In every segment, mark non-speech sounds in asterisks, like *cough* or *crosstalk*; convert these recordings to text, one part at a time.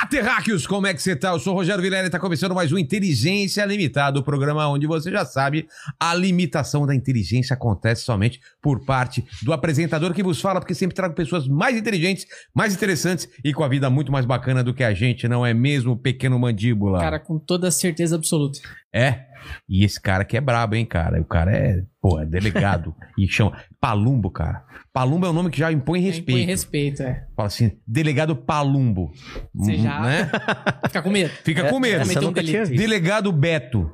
Olá, terráqueos! Como é que você tá? Eu sou o Rogério Vilela e está começando mais um Inteligência Limitada, o programa onde você já sabe, a limitação da inteligência acontece somente por parte do apresentador que vos fala, porque sempre trago pessoas mais inteligentes, mais interessantes e com a vida muito mais bacana do que a gente, não é mesmo, pequeno mandíbula? Cara, com toda certeza absoluta. É. E esse cara aqui é brabo, hein, cara? O cara é, pô, é delegado. *laughs* e chama Palumbo, cara. Palumbo é um nome que já impõe respeito. Impõe respeito, é. Fala assim, delegado Palumbo. Você já- Né? *laughs* Fica com medo. Fica com medo. Cometeu um delito. Delegado Beto.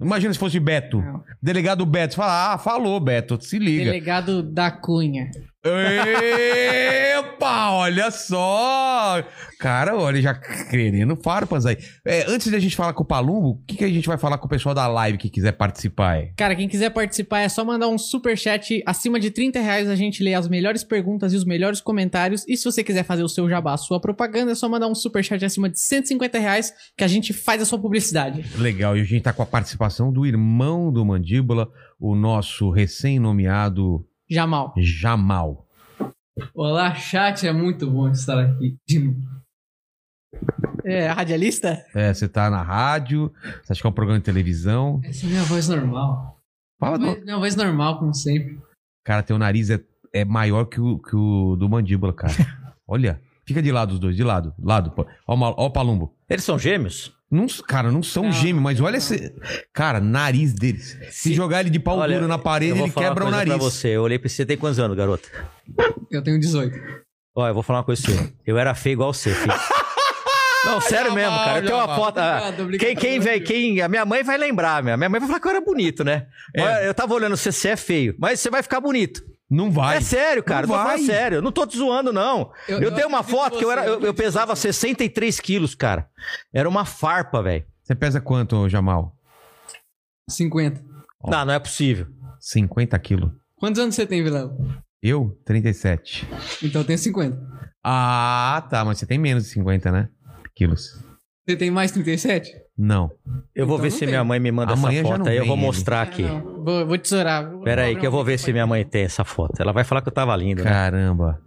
Imagina se fosse Beto. Não. Delegado Beto. Você fala, ah, falou, Beto, se liga. Delegado da Cunha. Epa, olha só! Cara, olha, já querendo farpas aí. É, antes de a gente falar com o Palumbo, o que, que a gente vai falar com o pessoal da live que quiser participar aí? Cara, quem quiser participar é só mandar um super chat acima de 30 reais. A gente lê as melhores perguntas e os melhores comentários. E se você quiser fazer o seu jabá, a sua propaganda, é só mandar um super chat acima de 150 reais que a gente faz a sua publicidade. Legal, e a gente tá com a participação do irmão do Mandíbula, o nosso recém-nomeado Jamal. Jamal. Olá, chat, é muito bom estar aqui de novo. É, radialista? É, você tá na rádio, você acha que é um programa de televisão. Essa é minha voz normal. Fala, não. Voz- Minha voz normal, como sempre. Cara, teu nariz é, é maior que o, que o do mandíbula, cara. *laughs* Olha. Fica de lado os dois, de lado. Lado. Ó, ó o palumbo. Eles são gêmeos? Não, cara, não são Não, gêmeos, mas não. olha esse. Cara, nariz deles. Se jogar ele de pau Olha, duro na eu parede, vou ele falar quebra o uma coisa nariz. Pra você, eu olhei pra você, você tem quantos anos, garota? Eu tenho 18. Ó, eu vou falar uma coisa pra você. Eu era feio igual você, filho. *laughs* Não, sério mesmo, cara. Eu tenho uma Jamal. foto. ah, Obrigado, obrigado Quem, quem, vem, quem. A minha mãe vai lembrar, minha. Minha mãe vai falar que eu era bonito, né? É. Eu tava olhando você, você é feio. Mas você vai ficar bonito. Não vai. É sério, cara. Não Não tô vai. falando sério. Eu não tô te zoando, não. Eu, Eu- eu tenho uma foto que eu, era, eu, eu eu pesava você. 63 quilos, cara. Era uma farpa, velho. Você pesa quanto, Jamal? 50. Ó. Não, não é possível. 50 quilos. Quantos anos você tem, Vilela? Eu? 37. Então eu tenho 50. Ah, tá, mas você tem menos de 50, né? Quilos. Você tem mais 37? Não. Eu vou Então ver se tem. minha mãe me manda Amanhã essa foto aí. Eu vou mostrar aqui. Ah. Vou, vou tesourar. Vou- Pera aí, que eu vou ver se minha mãe tem essa foto. Ela vai falar que eu tava lindo, né? Caramba.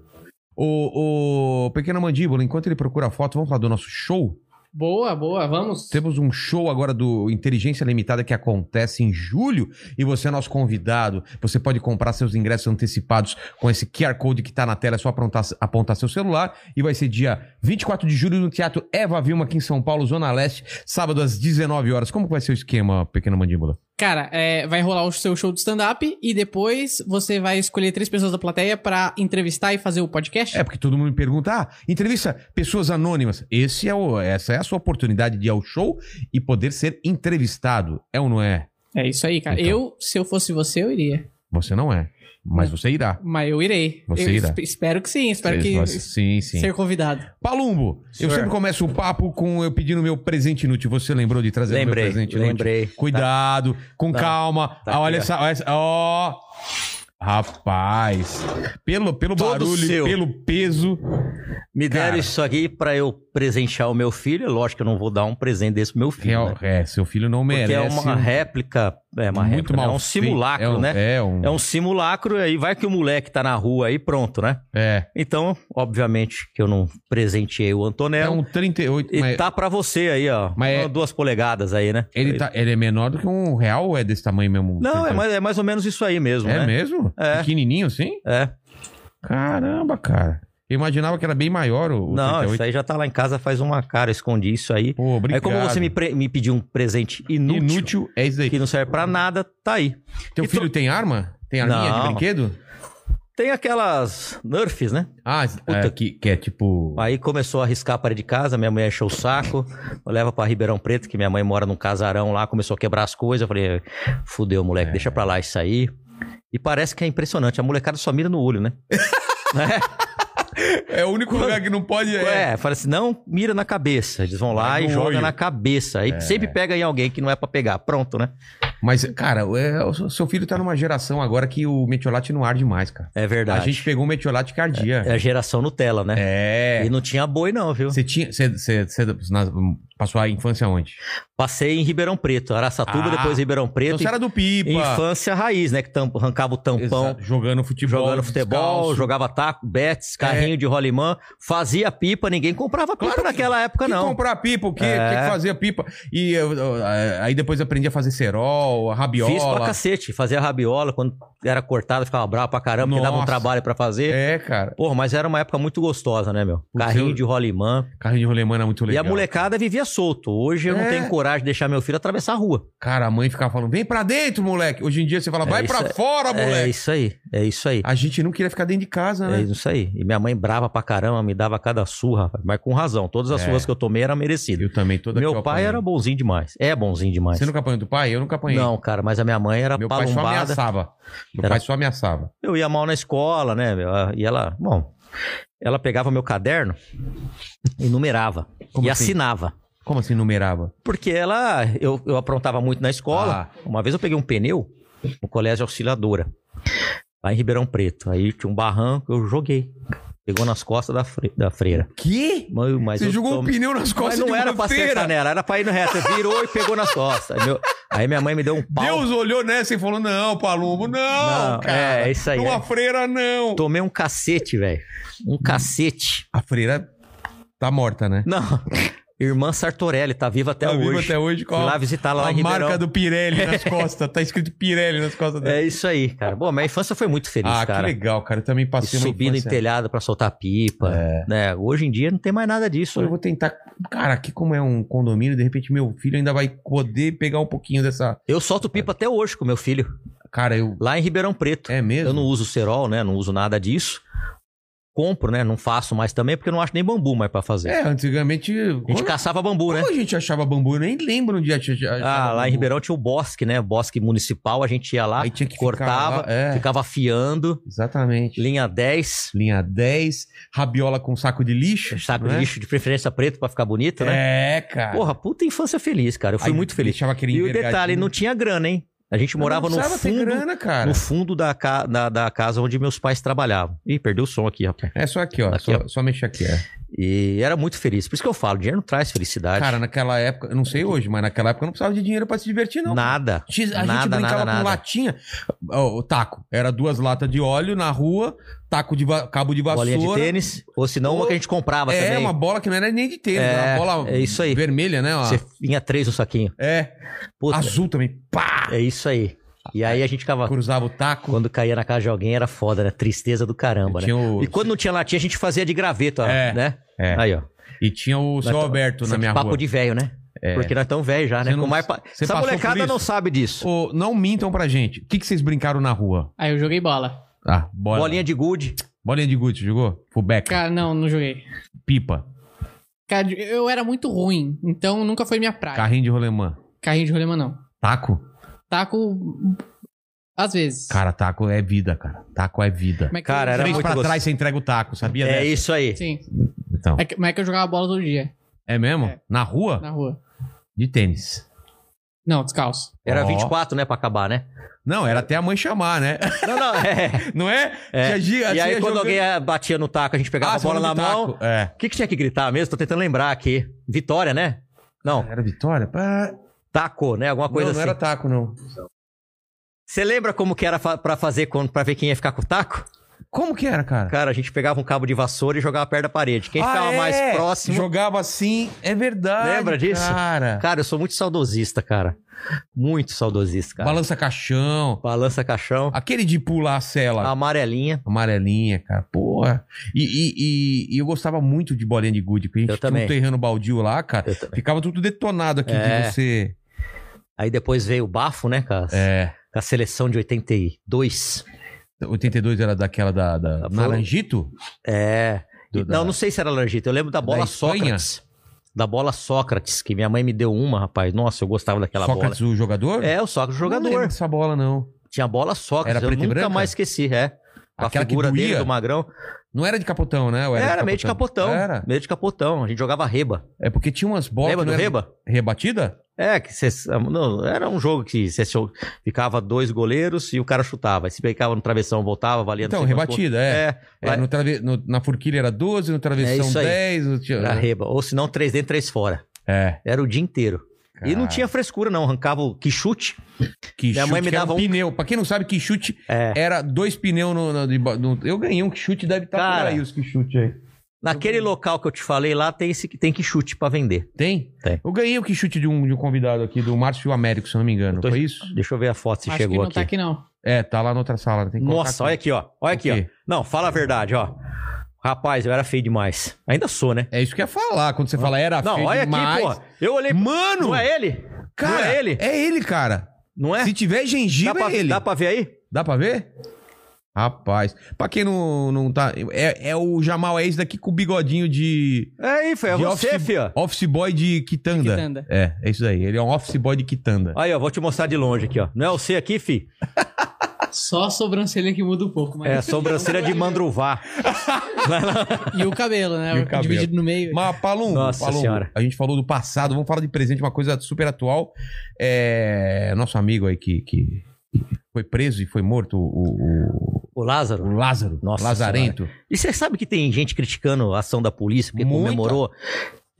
O, o Pequeno Mandíbula, enquanto ele procura a foto, vamos falar do nosso show? Boa, boa, vamos. Temos um show agora do Inteligência Limitada que acontece em julho e você é nosso convidado. Você pode comprar seus ingressos antecipados com esse QR Code que tá na tela. É só apontar, apontar seu celular. E vai ser dia 24 de julho no Teatro Eva Vilma, aqui em São Paulo, Zona Leste, sábado às 19 horas. Como vai ser o esquema, Pequena Mandíbula? Cara, é, vai rolar o seu show de stand-up e depois você vai escolher três pessoas da plateia pra entrevistar e fazer o podcast? É porque todo mundo me pergunta: ah, entrevista pessoas anônimas. Esse é o, essa é a sua oportunidade de ir ao show e poder ser entrevistado. É ou não é? É isso aí, cara. Então. Eu, se eu fosse você, eu iria. Você não é. Mas você irá. Mas eu irei. Você Eu irá. esp- espero que sim, espero Você- que sim, sim. ser convidado. Palumbo, eu sempre começo o papo com eu pedindo meu presente inútil. Você lembrou de trazer Lembrei, meu presente inútil? lembrei. Cuidado, com Tá. calma. Tá Ah, olha essa, olha essa. Ó. Rapaz, pelo, pelo Todo barulho, seu. pelo peso. Me deram Cara. isso aqui pra eu presentear o meu filho. Lógico que eu não vou dar um presente desse pro meu filho. Real, né? é, seu filho não Porque merece. é uma um- réplica. É uma muito réplica. né? mal É um simulacro, É um- né? É um. É um simulacro, e aí vai que o moleque tá na rua aí, pronto, né? É, Então, obviamente, que eu não presenteei o é Antonello. um 38. E mas tá pra você aí, ó. Mas é- Duas polegadas aí, né? ele, tá, ele é menor do que um real ou é desse tamanho mesmo? Não, é 38? mais, é mais ou menos isso aí mesmo, É né? mesmo? É. Pequenininho assim? É. Caramba, cara. Eu imaginava que era bem maior o, o Não, 38. isso aí já tá lá em casa faz uma cara, escondi isso aí. Pô, obrigado. Aí como você me, pre- me pediu um presente inútil, Inútil é isso aí. que não serve pra nada, tá aí. Teu E filho to- tem arma? Tem arminha de Não. brinquedo? Tem aquelas Nerfs, né? Ah, é, que, que é tipo. Aí começou a arriscar a parede de casa, minha mãe achou o saco, leva pra Ribeirão Preto, que minha mãe mora num casarão lá, começou a quebrar as coisas. Eu falei, fudeu, moleque, deixa pra lá isso aí. E parece que é impressionante, a molecada só mira no olho, né? né? *laughs* É o único lugar que não pode. É, fala assim, não, mira na cabeça. Eles vão lá Vai e no jogam olho. na cabeça. Aí sempre pega em alguém que não é pra pegar. Pronto, né? Mas, cara, é, o seu filho tá numa geração agora que o metiolate não arde mais, cara. É A verdade. gente pegou um metiolate que ardia. É a geração Nutella, né? É. E não tinha boi, não, viu? Você tinha. Você, na- passou a infância onde? Passei em Ribeirão Preto, Araçatuba, Ah. depois Ribeirão Então Preto. você era do Pipa. Infância raiz, né? Que tam- arrancava o tampão, Exato, jogando futebol. jogando futebol, descalço. jogava taco, bets, carrinho de rolimã, fazia pipa, ninguém comprava pipa Claro que- naquela época, não. comprar pipa, o quê? É. O que fazia pipa? E eu- aí depois aprendi a fazer cerol, a rabiola. Fiz pra cacete, fazia rabiola, quando era cortada, ficava bravo pra caramba, porque dava um Nossa. trabalho pra fazer. É, cara. Porra, mas era uma época muito gostosa, né, meu? Carrinho seu- de rolimã. Carrinho de rolemã era muito E legal. a molecada vivia solto. Hoje eu não É. tenho coragem de deixar meu filho atravessar a rua. Cara, a mãe ficava falando, vem pra dentro, moleque. Hoje em dia você fala, É vai isso pra aí. fora, É moleque. isso aí, é isso aí. A gente não queria ficar dentro de casa, É né? isso aí. E minha mãe brava pra caramba, me dava cada surra, mas com razão. Todas as É. surras que eu tomei eram merecidas. Eu também, toda Meu eu pai apanhei. era bonzinho demais. É bonzinho demais. Você nunca apanhou do pai? Eu nunca apanhei. Não, cara, mas a minha mãe era Meu pai só palumbada. ameaçava. Meu Era- pai só ameaçava. Eu ia mal na escola, né? meu? E ela, bom, ela pegava meu caderno e numerava. Como e assim? assinava. Como assim numerava? Porque ela, eu, eu aprontava muito na escola. Ah. Uma vez eu peguei um pneu no colégio auxiliadora, lá em Ribeirão Preto. Aí tinha um barranco, eu joguei. Pegou nas costas da, fre- da freira. Que? Mas, mas Você jogou um tomei- pneu nas Mas costas não de era pra acertar nela, era pra ir no reto. Virou e pegou nas costas. Meu- aí minha mãe me deu um pau. Deus olhou nessa e falou, não, Palumbo, não, Não, cara. é, isso aí, Uma é. freira, não. Tomei um cacete, velho. Um cacete. A freira tá morta, né? Não. Irmã Sartorelli, tá viva até tá hoje. viva até hoje. Fui Qual lá visitar lá a em Ribeirão. marca do Pirelli *laughs* nas costas. Tá escrito Pirelli nas costas dela. É isso aí, cara. Bom, minha infância foi muito feliz, ah, cara. que legal, cara. Eu também E passei uma subindo em telhado pra soltar pipa. É. Né? Hoje em dia não tem mais nada disso. Eu né? vou tentar. Cara, aqui como é um condomínio, de repente meu filho ainda vai poder pegar um pouquinho dessa. Eu solto pipa até hoje com meu filho. Cara, eu. Lá em Ribeirão Preto. É mesmo? Eu não uso cerol, né? Não uso nada disso. Compro, né? Não faço mais também, porque eu não acho nem bambu mais pra fazer. É, antigamente. A gente caçava bambu, né? Como a gente achava bambu? Eu nem lembro onde a gente achava Ah, lá bambu. em Ribeirão tinha o bosque, né? Bosque municipal, a gente ia lá, que ficar cortava, lá, é. ficava afiando, Exatamente. linha 10, Linha 10, rabiola com saco de lixo. saco não de lixo de preferência preto pra ficar bonito, né? É, cara. Porra, puta infância feliz, cara. Eu fui Aí muito feliz. E o detalhe, não tinha grana, hein? A gente morava no fundo, grana, cara. no fundo da, ca- da, da casa onde meus pais trabalhavam. Ih, perdeu o som aqui, rapaz. É só aqui, ó. Aqui, só, ó. só mexer aqui, é. E era muito feliz. Por isso que eu falo, dinheiro não traz felicidade. Cara, naquela época, eu não sei hoje, mas naquela época eu não precisava de dinheiro pra se divertir, não. nada. A gente nada, brincava nada, com nada. latinha. O taco. Era duas latas de óleo na rua, taco de cabo de vassoura. Bolinha de tênis, ou se não, uma que a gente comprava É, também. uma bola que não era nem de tênis, É, era uma bola é isso aí. vermelha, né? ó. Você vinha três no saquinho. É, Puta, azul também. Pá! é isso aí. E aí a gente ficava. Cruzava o taco. Quando caía na casa de alguém era foda, né? Tristeza do caramba, né? O- E quando não tinha latinha, a gente fazia de graveto, ó, É, né? é. Aí, ó. E tinha o seu Nós Alberto na que minha papo rua. de velho, né? É. Porque nós estamos velhos já, né? Você não- mais pa- Essa molecada não sabe disso. Ô, não mintam pra gente. O que, que vocês brincaram na rua? Aí eu joguei bola. Ah, bola. Bolinha de gude. Bolinha de gude, você jogou? Fullback. Cara, não, não joguei. Pipa. Cara, eu era muito ruim, então nunca foi minha praia. Carrinho de rolemã. Carrinho de rolemã, não. Taco? Taco, às vezes. Cara, taco é vida, cara. Taco é vida. Mas é Cara, eu era jogava- muito pra gostoso. trás você entrega o taco, sabia É dessa? isso aí. Sim. Então. É que, mas é que eu jogava bola todo dia, É mesmo? É. Na rua? na rua. De tênis. Não, descalço. Era Ó. 24, né, pra acabar, né? Não, era até a mãe chamar, né? Não, não, é. *laughs* Não é? É. E aí, quando jogando- alguém eh, batia no taco, a gente pegava Ah, a bola na mão. É. O que, que tinha que gritar mesmo? Tô tentando lembrar aqui. Vitória, né? Não, Era Vitória? Pá. taco, né? Alguma coisa não, não assim. era taco, não. Você lembra como que era pra fazer pra ver quem ia ficar com o taco? Como que era, cara? Cara, a gente pegava um cabo de vassoura e jogava perto da parede. Quem Ah, ficava é? mais próximo. Jogava assim. É verdade. Lembra disso? Cara. Cara, eu sou muito saudosista, cara. Muito saudosista, cara. Balança caixão. Balança caixão. Aquele de pular a cela. Amarelinha. Amarelinha, cara. Porra. E, e- e- e eu gostava muito de bolinha de gude. Porque a gente Eu tinha também. um terreno baldio lá, cara. Ficava tudo detonado aqui É. de você. Aí depois veio o bafo, né, cara? É. Com a seleção de 82. 82 era daquela da, da Naranjito? É. Do- da- Não, não sei se era largita. Eu lembro da bola Espanha? Sócrates. Da bola Sócrates, que minha mãe me deu uma, rapaz. Nossa, eu gostava daquela Sócrates, o jogador? bola. É, o Sócrates Não lembro jogador. dessa bola, não. Tinha a bola Sócrates. Era eu nunca branca? mais esqueci, é. Com Aquela a que figura dele, do magrão. Não era de capotão, né? Ou Era, meio de capotão. Era. Meio de capotão. A gente jogava reba. É porque tinha umas bolas. Lembra do era- reba? Rebatida? É, que você. Não, era um jogo que você cho- ficava dois goleiros e o cara chutava. Aí se ficava no travessão, voltava, valia Então, rebatida, é. É, É, no trave- no- na Furquilha era 12, no É travessão aí. 10. no- era reba. Ou se não, três dentro, três fora. É. Era o dia inteiro. E não tinha frescura, não. Arrancava o que chute. Que Minha mãe me que era dava um- pneu. Pra quem não sabe, que chute É. era dois pneus no, no- no- Eu ganhei um que chute, deve estar por Cara. aí os que chute aí. Naquele local que eu te falei lá, tem esse que tem que chute pra vender. Tem? Tem. Eu ganhei o que chute de um, de um convidado aqui, do Márcio Américo, se eu não me engano. Tô- Foi isso? Deixa eu ver a foto se Acho que chegou não aqui. tá aqui, não. É, tá lá na outra sala. Que Nossa, olha aqui, ó. Olha aqui, O ó. Não, fala a verdade, ó. Rapaz, eu era feio demais. Ainda sou, né? É isso que eu ia falar. Quando você fala era Não, feio olha demais. aqui, pô. Eu olhei. Mano! Não é ele? Cara, não é ele? É ele, cara. Não é? Se tiver Dá gengiva, pra, é ele. dá pra ver aí? Dá pra ver? Rapaz. Pra quem não, não tá... É, é o Jamal, é esse daqui com o bigodinho de... É aí, foi. É de você, office, fia. Office boy de quitanda. Quitanda. É, é isso aí. Ele é um office boy de quitanda. Aí, ó, vou te mostrar de longe aqui, ó. Não é você aqui, fi? *laughs* Só a sobrancelha que muda um pouco, mas... É a sobrancelha de mandruvá. *laughs* E o cabelo, né? E o cabelo. Dividido no meio. Mas, Palum, Nossa Palum, Senhora. a gente falou do passado, vamos falar de presente, uma coisa super atual. É, nosso amigo aí que, que foi preso e foi morto, o, o- O Lázaro. o Lázaro, Nossa Lazarento. E você sabe que tem gente criticando a ação da polícia porque Muita. comemorou?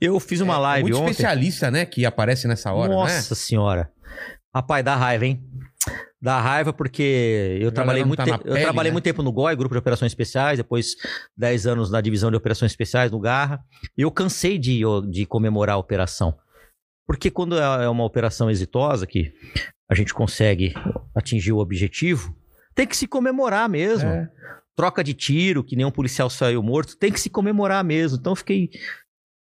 Eu fiz uma live Muito ontem. especialista, né, que aparece nessa hora, né? Nossa senhora. Rapaz, dá raiva, hein? Dá raiva porque eu trabalhei muito, tá te- na eu pele, trabalhei né? muito tempo no GOI, Grupo de Operações Especiais, depois 10 anos na divisão de Operações Especiais no Garra. E eu cansei de, de comemorar a operação. Porque quando é uma operação exitosa, que a gente consegue atingir o objetivo, tem que se comemorar mesmo. É. Troca de tiro, que nem um policial saiu morto, tem que se comemorar mesmo. Então eu fiquei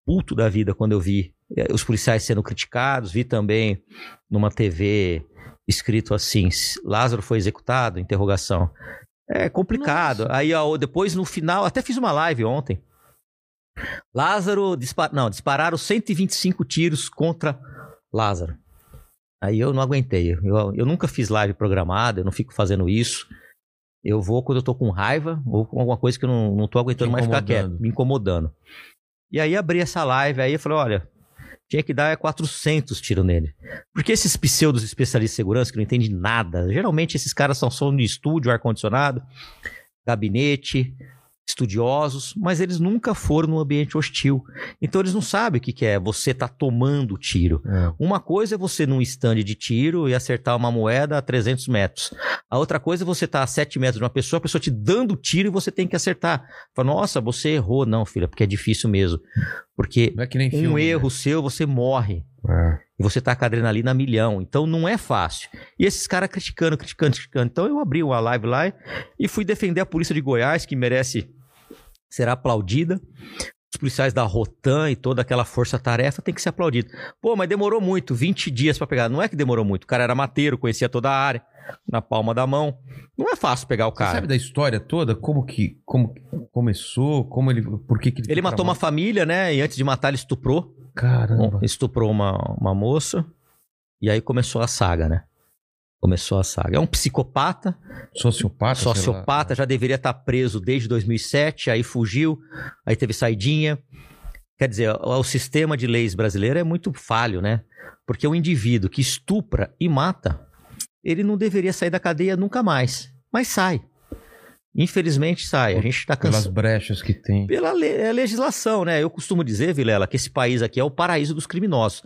puto da vida quando eu vi eh, os policiais sendo criticados, vi também numa TV escrito assim, Lázaro foi executado, interrogação. É complicado. Aí ó, depois no final, até fiz uma live ontem. Lázaro, dispa- não, dispararam 125 tiros contra Lázaro. Aí eu não aguentei. Eu, eu nunca fiz live programada, eu não fico fazendo isso. Eu vou quando eu tô com raiva ou com alguma coisa que eu não, não tô aguentando mais ficar quieto, me incomodando. E aí abri essa live, aí eu falei, olha, tinha que dar 400 tiros nele. Porque esses pseudos especialistas de segurança que não entendem nada, geralmente esses caras são som de estúdio, ar-condicionado, gabinete, estudiosos, mas eles nunca foram num ambiente hostil. Então eles não sabem o que, que é você tá tomando tiro. É. Uma coisa é você num stand de tiro e acertar uma moeda a 300 metros. A outra coisa é você estar a 7 metros de uma pessoa, a pessoa te dando tiro e você tem que acertar. Fala, nossa, você errou. Não, filha, porque é difícil mesmo. Porque é que nem um filme, erro seu, você morre. né? Você tá com a adrenalina a milhão. Então não é fácil. E esses caras criticando, criticando, criticando. Então eu abri uma live lá e fui defender a polícia de Goiás, que merece ser aplaudida. Os policiais da Rotan e toda aquela força-tarefa tem que ser aplaudido. Pô, mas demorou muito, 20 dias pra pegar. Não é que demorou muito. O cara era mateiro, conhecia toda a área, na palma da mão. Não é fácil pegar o Você cara. sabe da história toda? Como que como começou? Como ele. Por que, que Ele foi matou uma família, né? E antes de matar, ele estuprou. Caramba. Estuprou uma, uma moça. E aí começou a saga, né? Começou a saga. É um psicopata, Sociopata? sociopata, já deveria estar preso desde 2007, aí fugiu, aí teve saidinha. Quer dizer, o, o sistema de leis brasileiro é muito falho, né? Porque o indivíduo que estupra e mata, ele não deveria sair da cadeia nunca mais. Mas sai. Infelizmente sai. A gente está Pelas cansado. brechas que tem. Pela le- é legislação, né? Eu costumo dizer, Vilela, que esse país aqui é o paraíso dos criminosos.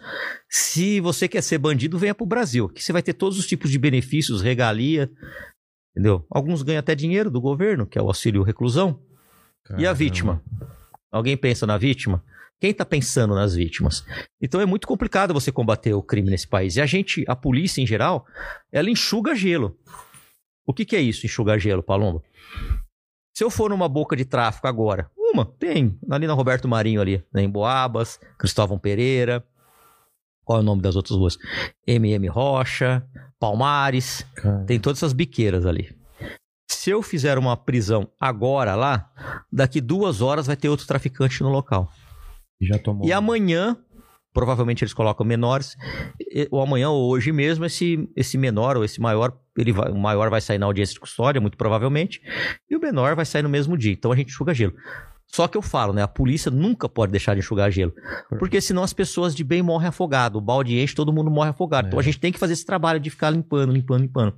Se você quer ser bandido, venha pro Brasil, que você vai ter todos os tipos de benefícios, regalia, entendeu? Alguns ganham até dinheiro do governo, que é o auxílio reclusão. E a Caramba. vítima? Alguém pensa na vítima? Quem tá pensando nas vítimas? Então é muito complicado você combater o crime nesse país. E a gente, a polícia em geral, ela enxuga gelo. O que, que é isso, enxugar gelo, Palombo? Se eu for numa boca de tráfico agora, uma, tem, ali na Roberto Marinho ali, né, em Boabas, Cristóvão Pereira, qual é o nome das outras ruas? MM Rocha, Palmares, Cara, tem todas essas biqueiras ali. Se eu fizer uma prisão agora lá, daqui duas horas vai ter outro traficante no local. Já tomou. E amanhã, provavelmente eles colocam menores, ou amanhã ou hoje mesmo, esse, esse menor ou esse maior, ele vai, o maior vai sair na audiência de custódia, muito provavelmente, e o menor vai sair no mesmo dia. Então a gente enxuga gelo. Só que eu falo, né? A polícia nunca pode deixar de enxugar gelo. Porque senão as pessoas de bem morrem afogado. O balde enche, todo mundo morre afogado. É. Então a gente tem que fazer esse trabalho de ficar limpando, limpando, limpando.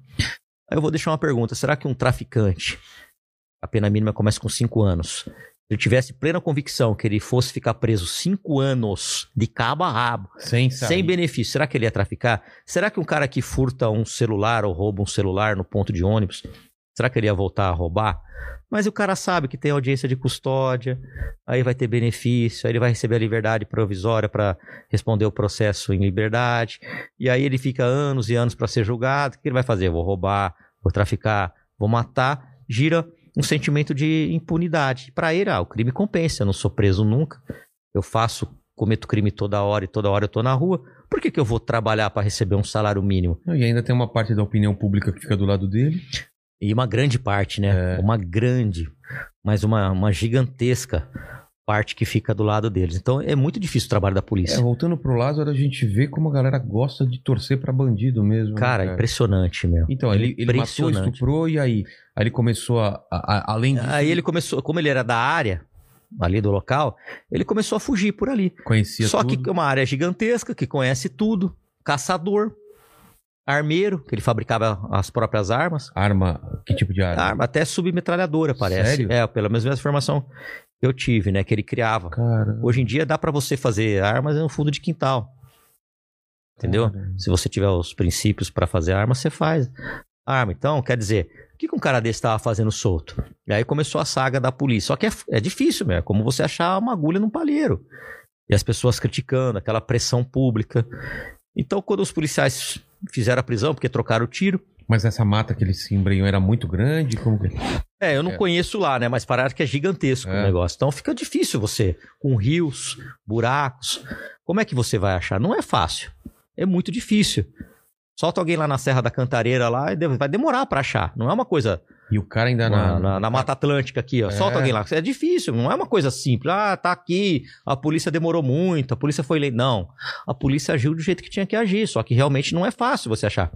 Aí eu vou deixar uma pergunta. Será que um traficante, a pena mínima começa com cinco anos, se ele tivesse plena convicção que ele fosse ficar preso cinco anos de cabo a rabo, Sem sair. sem benefício, será que ele ia traficar? Será que um cara que furta um celular ou rouba um celular no ponto de ônibus, será que ele ia voltar a roubar? Mas o cara sabe que tem audiência de custódia, aí vai ter benefício, aí ele vai receber a liberdade provisória para responder o processo em liberdade, e aí ele fica anos e anos para ser julgado. O que ele vai fazer? Vou roubar, vou traficar, vou matar. Gira um sentimento de impunidade. Para ele, ah, o crime compensa, eu não sou preso nunca, eu faço, cometo crime toda hora e toda hora eu tô na rua. Por que, que eu vou trabalhar para receber um salário mínimo? E ainda tem uma parte da opinião pública que fica do lado dele. E uma grande parte, né? É. Uma grande, mas uma, uma gigantesca parte que fica do lado deles. Então é muito difícil o trabalho da É, polícia. voltando pro Lázaro, a gente vê como a galera gosta de torcer pra bandido mesmo. né, cara, impressionante, meu. Então, ele, ele matou, estuprou e aí? Aí ele começou a, a- a- além disso, Aí ele começou, como ele era da área, ali do local, ele começou a fugir por ali. conhecia Só tudo. que é uma área gigantesca, que conhece tudo. Caçador, armeiro, que ele fabricava as próprias armas. Arma, que tipo de arma? Arma até submetralhadora, parece. Sério? É, pela mesma informação eu tive, né? Que ele criava. Cara, Hoje em dia dá pra você fazer armas no fundo de quintal. Entendeu? Se você tiver os princípios pra fazer arma, você faz arma. Então, quer dizer, o que, que um cara desse estava fazendo solto? E aí começou a saga da polícia. Só que é, é difícil, meu. É como você achar uma agulha num palheiro. E as pessoas criticando, aquela pressão pública. Então, quando os policiais fizeram a prisão, porque trocaram o tiro. Mas essa mata que ele se embrenhou era muito grande? Como que... É, eu não É. conheço lá, né? Mas parece que é gigantesco É. o negócio. Então fica difícil você, com rios, buracos. Como é que você vai achar? Não é fácil. É muito difícil. Solta alguém lá na Serra da Cantareira lá e vai demorar pra achar. Não é uma coisa E o cara ainda na, na... na- na Mata Atlântica aqui, ó. É. Solta alguém lá. É difícil, não é uma coisa simples. Ah, tá aqui, a polícia demorou muito, a polícia foi lei. Não. A polícia agiu do jeito que tinha que agir, só que realmente não é fácil você achar.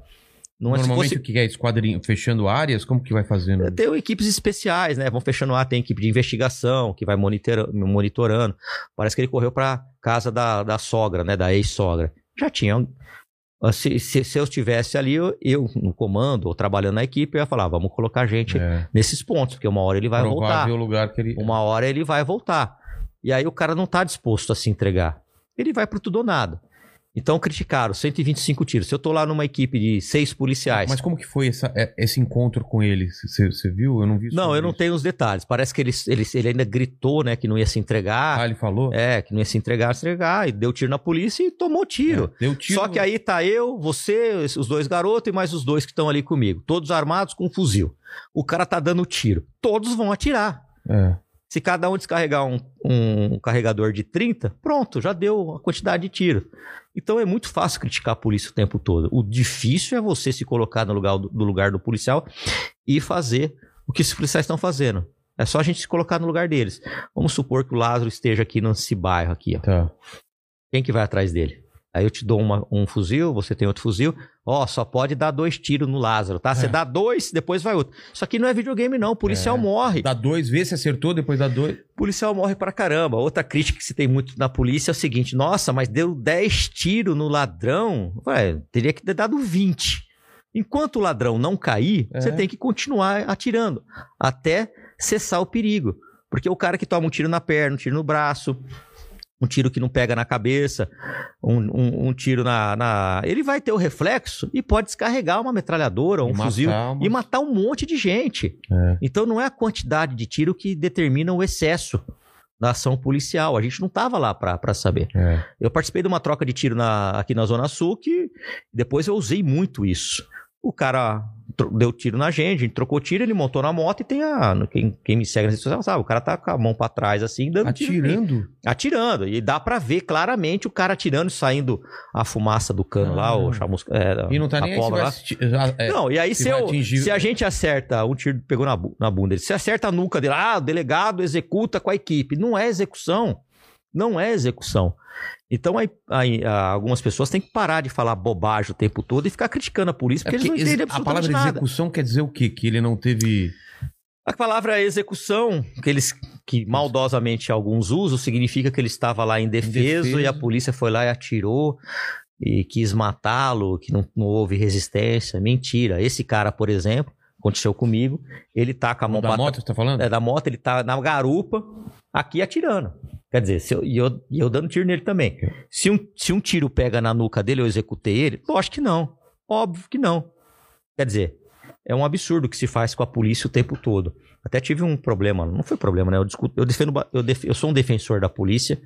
Não é Normalmente fosse- o que é esquadrinho fechando áreas? Como que vai fazendo? tem equipes especiais, né? Vão fechando lá, tem equipe de investigação que vai monitora- monitorando. Parece que ele correu pra casa da, da sogra, né? Da ex-sogra. Já tinha. um- Se, se, se eu estivesse ali, eu, eu no comando ou trabalhando na equipe, eu ia falar: vamos colocar gente É, nesses pontos, porque uma hora ele vai voltar. provável lugar que ele... Uma hora ele vai voltar. E aí o cara não tá disposto a se entregar. Ele vai pro tudo ou nada. Então criticaram, 125 tiros. Se eu tô lá numa equipe de seis policiais. Mas como que foi essa- é- esse encontro com ele? Você viu? Eu não vi Não, eu não isso. tenho os detalhes. Parece que ele, ele, ele ainda gritou, né, que não ia se entregar. Ah, ele falou? É, que não ia se entregar, se entregar. E deu tiro na polícia e tomou tiro. É, Deu tiro. Só que aí tá eu, você, os dois garotos e mais os dois que estão ali comigo. Todos armados com um fuzil. O cara tá dando tiro. Todos vão atirar. É. Se cada um descarregar um, um carregador de 30, pronto, já deu a quantidade de tiro. Então é muito fácil criticar a polícia o tempo todo. O difícil é você se colocar no lugar do, no lugar do policial e fazer o que os policiais estão fazendo. É só a gente se colocar no lugar deles. Vamos supor que o Lázaro esteja aqui nesse bairro aqui, ó. Tá. Quem que vai atrás dele? Aí eu te dou uma- um fuzil, você tem outro fuzil. Ó, só pode dar dois tiros no Lázaro, tá? Você É. dá dois, depois vai outro. Isso aqui não é videogame, não. O policial É. morre. Dá dois, vê se acertou, depois dá dois. O policial morre pra caramba. Outra crítica que se tem muito na polícia é o seguinte: nossa, mas deu 10 tiros no ladrão. Ué, teria que ter dado 20. Enquanto o ladrão não cair, É. você tem que continuar atirando até cessar o perigo. Porque o cara que toma um tiro na perna, um tiro no braço, um tiro que não pega na cabeça, um, um- um tiro na, na- Ele vai ter o reflexo e pode descarregar uma metralhadora, um E fuzil matar e matar um monte de gente. É. Então não é a quantidade de tiro que determina o excesso da ação policial. A gente não estava lá para saber. É. Eu participei de uma troca de tiro na- aqui na Zona Sul que depois eu usei muito isso. O cara deu tiro na gente, a gente trocou tiro, ele montou na moto e tem a. Quem, quem me segue nas redes sociais sabe, o cara tá com a mão pra trás assim, dando tiro. em mim. Atirando. Atirando. E dá pra ver claramente o cara atirando, saindo a fumaça do cano lá, Ah. o chamusca. É, E não tá nem cobra lá. assistir. é. Não, e aí se eu- atingir- se a gente acerta, um tiro pegou na, na bunda dele, se acerta a nuca dele, ah, o delegado executa com a equipe. Não é execução. Não é execução. Então aí, aí, algumas pessoas têm que parar de falar bobagem o tempo todo e ficar criticando a polícia, É porque, eles não porque ex- entendem a palavra absolutamente nada. execução quer dizer o quê? Que ele não teve. A palavra execução, que eles que maldosamente alguns usam, significa que ele estava lá indefeso, Indefeso. e a polícia foi lá e atirou e quis matá-lo, que não, não houve resistência. Mentira. Esse cara, por exemplo, aconteceu comigo, ele tá com a mão Da pra moto, você tá falando? é, da moto, ele tá na garupa, aqui atirando. Quer dizer, se eu, e eu, e eu dando tiro nele também. Se um, se um tiro pega na nuca dele, eu executei ele? Lógico que não. Óbvio que não. Quer dizer, é um absurdo que se faz com a polícia o tempo todo. Até tive um problema, não foi problema, né? Eu, discuto, eu, defendo, eu, def- eu sou um defensor da polícia,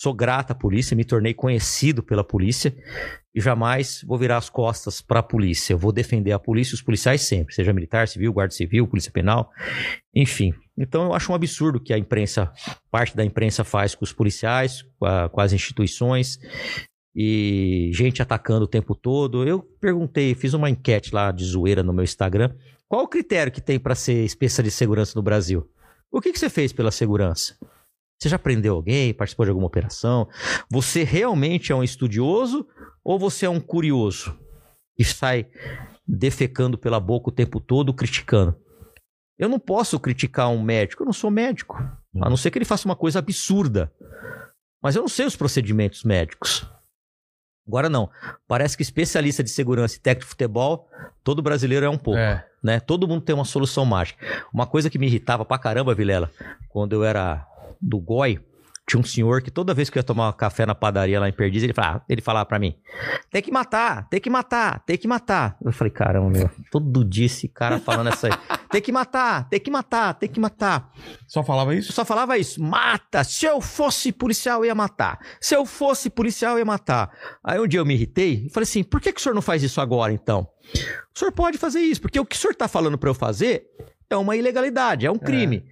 sou grato à polícia, me tornei conhecido pela polícia e jamais vou virar as costas para a polícia. Eu vou defender a polícia e os policiais sempre, seja militar, civil, guarda civil, polícia penal, enfim. Então eu acho um absurdo que a imprensa, parte da imprensa faz com os policiais, com, a- com as instituições e gente atacando o tempo todo. Eu perguntei, fiz uma enquete lá de zoeira no meu Instagram. Qual o critério que tem para ser especialista de segurança no Brasil? O que, que você fez pela segurança? Você já prendeu alguém? Participou de alguma operação? Você realmente é um estudioso ou você é um curioso que sai defecando pela boca o tempo todo, criticando? Eu não posso criticar um médico, eu não sou médico. A não ser que ele faça uma coisa absurda. Mas eu não sei os procedimentos médicos. Agora não. Parece que especialista de segurança e técnico de futebol, todo brasileiro é um pouco É. né? Todo mundo tem uma solução mágica. Uma coisa que me irritava pra caramba, Vilela, quando eu era do GOI, tinha um senhor que toda vez que eu ia tomar café na padaria lá em Perdiz, ele falava, ele falava pra mim, tem que matar, tem que matar, tem que matar. Eu falei, caramba, meu, todo dia esse cara falando essa aí. *laughs* Tem que matar, tem que matar, tem que matar. Só falava isso? só falava isso, mata. Se eu fosse policial, eu ia matar. Se eu fosse policial, eu ia matar. Aí um dia eu me irritei e falei assim: por que, que o senhor não faz isso agora, então? O senhor pode fazer isso, porque o que o senhor está falando para eu fazer é uma ilegalidade, é um crime.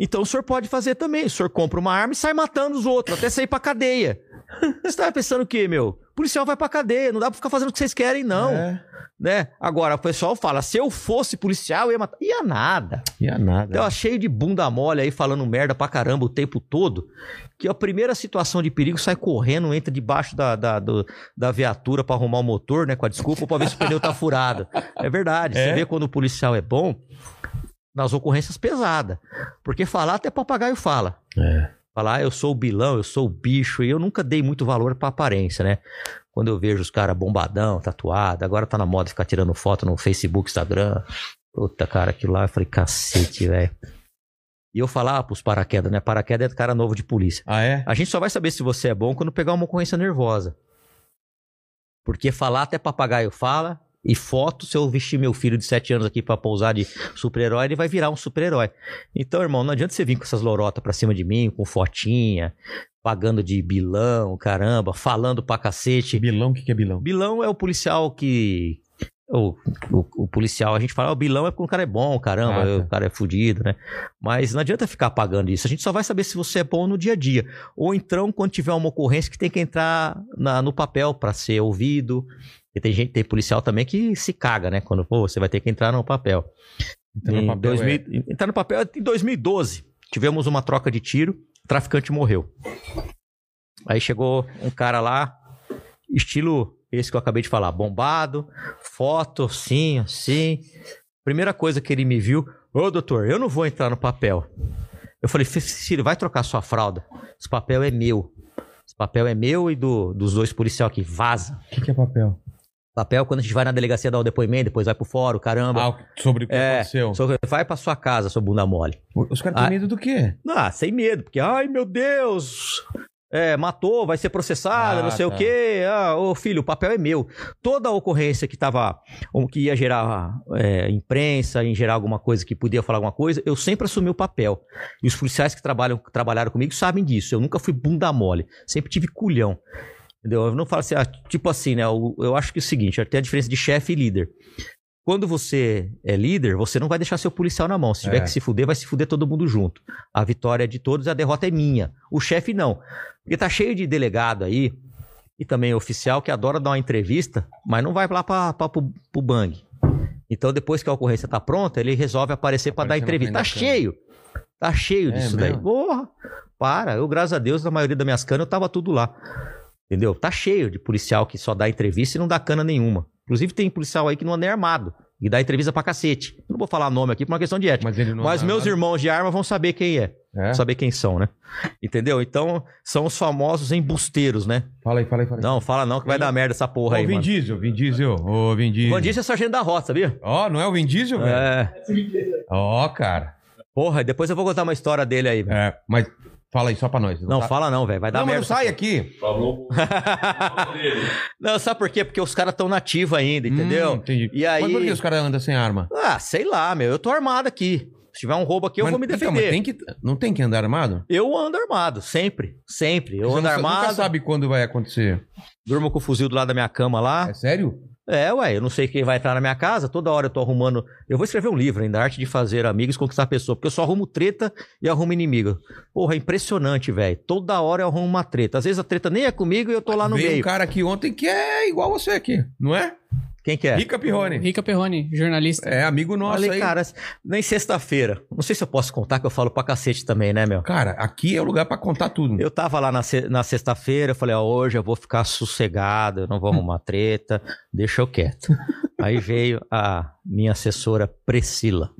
Então o senhor pode fazer também. O senhor compra uma arma e sai matando os outros, até sair pra cadeia. *laughs* Você tava pensando o quê, meu? policial vai pra cadeia, não dá pra ficar fazendo o que vocês querem, não. É. Né? Agora, o pessoal fala, se eu fosse policial, eu ia matar. Ia nada. Ia nada. Então, cheio de bunda mole aí, falando merda pra caramba o tempo todo, que a primeira situação de perigo sai correndo, entra debaixo da, da, do- da viatura pra arrumar o motor, né? Com a desculpa, pra ver se o pneu tá furado. *laughs* É verdade. Você É? vê quando o policial é bom, nas ocorrências pesadas. Porque falar até papagaio fala. É. Falar, ah, eu sou o bilão, eu sou o bicho, e eu nunca dei muito valor pra aparência, né? Quando eu vejo os caras bombadão, tatuado, agora tá na moda ficar tirando foto no Facebook, Instagram. Puta, cara, aquilo lá, eu falei, cacete, velho. E eu falava pros paraquedas, né? Paraquedas é do cara novo de polícia. Ah, é? A gente só vai saber se você é bom quando pegar uma ocorrência nervosa. Porque falar até papagaio fala, e foto, se eu vestir meu filho de 7 anos aqui pra pousar de super-herói, ele vai virar um super-herói. Então, irmão, não adianta você vir com essas lorotas pra cima de mim, com fotinha, pagando de bilão, caramba, falando pra cacete. Bilão, o que, que é bilão? Bilão é o policial que. O, o, o policial, a gente fala, "Ah, o bilão é porque o cara é bom, caramba, Ah, tá. o cara é fudido, né? Mas não adianta ficar pagando isso. A gente só vai saber se você é bom no dia a dia. Ou então, quando tiver uma ocorrência que tem que entrar na- no papel pra ser ouvido. E tem gente, tem policial também que se caga, né? Quando, pô, você vai ter que entrar no papel. Entrar no papel 2000 Entrar no papel em 2012. Tivemos uma troca de tiro, o traficante morreu. Aí chegou um cara lá, estilo esse que eu acabei de falar, bombado, foto, assim, assim. Primeira coisa que ele me viu, ô doutor, eu não vou entrar no papel. Eu falei, Cecílio, vai trocar sua fralda. Esse papel é meu. Esse papel é meu e do, dos dois policiais aqui. Vaza. O que, que é papel? Papel, quando a gente vai na delegacia dar o depoimento, depois vai pro fórum, caramba. Ah, sobre o que É, aconteceu. só- vai pra sua casa, sua bunda mole. Os caras têm Ah. medo do quê? Ah, sem medo, porque, ai meu Deus, é, matou, vai ser processada, Ah, não sei tá. o quê. Ah, ô filho, o papel é meu. Toda a ocorrência que tava, ou que ia gerar é, imprensa, em gerar alguma coisa que podia falar alguma coisa, eu sempre assumi o papel. E os policiais que trabalham, que trabalharam comigo sabem disso. Eu nunca fui bunda mole, sempre tive culhão. Entendeu? Eu não falo assim, ah, tipo assim, né? Eu, eu acho que é o seguinte, tem a diferença de chefe e líder. Quando você é líder, você não vai deixar seu policial na mão. Se tiver É. que se fuder, vai se fuder todo mundo junto. A vitória é de todos, a derrota é minha. O chefe não. Porque tá cheio de delegado aí, e também oficial, que adora dar uma entrevista, mas não vai lá pro, pro bang. Então, depois que a ocorrência tá pronta, ele resolve aparecer pra dar entrevista. Tá cheio. Tá cheio É disso daí. mesmo? Porra, para. Eu, graças a Deus, na maioria das minhas canas, eu tava tudo lá. Entendeu? Tá cheio de policial que só dá entrevista e não dá cana nenhuma. Inclusive, tem policial aí que não anda nem armado. e dá entrevista pra cacete. Não vou falar nome aqui por uma questão de ética. Mas Mas meus irmãos de arma vão saber quem é. É? Saber quem são, né? Entendeu? Então, são os famosos embusteiros, né? Fala aí, fala aí, fala aí. Não, fala não que vai dar merda essa porra aí, Ô, Vin mano. Diesel, Vin Diesel, ô, Vin Diesel. O Vandício é sargento da rota, sabia? Ó, não é o Vin Diesel, velho? É. Ó, cara. Porra, depois eu vou contar uma história dele aí. velho. É, mas fala aí só pra nós. Não, tá- fala não, velho. Vai dar Não, mas merda. não sai aqui. *laughs* não, sabe por quê? Porque os caras estão nativos ainda, entendeu? Hum, entendi. E aí. Mas por que os caras andam sem arma? Ah, sei lá, meu. Eu tô armado aqui. Se tiver um roubo aqui, eu Mas- vou me então, defender. mas tem que, não tem que andar armado? Eu ando armado, sempre. Sempre. Eu Você ando não- armado. nunca sabe quando vai acontecer. Durmo com o fuzil do lado da minha cama lá. É sério? É, ué, eu não sei quem vai entrar na minha casa, toda hora eu tô arrumando. Eu vou escrever um livro ainda, Arte de Fazer Amigos e Conquistar Pessoa, porque eu só arrumo treta e arrumo inimigo. Porra, é impressionante, velho. Toda hora eu arrumo uma treta. Às vezes a treta nem é comigo e eu tô lá no Veio meio. um cara aqui ontem que é igual você aqui, não é? Quem que é? Rica Pirrone. Rica Perrone, jornalista. É, amigo nosso Falei, aí. cara, nem sexta-feira. Não sei se eu posso contar, que eu falo pra cacete também, né, meu? Cara, aqui é o lugar pra contar tudo. Eu tava lá na, se- na sexta-feira, eu falei, ó, hoje eu vou ficar sossegado, eu não vou arrumar treta, deixa eu quieto. Aí veio a minha assessora Priscila.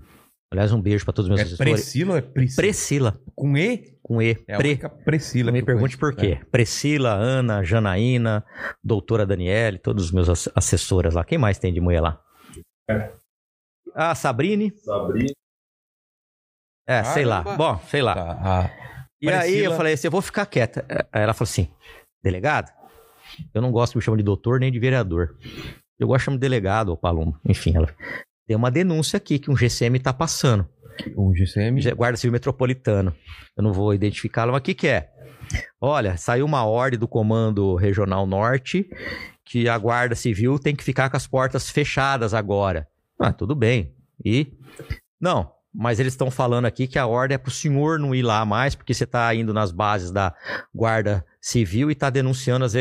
Aliás, um beijo pra todos os meus É assessores. Priscila ou é Priscila? Priscila, Com E? Com E. É a Pre. Priscila. Me pergunte por quê. Priscila, Ana, Janaína, doutora Daniele, todos os meus ass- assessoras lá. Quem mais tem de mulher lá? Ah, Sabrine. Sabrina. É, sei lá. Bom, sei lá. Tá, a- E aí Priscila. eu falei assim, eu vou ficar quieta. Aí ela falou assim, delegado? Eu não gosto de me chamar de doutor nem de vereador. Eu gosto de chamar de delegado ou palumbo. Enfim, ela tem uma denúncia aqui que um GCM tá passando. Um GCM. Guarda Civil Metropolitano. Eu não vou identificá-lo, mas o que que é? Olha, saiu uma ordem do Comando Regional Norte que a Guarda Civil tem que ficar com as portas fechadas agora. Ah, tudo bem. E? Não, mas eles estão falando aqui que a ordem é pro senhor não ir lá mais, porque você tá indo nas bases da Guarda Civil e tá denunciando as...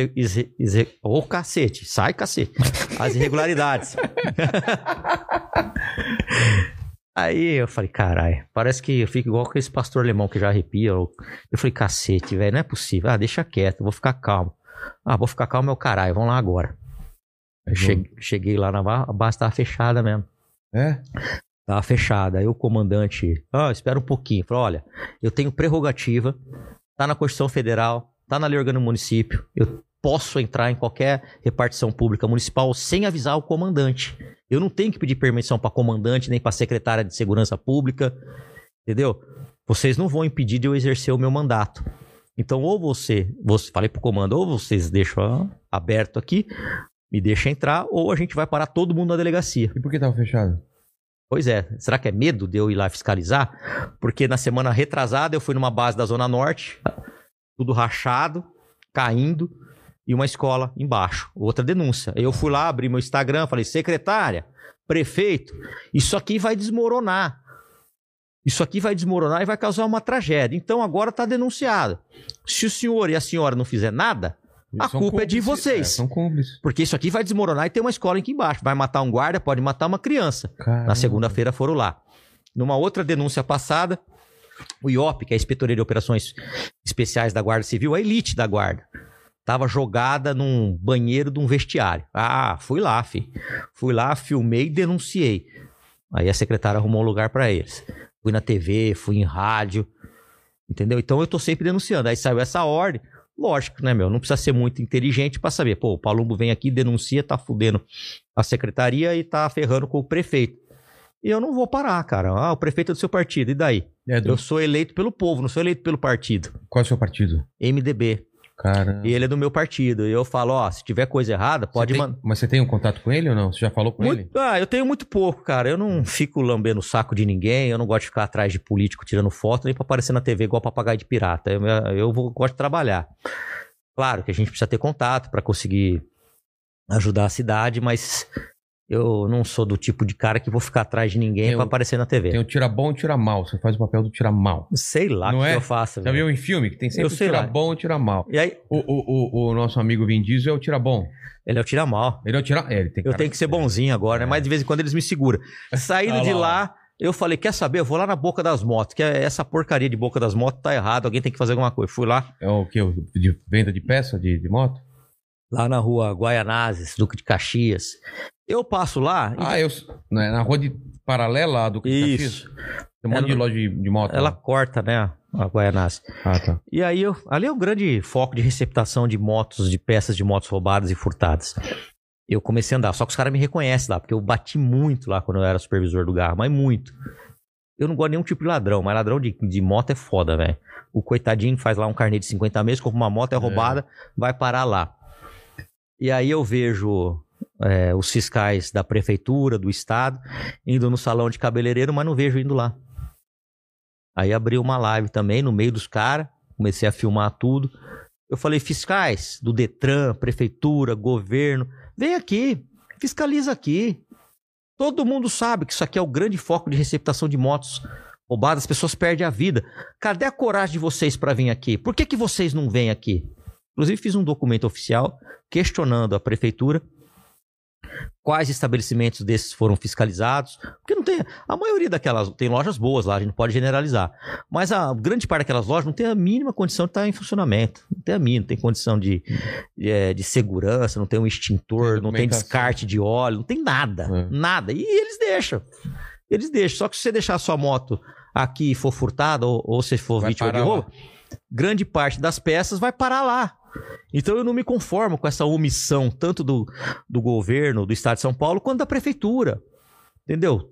Ô, cacete, sai, cacete. As irregularidades. *laughs* Aí eu falei, caralho, parece que eu fico igual com esse pastor alemão que já arrepia. Eu, falei, cacete, velho, não é possível. Ah, deixa quieto, vou ficar calmo. Ah, vou ficar calmo é o caralho, vamos lá agora. Eu che- cheguei lá na ba- a base, tava fechada mesmo. É? Tava fechada. Aí o comandante, ah, espera um pouquinho. Falou, olha, eu tenho prerrogativa, tá na Constituição Federal, tá na lei orgânica do município, eu posso entrar em qualquer repartição pública municipal sem avisar o comandante. Eu não tenho que pedir permissão para comandante nem para secretária de segurança pública, entendeu? Vocês não vão impedir de eu exercer o meu mandato. Então, ou você, você falei pro comando, ou vocês deixam aberto aqui, me deixa entrar, ou a gente vai parar todo mundo na delegacia. E por que tava fechado? Pois é, será que é medo de eu ir lá fiscalizar? Porque na semana retrasada eu fui numa base da Zona Norte, tudo rachado, caindo, e uma escola embaixo. Outra denúncia. Eu fui lá, abri meu Instagram, falei, secretária, prefeito, isso aqui vai desmoronar. Isso aqui vai desmoronar e vai causar uma tragédia. Então agora está denunciado. Se o senhor e a senhora não fizer nada, A São culpa é de vocês. É, são cúmplices. porque isso aqui vai desmoronar e tem uma escola aqui embaixo. Vai matar um guarda, pode matar uma criança. Caramba. Na segunda-feira foram lá. Numa outra denúncia passada, o IOP, que é a Inspetoria de Operações Especiais da Guarda Civil, a elite da Guarda, estava jogada num banheiro de um vestiário. Ah, fui lá, fi. Fui lá, filmei e denunciei. Aí a secretária arrumou um lugar para eles. Fui na TV, fui em rádio, entendeu? Então eu tô sempre denunciando. Aí saiu essa ordem. Lógico, né, meu? Não precisa ser muito inteligente para saber. Pô, o Palumbo vem aqui, denuncia, tá fudendo a secretaria e tá ferrando com o prefeito. E eu não vou parar, cara. Ah, o prefeito é do seu partido, e daí? É do... Eu sou eleito pelo povo, não sou eleito pelo partido. Qual é o seu partido? MDB. Caramba. E ele é do meu partido. E eu falo, ó, se tiver coisa errada, pode mandar. Mas você tem um contato com ele ou não? Você já falou com ele? Muito- ah, eu tenho muito pouco, cara. Eu não fico lambendo o saco de ninguém, eu não gosto de ficar atrás de político tirando foto, nem pra aparecer na TV igual papagaio de pirata. Eu, eu vou- gosto de trabalhar. Claro que a gente precisa ter contato pra conseguir ajudar a cidade, mas eu não sou do tipo de cara que vou ficar atrás de ninguém um- aparecer na TV. Tem o tira bom e o tira mal. Você faz o papel do tira mal. Sei lá o que é? eu faço. Já viu em filme que tem sempre Eu o sei tira lá. bom e o tira mal. E aí, O, o, o, o nosso amigo Vin Diesel é o tira bom. ele é o tira mal. Ele é o tira... É, ele tem Eu tenho que ser bonzinho agora, né? Mas de vez em quando eles me seguram. *laughs* Saindo de lá, lá, eu falei: quer saber? Eu vou lá na boca das motos, que é essa porcaria de boca das motos tá errado, alguém tem que fazer alguma coisa. Fui lá, É o que? De venda de peça de, de moto? lá na rua Guaianazes, Duque de Caxias. Eu passo lá. e- Ah, eu. né, Na rua de paralela do Caxias? Isso. Tem um monte Ela- de loja de, de moto. Ela lá. corta, né? A Guaianazes. Ah, tá. E aí, eu, ali é um grande foco de receptação de motos, de peças de motos roubadas e furtadas. Eu comecei a andar, só que os caras me reconhecem lá, porque eu bati muito lá quando eu era supervisor do carro, mas muito. Eu não gosto de nenhum tipo de ladrão, mas ladrão de, de moto é foda, velho. O coitadinho faz lá um carnê de 50 meses, compra uma moto, é roubada, vai parar lá. E aí eu vejo é, os fiscais da prefeitura, do estado, indo no salão de cabeleireiro, mas não vejo indo lá. Aí abri uma live também no meio dos caras, comecei a filmar tudo. Eu falei, fiscais do Detran, prefeitura, governo, vem aqui, fiscaliza aqui. Todo mundo sabe que isso aqui é o grande foco de receptação de motos roubadas, as pessoas perdem a vida. Cadê a coragem de vocês para vir aqui? Por que, que vocês não vêm aqui? Inclusive fiz um documento oficial questionando a prefeitura quais estabelecimentos desses foram fiscalizados, porque não tem, a maioria daquelas tem lojas boas lá, a gente não pode generalizar, mas a grande parte daquelas lojas não tem a mínima condição de estar em funcionamento, não tem a mínima, não tem condição de, de, é, de segurança, não tem um extintor, Tem não tem descarte de óleo, não tem nada, É. nada, e eles deixam, eles deixam, só que se você deixar a sua moto aqui e for furtada, ou, ou se for Vai vítima de lá. roubo, grande parte das peças vai parar lá. Então eu não me conformo com essa omissão, tanto do, do governo, do estado de São Paulo, quanto da prefeitura. Entendeu?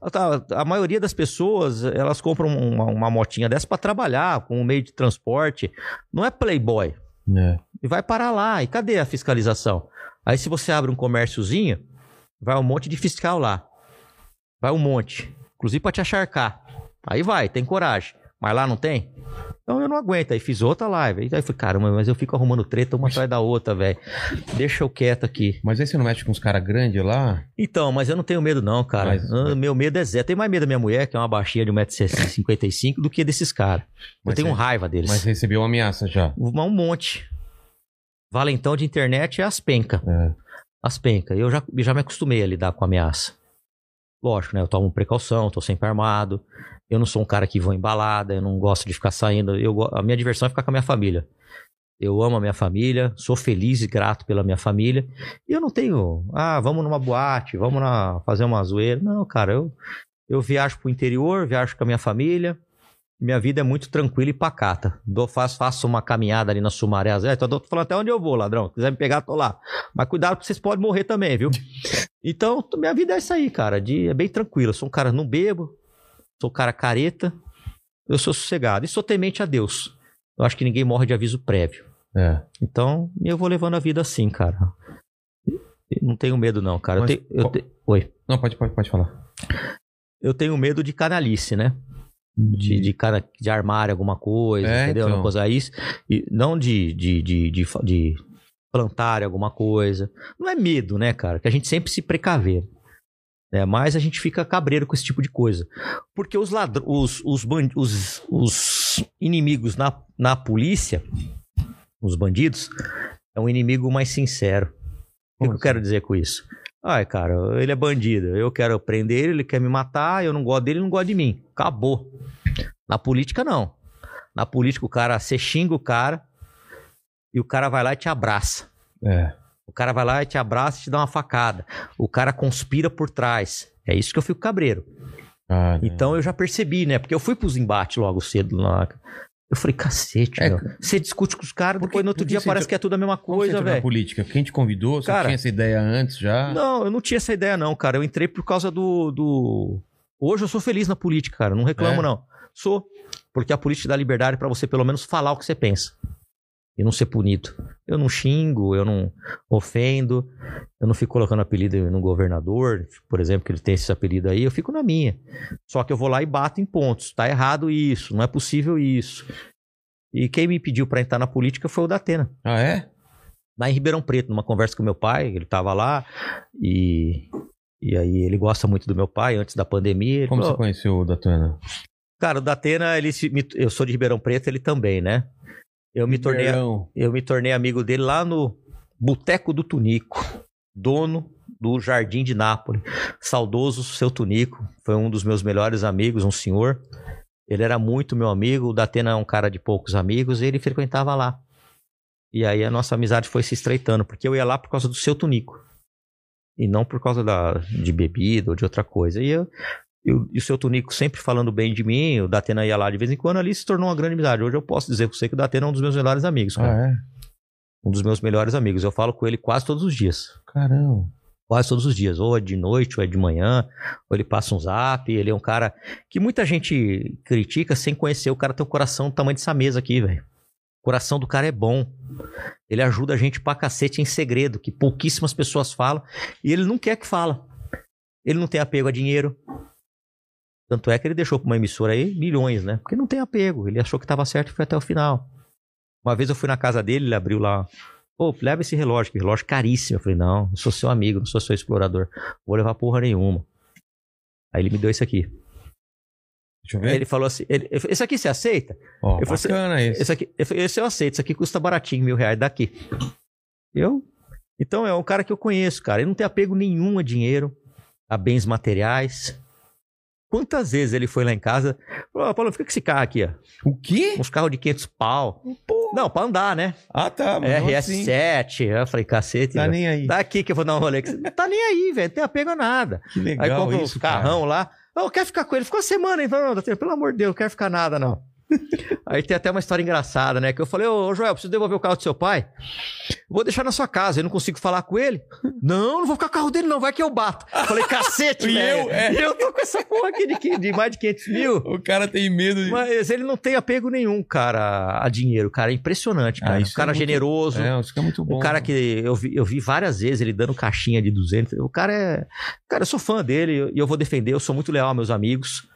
A, a maioria das pessoas, elas compram uma, uma motinha dessa para trabalhar, com um meio de transporte. Não é playboy. É. E vai parar lá. E cadê a fiscalização? Aí se você abre um comérciozinho, vai um monte de fiscal lá. Vai um monte. Inclusive para te acharcar. Aí vai, tem coragem. Mas lá não tem? Então eu não aguento. Aí fiz outra live. Aí eu falei, caramba, mas eu fico arrumando treta uma atrás da outra, velho. Deixa eu quieto aqui. Mas aí você não mexe com os caras grandes lá? Então, mas eu não tenho medo, não, cara. Mas- Ah, Meu medo é zero. Eu tenho mais medo da minha mulher, que é uma baixinha de 1,55m, do que desses caras. Eu Mas tenho é- raiva deles. Mas recebeu uma ameaça já. Um um monte. Valentão de internet é as penca. É. As penca. Eu já, já me acostumei a lidar com ameaça. Lógico, né? Eu tomo precaução, tô sempre armado. Eu não sou um cara que vou em balada, eu não gosto de ficar saindo. Eu, a minha diversão é ficar com a minha família. Eu amo a minha família, sou feliz e grato pela minha família. E eu não tenho, ah, vamos numa boate, vamos na, fazer uma zoeira. Não, cara, eu, eu viajo pro interior, viajo com a minha família. Minha vida é muito tranquila e pacata. Dou, faço, faço uma caminhada ali na Sumaré. É, tô, tô falando até onde eu vou, ladrão. Se quiser me pegar, tô lá. Mas cuidado, porque vocês podem morrer também, viu? *laughs* Então, minha vida é isso aí, cara. De, é bem tranquila. Eu sou um cara não bebo, sou cara careta, eu sou sossegado. E sou temente a Deus. Eu acho que ninguém morre de aviso prévio. É. Então, eu vou levando a vida assim, cara. Eu Não tenho medo, não, cara. Eu Mas tenho- eu qual- te- Oi. Não, pode, pode, pode falar. Eu tenho medo de canalice, né? De, de, cara, de armar alguma coisa, É, entendeu? então. Uma coisa isso. E não de, de, de, de, de plantar alguma coisa. Não é medo, né, cara? Que a gente sempre se precaver. Né? Mas a gente fica cabreiro com esse tipo de coisa. Porque os ladrões, os, os, os, os inimigos na, na polícia, os bandidos, é um inimigo mais sincero. O que, eu quero dizer com isso? Ai, cara, ele é bandido. Eu quero prender ele, ele quer me matar, eu não gosto dele, ele não gosta de mim. Acabou. Na política, não. Na política, o cara, você xinga o cara e o cara vai lá e te abraça. É. O cara vai lá e te abraça e te dá uma facada. O cara conspira por trás. É isso que eu fico cabreiro. Ah, não. Então eu já percebi, né? Porque eu fui pros embates logo cedo lá. Eu falei, cacete, É, meu. Você discute com os caras, depois no outro dia parece entrou- que é tudo a mesma coisa, velho. política? Quem te convidou? Você Cara- tinha essa ideia antes já? Não, eu não tinha essa ideia, não, cara. Eu entrei por causa do. do... Hoje eu sou feliz na política, cara. Não reclamo, É? não. Sou. Porque a política dá liberdade pra você, pelo menos, falar o que você pensa. E não ser punido. Eu não xingo, eu não ofendo, eu não fico colocando apelido no governador, por exemplo, que ele tem esse apelido aí, eu fico na minha. Só que eu vou lá e bato em pontos. Tá errado isso, não é possível isso. E quem me pediu pra entrar na política foi o Datena Ah, é? lá em Ribeirão Preto, numa conversa com meu pai, ele tava lá e, e aí ele gosta muito do meu pai antes da pandemia. Como falou, você conheceu o Datana? Cara, o Datena, ele eu sou de Ribeirão Preto, ele também, né? Eu me tornei, eu me tornei amigo dele lá no Boteco do Tunico, dono do Jardim de Nápoles. Saudoso seu Tunico, foi um dos meus melhores amigos, um senhor. Ele era muito meu amigo, o Datena é um cara de poucos amigos, e ele frequentava lá. E aí a nossa amizade foi se estreitando, porque eu ia lá por causa do seu Tunico. E não por causa da, de bebida ou de outra coisa. E, eu, e o, e o seu Tunico sempre falando bem de mim, o Datena ia lá de vez em quando, ali se tornou uma grande amizade. Hoje eu posso dizer pra você que o Datena é um dos meus melhores amigos, cara. Ah, é? Um dos meus melhores amigos. Eu falo com ele quase todos os dias. Caramba. Quase todos os dias. Ou é de noite, ou é de manhã, ou ele passa um zap. Ele é um cara que muita gente critica sem conhecer. O cara tem o coração do tamanho dessa mesa aqui, velho. O coração do cara é bom. Ele ajuda a gente pra cacete em segredo, que pouquíssimas pessoas falam. E ele não quer que fala. Ele não tem apego a dinheiro. Tanto é que ele deixou pra uma emissora aí milhões, né? Porque não tem apego. Ele achou que tava certo e foi até o final. Uma vez eu fui na casa dele, ele abriu lá. Pô, leva esse relógio, que relógio caríssimo. Eu falei, não, eu sou seu amigo, não sou seu explorador. Vou levar porra nenhuma. Aí ele me deu isso aqui. Deixa eu Aí ver. ele falou assim: ele- esse aqui você aceita? Ó, eu falei bacana esse. Esse aqui, eu falei, esse eu aceito, esse aqui custa baratinho, mil reais daqui. Eu. Então é um cara que eu conheço, cara. Ele não tem apego nenhum a dinheiro, a bens materiais. Quantas vezes ele foi lá em casa? Falou, "Ó, Paulo, fica com esse carro aqui, ó. O quê? Uns carros de 500 pau. Não, pra andar, né? Ah, tá. mas não assim. RS7. Eu falei, cacete. Tá velho. nem aí. Daqui que eu vou dar um rolê. Não tá nem aí, velho. Não tem apego a nada. Que Aí legal compra isso, uns carrão cara. lá. Eu quero ficar com ele. Ficou uma semana, então, não, pelo amor de Deus, não quero ficar nada, não. Aí tem até uma história engraçada, né? Que eu falei, ô Joel, preciso devolver o carro do seu pai. Vou deixar na sua casa, eu não consigo falar com ele. Não, não vou ficar com o carro dele, não, vai que eu bato. Falei, cacete, *laughs* E velho. eu, é. E eu tô com essa porra aqui de, de mais de 500 mil. O cara tem medo de. Mas ele não tem apego nenhum, cara, a dinheiro, cara. É impressionante, cara. Ah, um isso cara é muito- generoso. É, isso que é muito bom. Um cara que eu vi, eu vi várias vezes ele dando caixinha de 200. O cara é. Cara, eu sou fã dele e eu vou defender. Eu sou muito leal aos meus amigos.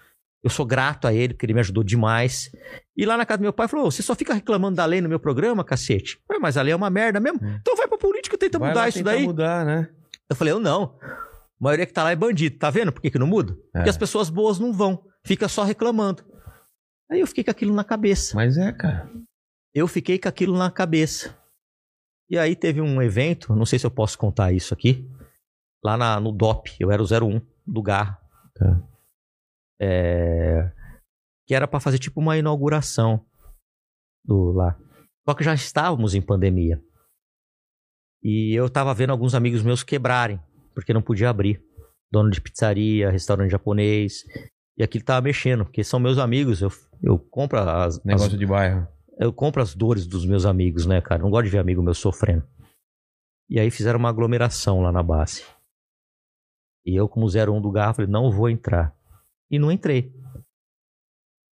Eu sou grato a ele, porque ele me ajudou demais. E lá na casa do meu pai falou: você só fica reclamando da lei no meu programa, cacete. Mas a lei é uma merda mesmo. Então vai pra política e tenta Vai mudar lá isso tentar daí. mudar, né? Eu falei, eu não. A maioria que tá lá é bandido, tá vendo por que, que não muda? Porque É. as pessoas boas não vão, fica só reclamando. Aí eu fiquei com aquilo na cabeça. Mas é, cara. Eu fiquei com aquilo na cabeça. E aí teve um evento, não sei se eu posso contar isso aqui, lá na- no DOP, eu era o 01 do Garra. Tá. É, que era pra fazer tipo uma inauguração do lá. Só que já estávamos em pandemia. E eu tava vendo alguns amigos meus quebrarem, porque não podia abrir. Dono de pizzaria, restaurante japonês. E aquilo tava mexendo, porque são meus amigos, eu, eu compro as, as Negócio de bairro. eu compro as dores dos meus amigos, né, cara? Não gosto de ver amigo meu sofrendo. E aí fizeram uma aglomeração lá na base. E eu, como 01 do garro, falei, não vou entrar. E não entrei.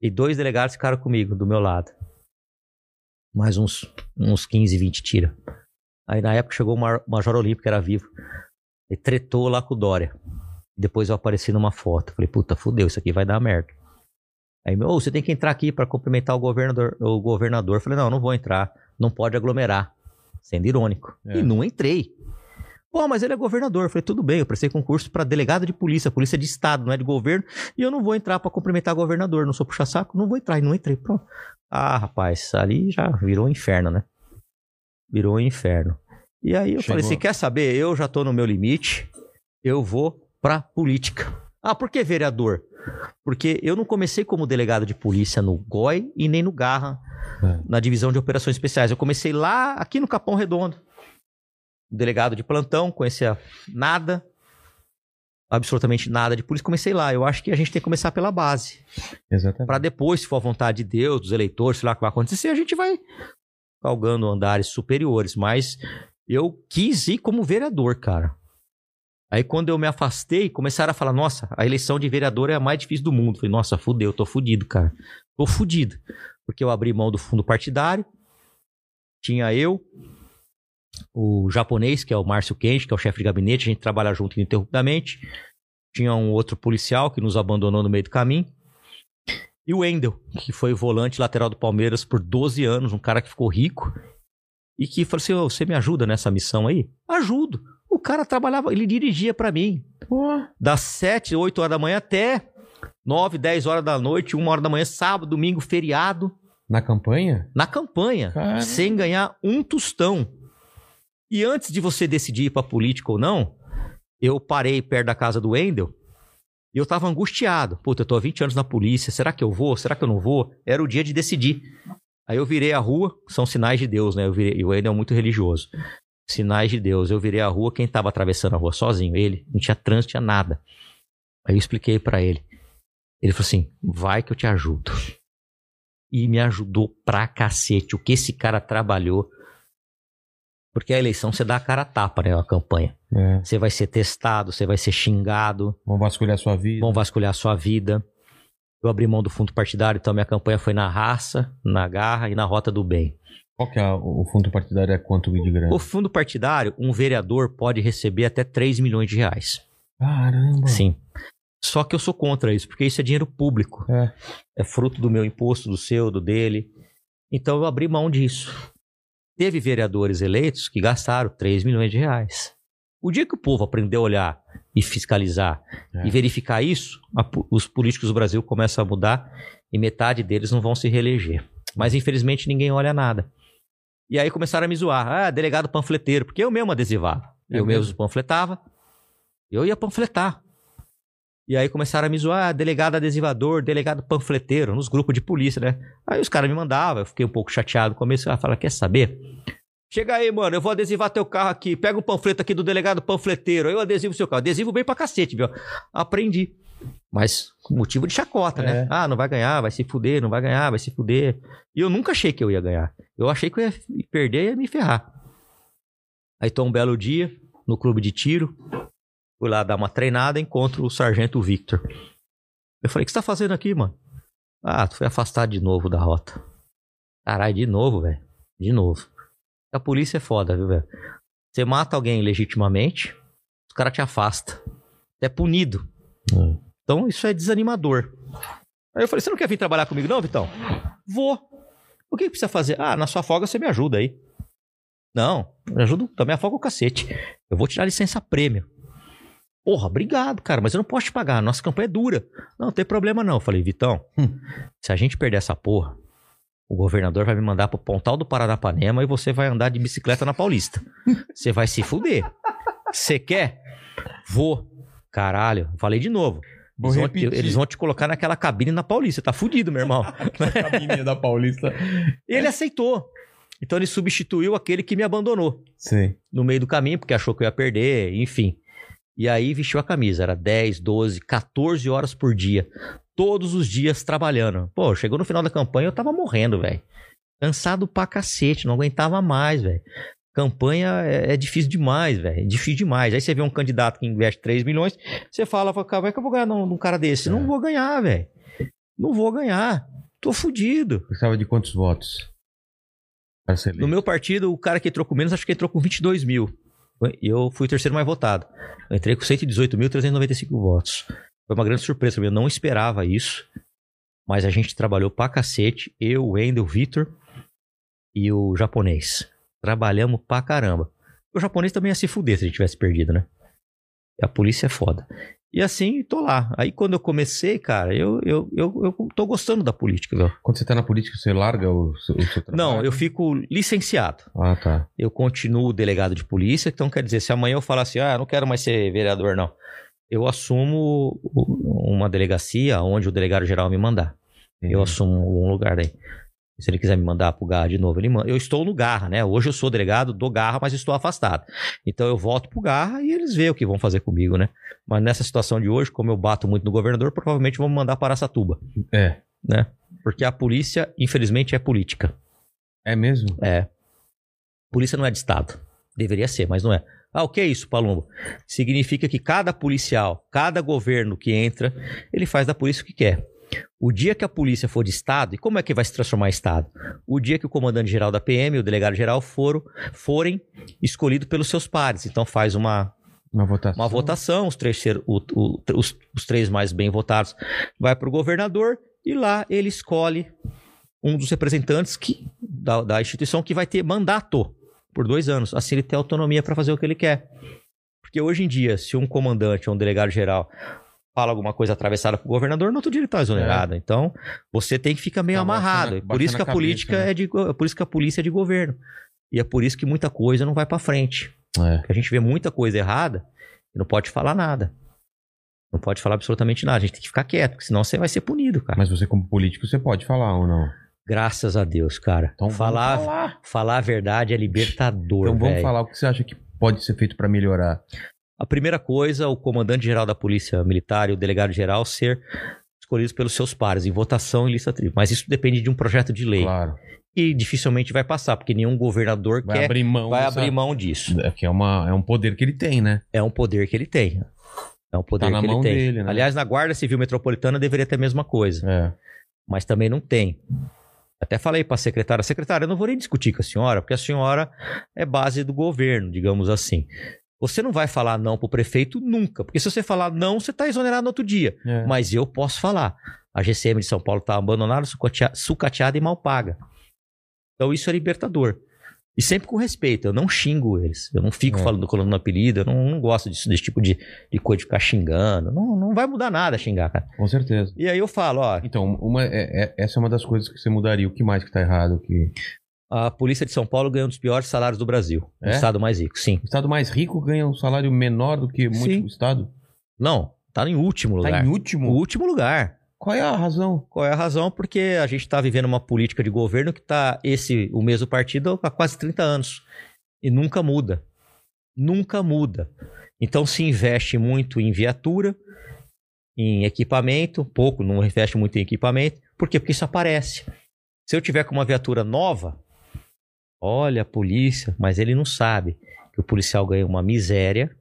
E dois delegados ficaram comigo, do meu lado. Mais uns, uns 15, 20 tira. Aí na época chegou o Major Olímpico, que era vivo. Ele tretou lá com o Dória. Depois eu apareci numa foto. Falei, puta, fudeu, isso aqui vai dar merda. Aí, meu, ô, você tem que entrar aqui pra cumprimentar o governador. O governador. Falei, não, não vou entrar. Não pode aglomerar. Sendo irônico. É. E não entrei. Pô, mas ele é governador. Falei, tudo bem, eu prestei concurso pra delegado de polícia. Polícia de estado, não é de governo. E eu não vou entrar pra cumprimentar governador. Não sou puxa-saco, não vou entrar. E não entrei. Pronto. Ah, rapaz, ali já virou um inferno, né? Virou um inferno. E aí eu Chegou. falei, você quer saber? Eu já tô no meu limite. Eu vou pra política. Ah, por que vereador? Porque eu não comecei como delegado de polícia no GOI e nem no Garra, É. na divisão de operações especiais. Eu comecei lá, aqui no Capão Redondo. Delegado de plantão, conhecia nada, absolutamente nada de polícia. Comecei lá. Eu acho que a gente tem que começar pela base. Exatamente. Pra depois, se for a vontade de Deus, dos eleitores, sei lá o que vai acontecer, a gente vai galgando andares superiores. Mas eu quis ir como vereador, cara. Aí quando eu me afastei, começaram a falar: nossa, a eleição de vereador é a mais difícil do mundo. Falei, nossa, fudeu, tô fudido, cara. Tô fudido. Porque eu abri mão do fundo partidário. Tinha eu, o japonês, que é o Márcio Kenji, que é o chefe de gabinete, a gente trabalha junto ininterruptamente. Tinha um outro policial que nos abandonou no meio do caminho. E o Wendel, que foi volante lateral do Palmeiras por 12 anos, um cara que ficou rico. E que falou assim: "Ô, você me ajuda nessa missão aí? Ajudo. O cara trabalhava, ele dirigia pra mim. Das 7, 8 horas da manhã até 9, 10 horas da noite, 1 hora da manhã, sábado, domingo, feriado Na campanha? na campanha, Cara. sem ganhar um tostão. E antes de você decidir ir pra política ou não, eu parei perto da casa do Wendel e eu tava angustiado. Puta, eu tô há 20 anos na polícia, será que eu vou? Será que eu não vou? Era o dia de decidir. Aí eu virei a rua, são sinais de Deus, né? Eu virei, e o Wendel é muito religioso. Sinais de Deus. Eu virei a rua, quem tava atravessando a rua sozinho? Ele. Não tinha trânsito, tinha nada. Aí eu expliquei pra ele. Ele falou assim: vai que eu te ajudo. E me ajudou pra cacete. O que esse cara trabalhou. Porque a eleição você dá a cara a tapa, né? A campanha. É. Você vai ser testado, você vai ser xingado, Vão vasculhar sua vida. vão vasculhar a sua vida. Eu abri mão do fundo partidário, então minha campanha foi na raça, na garra e na rota do bem. Qual que é o o fundo partidário? É quanto de grana? O fundo partidário, um vereador pode receber até 3 milhões de reais. Caramba. Sim. Só que eu sou contra isso, porque isso é dinheiro público. É. É fruto do meu imposto, do seu, do dele. Então eu abri mão disso. Teve vereadores eleitos que gastaram 3 milhões de reais. O dia que o povo aprender a olhar e fiscalizar É. e verificar isso, a os políticos do Brasil começam a mudar e metade deles não vão se reeleger. Mas infelizmente ninguém olha nada. E aí começaram a me zoar. Ah, delegado panfleteiro, porque eu mesmo adesivava. É eu mesmo? mesmo panfletava. Eu ia panfletar. E aí começaram a me zoar, ah, delegado adesivador, delegado panfleteiro, nos grupos de polícia, né? Aí os caras me mandavam, eu fiquei um pouco chateado no começo. Eu falava, quer saber? Chega aí, mano, eu vou adesivar teu carro aqui. Pega o panfleto aqui do delegado panfleteiro. Aí eu adesivo seu carro. Adesivo bem pra cacete, viu? Aprendi. Mas com motivo de chacota, É. né? Ah, não vai ganhar, vai se fuder, não vai ganhar, vai se fuder. E eu nunca achei que eu ia ganhar. Eu achei que eu ia perder e ia me ferrar. Aí tô um belo dia no clube de tiro. Fui lá dar uma treinada, encontro o sargento Victor. Eu falei, o que você tá fazendo aqui, mano? Ah, tu foi afastado de novo da rota. Caralho, de novo, velho. De novo. A polícia é foda, viu, velho? Você mata alguém legitimamente, os caras te afastam. É punido. É. Então isso é desanimador. Aí eu falei, você não quer vir trabalhar comigo não, Vitão? Vou. O que que precisa fazer? Ah, na sua folga você me ajuda aí. Não, me ajuda, também afoga o cacete. Eu vou tirar licença prêmio. Porra, obrigado, cara, mas eu não posso te pagar. Nossa campanha é dura. Não, não tem problema não. Eu falei, Vitão, Hum. se a gente perder essa porra, o governador vai me mandar pro Pontal do Paranapanema e você vai andar de bicicleta na Paulista. Você vai se fuder. Você quer? Vou. Caralho, falei de novo. Eles vão, repetir. eles vão te colocar naquela cabine na Paulista. Tá fudido, meu irmão. *laughs* Cabininha da Paulista. ele aceitou. Então ele substituiu aquele que me abandonou Sei. no meio do caminho, porque achou que eu ia perder, enfim. E aí vestiu a camisa. Era 10, 12, 14 horas por dia. Todos os dias trabalhando. Pô, chegou no final da campanha eu tava morrendo, velho. Cansado pra cacete, não aguentava mais, velho. Campanha é, é difícil demais, velho. É difícil demais. Aí você vê um candidato que investe 3 milhões, você fala, fala, como é que eu vou ganhar num, num cara desse? Não vou ganhar, velho. Não vou ganhar. Tô fudido. Precisava de quantos votos? No meu partido, o cara que entrou com menos, acho que entrou com 22 mil. Eu fui o terceiro mais votado. Eu entrei com 118.395 votos. Foi uma grande surpresa. Eu não esperava isso. Mas a gente trabalhou pra cacete. Eu, o Wendel, o Vitor e o japonês. Trabalhamos pra caramba. O japonês também ia se fuder se ele tivesse perdido, né? A polícia é foda. E assim, tô lá. Aí quando eu comecei, cara, eu, eu, eu, eu tô gostando da política, viu? Quando você tá na política, você larga o seu, o seu trabalho? Não, eu fico licenciado. Ah, tá. eu continuo delegado de polícia, então quer dizer, se amanhã eu falar assim, ah, não quero mais ser vereador, não. Eu assumo uma delegacia onde o delegado geral me mandar. Eu assumo um lugar daí. Se ele quiser me mandar pro Garra de novo, ele manda. Eu estou no Garra, né? Hoje eu sou delegado do Garra, mas estou afastado. Então eu volto pro Garra e eles veem o que vão fazer comigo, né? Mas nessa situação de hoje, como eu bato muito no governador, provavelmente vão me mandar para Satuba, É. né? Porque a polícia, infelizmente, é política. É mesmo? É. Polícia não é de Estado. Deveria ser, mas não é. Ah, o que é isso, Palumbo? Significa que cada policial, cada governo que entra, ele faz da polícia o que quer. O dia que a polícia for de Estado, e como é que vai se transformar em Estado? O dia que o comandante-geral da PM e o delegado-geral foram, forem escolhidos pelos seus pares. Então faz uma, Uma votação. uma votação, os três, ser- o- o- os, os três mais bem votados vai para o governador e lá ele escolhe um dos representantes que, da, da instituição que vai ter mandato por dois anos. Assim ele tem autonomia para fazer o que ele quer. Porque hoje em dia, se um comandante ou um delegado geral fala alguma coisa atravessada pro governador, no outro dia ele tá exonerado. Então, você tem que ficar meio Tá amarrado. baixando a- E por isso que a baixando a política cabeça, né? é de é por isso que a polícia é de governo. E é por isso que muita coisa não vai para frente. É. Porque a gente vê muita coisa errada e não pode falar nada. Não pode falar absolutamente nada. A gente tem que ficar quieto, porque senão você vai ser punido, cara. Mas você, como político, você pode falar ou não? Graças a Deus, cara. Então falar, falar. falar a verdade é libertador, Então vamos velho. falar o que você acha que pode ser feito pra melhorar. A primeira coisa, o comandante-geral da Polícia Militar e o delegado-geral ser escolhidos pelos seus pares, em votação e lista tríplice. Mas isso depende de um projeto de lei. Claro. E dificilmente vai passar, porque nenhum governador Vai quer, abrir mão. vai dessa- abrir mão disso. É que é, uma, é um poder que ele tem, né? É um poder que ele tem. É um poder Tá que ele mão tem. dele, né? Aliás, na Guarda Civil Metropolitana deveria ter a mesma coisa, É. mas também não tem. Até falei para a secretária, secretária, eu não vou nem discutir com a senhora, porque a senhora é base do governo, digamos assim. Você não vai falar não pro prefeito nunca, porque se você falar não, você tá exonerado no outro dia. É. Mas eu posso falar. A GCM de São Paulo está abandonada, sucatea- sucateada e mal paga. Então isso é libertador. E sempre com respeito, eu não xingo eles. Eu não fico É. falando, colocando apelido, eu não, não gosto disso, desse tipo de, de coisa de ficar xingando. Não, não vai mudar nada xingar, cara. Com certeza. E aí eu falo, ó, Então, uma, é- é- essa é uma das coisas que você mudaria. O que mais que tá errado? Que... a polícia de São Paulo ganha um dos piores salários do Brasil. O É? estado mais rico, sim. O estado mais rico ganha um salário menor do que muito Sim. estado? Não, tá em último Tá lugar. em O último? último lugar. Qual é a razão? Qual é a razão? Porque a gente está vivendo uma política de governo que está esse o mesmo partido há quase 30 anos e nunca muda. Nunca muda. Então se investe muito em viatura, em equipamento, pouco, não investe muito em equipamento. Por quê? Porque isso aparece. Se eu tiver com uma viatura nova, olha a polícia, mas ele não sabe que o policial ganha uma miséria.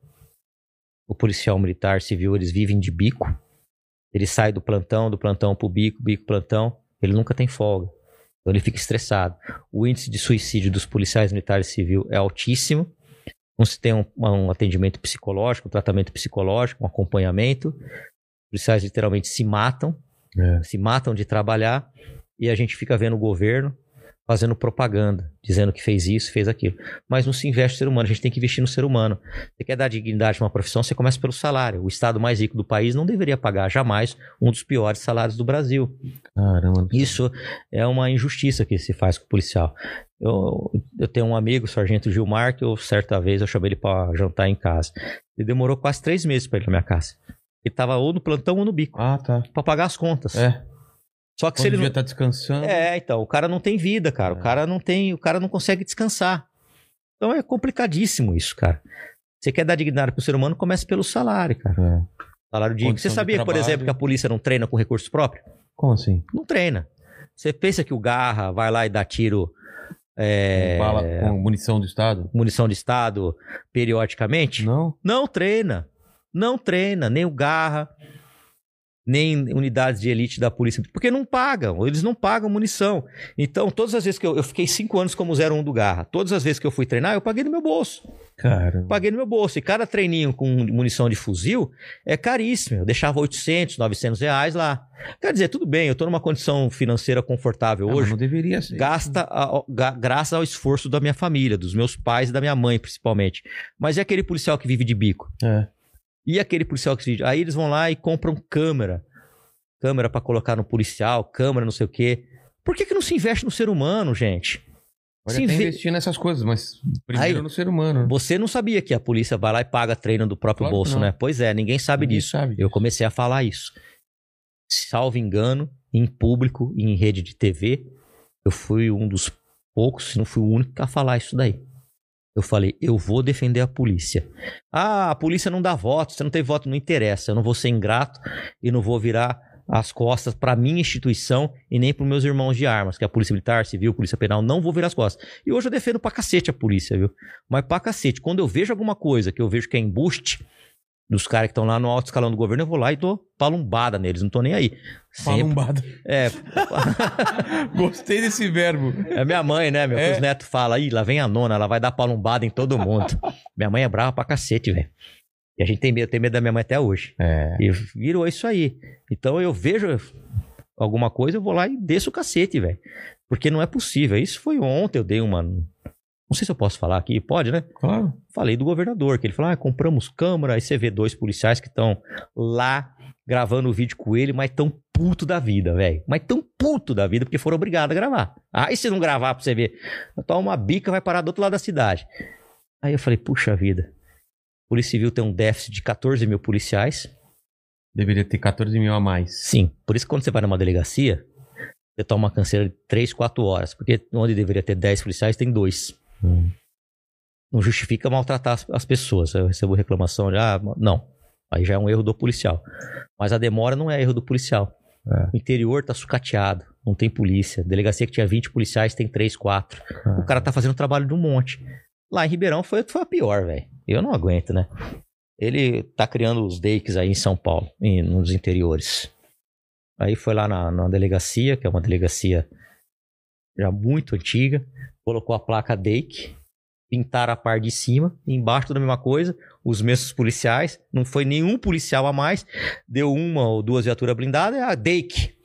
O policial militar civil, eles vivem de bico. Ele sai do plantão, do plantão pro bico, bico, plantão. Ele nunca tem folga. Então ele fica estressado. O índice de suicídio dos policiais militares civil é altíssimo. Não se tem um, um atendimento psicológico, um tratamento psicológico, um acompanhamento. Os policiais literalmente se matam, É. se matam de trabalhar e a gente fica vendo o governo fazendo propaganda, dizendo que fez isso, fez aquilo. Mas não se investe no ser humano, a gente tem que investir no ser humano. Você quer dar dignidade a uma profissão, você começa pelo salário. O estado mais rico do país não deveria pagar jamais um dos piores salários do Brasil. Caramba. Isso é uma injustiça que se faz com o policial. Eu, eu tenho um amigo, o Sargento Gilmar, que eu, certa vez eu chamei ele para jantar em casa. Ele demorou quase três meses para ir na minha casa. Ele tava ou no plantão ou no bico, Ah, tá. para pagar as contas. É. Só que Quando se ele devia não... estar descansando. É, então, o cara não tem vida, cara. É. O cara não tem, o cara não consegue descansar. Então é complicadíssimo isso, cara. Você quer dar dignidade pro ser humano, comece pelo salário, cara. É. Salário digno. Você sabia, por trabalho. exemplo, que a polícia não treina com recursos próprios? Como assim? Não treina. Você pensa que o Garra vai lá e dá tiro é, Com Bala com munição do Estado? munição de Estado periodicamente? Não. Não treina. Não treina. Nem o Garra, nem unidades de elite da polícia. Porque não pagam. Eles não pagam munição. Então, todas as vezes que eu, eu fiquei cinco anos como 01 do Garra, todas as vezes que eu fui treinar, eu paguei no meu bolso. Caramba. Paguei no meu bolso. E cada treininho com munição de fuzil é caríssimo. Eu deixava 800, 900 reais lá. Quer dizer, tudo bem, eu tô numa condição financeira confortável Ah, hoje não deveria ser. gasta a- graças ao esforço da minha família, dos meus pais e da minha mãe, principalmente. Mas e aquele policial que vive de bico? É. E aquele policial que vive. Aí eles vão lá e compram câmera. Câmera pra colocar no policial, câmera não sei o quê. Por que, que não se investe no ser humano, gente? Pode Se até inve- investir nessas coisas, mas primeiro Aí- no ser humano. Você não sabia que a polícia vai lá e paga treino do próprio Claro bolso, né? Pois é, ninguém sabe Ninguém disso. sabe Eu comecei a falar isso. Salvo engano, em público, em rede de TV, eu fui um dos poucos, se não fui o único a falar isso daí. Eu falei, eu vou defender a polícia. Ah, a polícia não dá voto, você não tem voto, não interessa. Eu não vou ser ingrato e não vou virar as costas para minha instituição e nem para meus irmãos de armas, que é a Polícia Militar, Civil, Polícia Penal, não vou virar as costas. E hoje eu defendo pra cacete a polícia, viu? Mas pra cacete, quando eu vejo alguma coisa que eu vejo que é embuste dos caras que estão lá no alto escalão do governo, eu vou lá e dou palumbada neles, não tô nem aí. Sempre. Palumbada. É, *laughs* Gostei desse verbo. é minha mãe, né? Meu É. os netos falam, ih, lá vem a nona, ela vai dar palumbada em todo mundo. *laughs* minha mãe é brava pra cacete, velho. E a gente tem medo, tem medo da minha mãe até hoje. É. E virou isso aí. Então eu vejo alguma coisa, eu vou lá e desço o cacete, velho. Porque não é possível. Isso foi ontem, eu dei uma. Não sei se eu posso falar aqui, pode, né? Claro. Falei do governador, que ele falou: ah, compramos câmera, aí você vê dois policiais que estão lá gravando o vídeo com ele, mas tão puto da vida, velho. Mas tão puto da vida, porque foram obrigados a gravar. Aí se não gravar pra você ver, toma uma bica, vai parar do outro lado da cidade. Aí eu falei, puxa vida. Polícia Civil tem um déficit de 14 mil policiais. Deveria ter 14 mil a mais. Sim, por isso que quando você vai numa delegacia, Você toma uma canseira de 3, 4 horas. Porque onde deveria ter 10 policiais, tem dois. Não justifica maltratar as, as pessoas. Eu recebo reclamação de, ah, não. Aí já é um erro do policial. Mas a demora não é erro do policial. É. O interior tá sucateado, não tem polícia. Delegacia que tinha 20 policiais tem 3, 4. O cara tá fazendo trabalho de um monte. Lá em Ribeirão foi, foi a pior, velho. Eu não aguento, né? Ele tá criando os DAKEs aí em São Paulo, em- nos interiores. Aí foi lá na, na delegacia, que é uma delegacia já muito antiga, colocou a placa DAKE, pintaram a parte de cima, embaixo tudo a mesma coisa, os mesmos policiais, não foi nenhum policial a mais, deu uma ou duas viaturas blindadas, é a DAKE.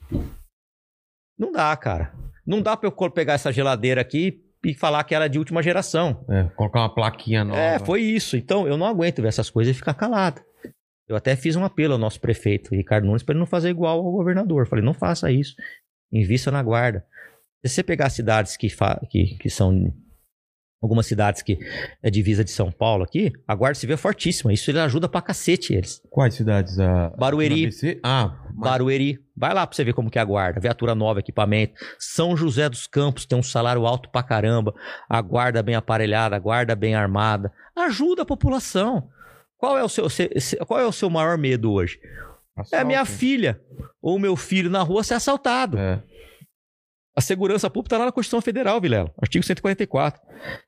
Não dá, cara. Não dá pra eu pegar essa geladeira aqui e falar que ela é de última geração. É, colocar uma plaquinha nova. É, foi isso. Então, eu não aguento ver essas coisas e ficar calado. Eu até fiz um apelo ao nosso prefeito, Ricardo Nunes, para ele não fazer igual ao governador. Falei, não faça isso. Invista na guarda. Se você pegar cidades que, que, que são. Algumas cidades que é divisa de São Paulo aqui, a Guarda Civil é fortíssima. Isso ele ajuda pra cacete eles. Quais cidades? A... Barueri. Ah, mas- Barueri. Vai lá pra você ver como que é a guarda. Viatura nova, equipamento. São José dos Campos tem um salário alto pra caramba. A guarda bem aparelhada, a guarda bem armada. Ajuda a população. Qual é o seu, se- se- qual é o seu maior medo hoje? É a minha assalto. filha ou meu filho na rua ser assaltado. É. A segurança pública está lá na Constituição Federal, Vilela. Artigo 144.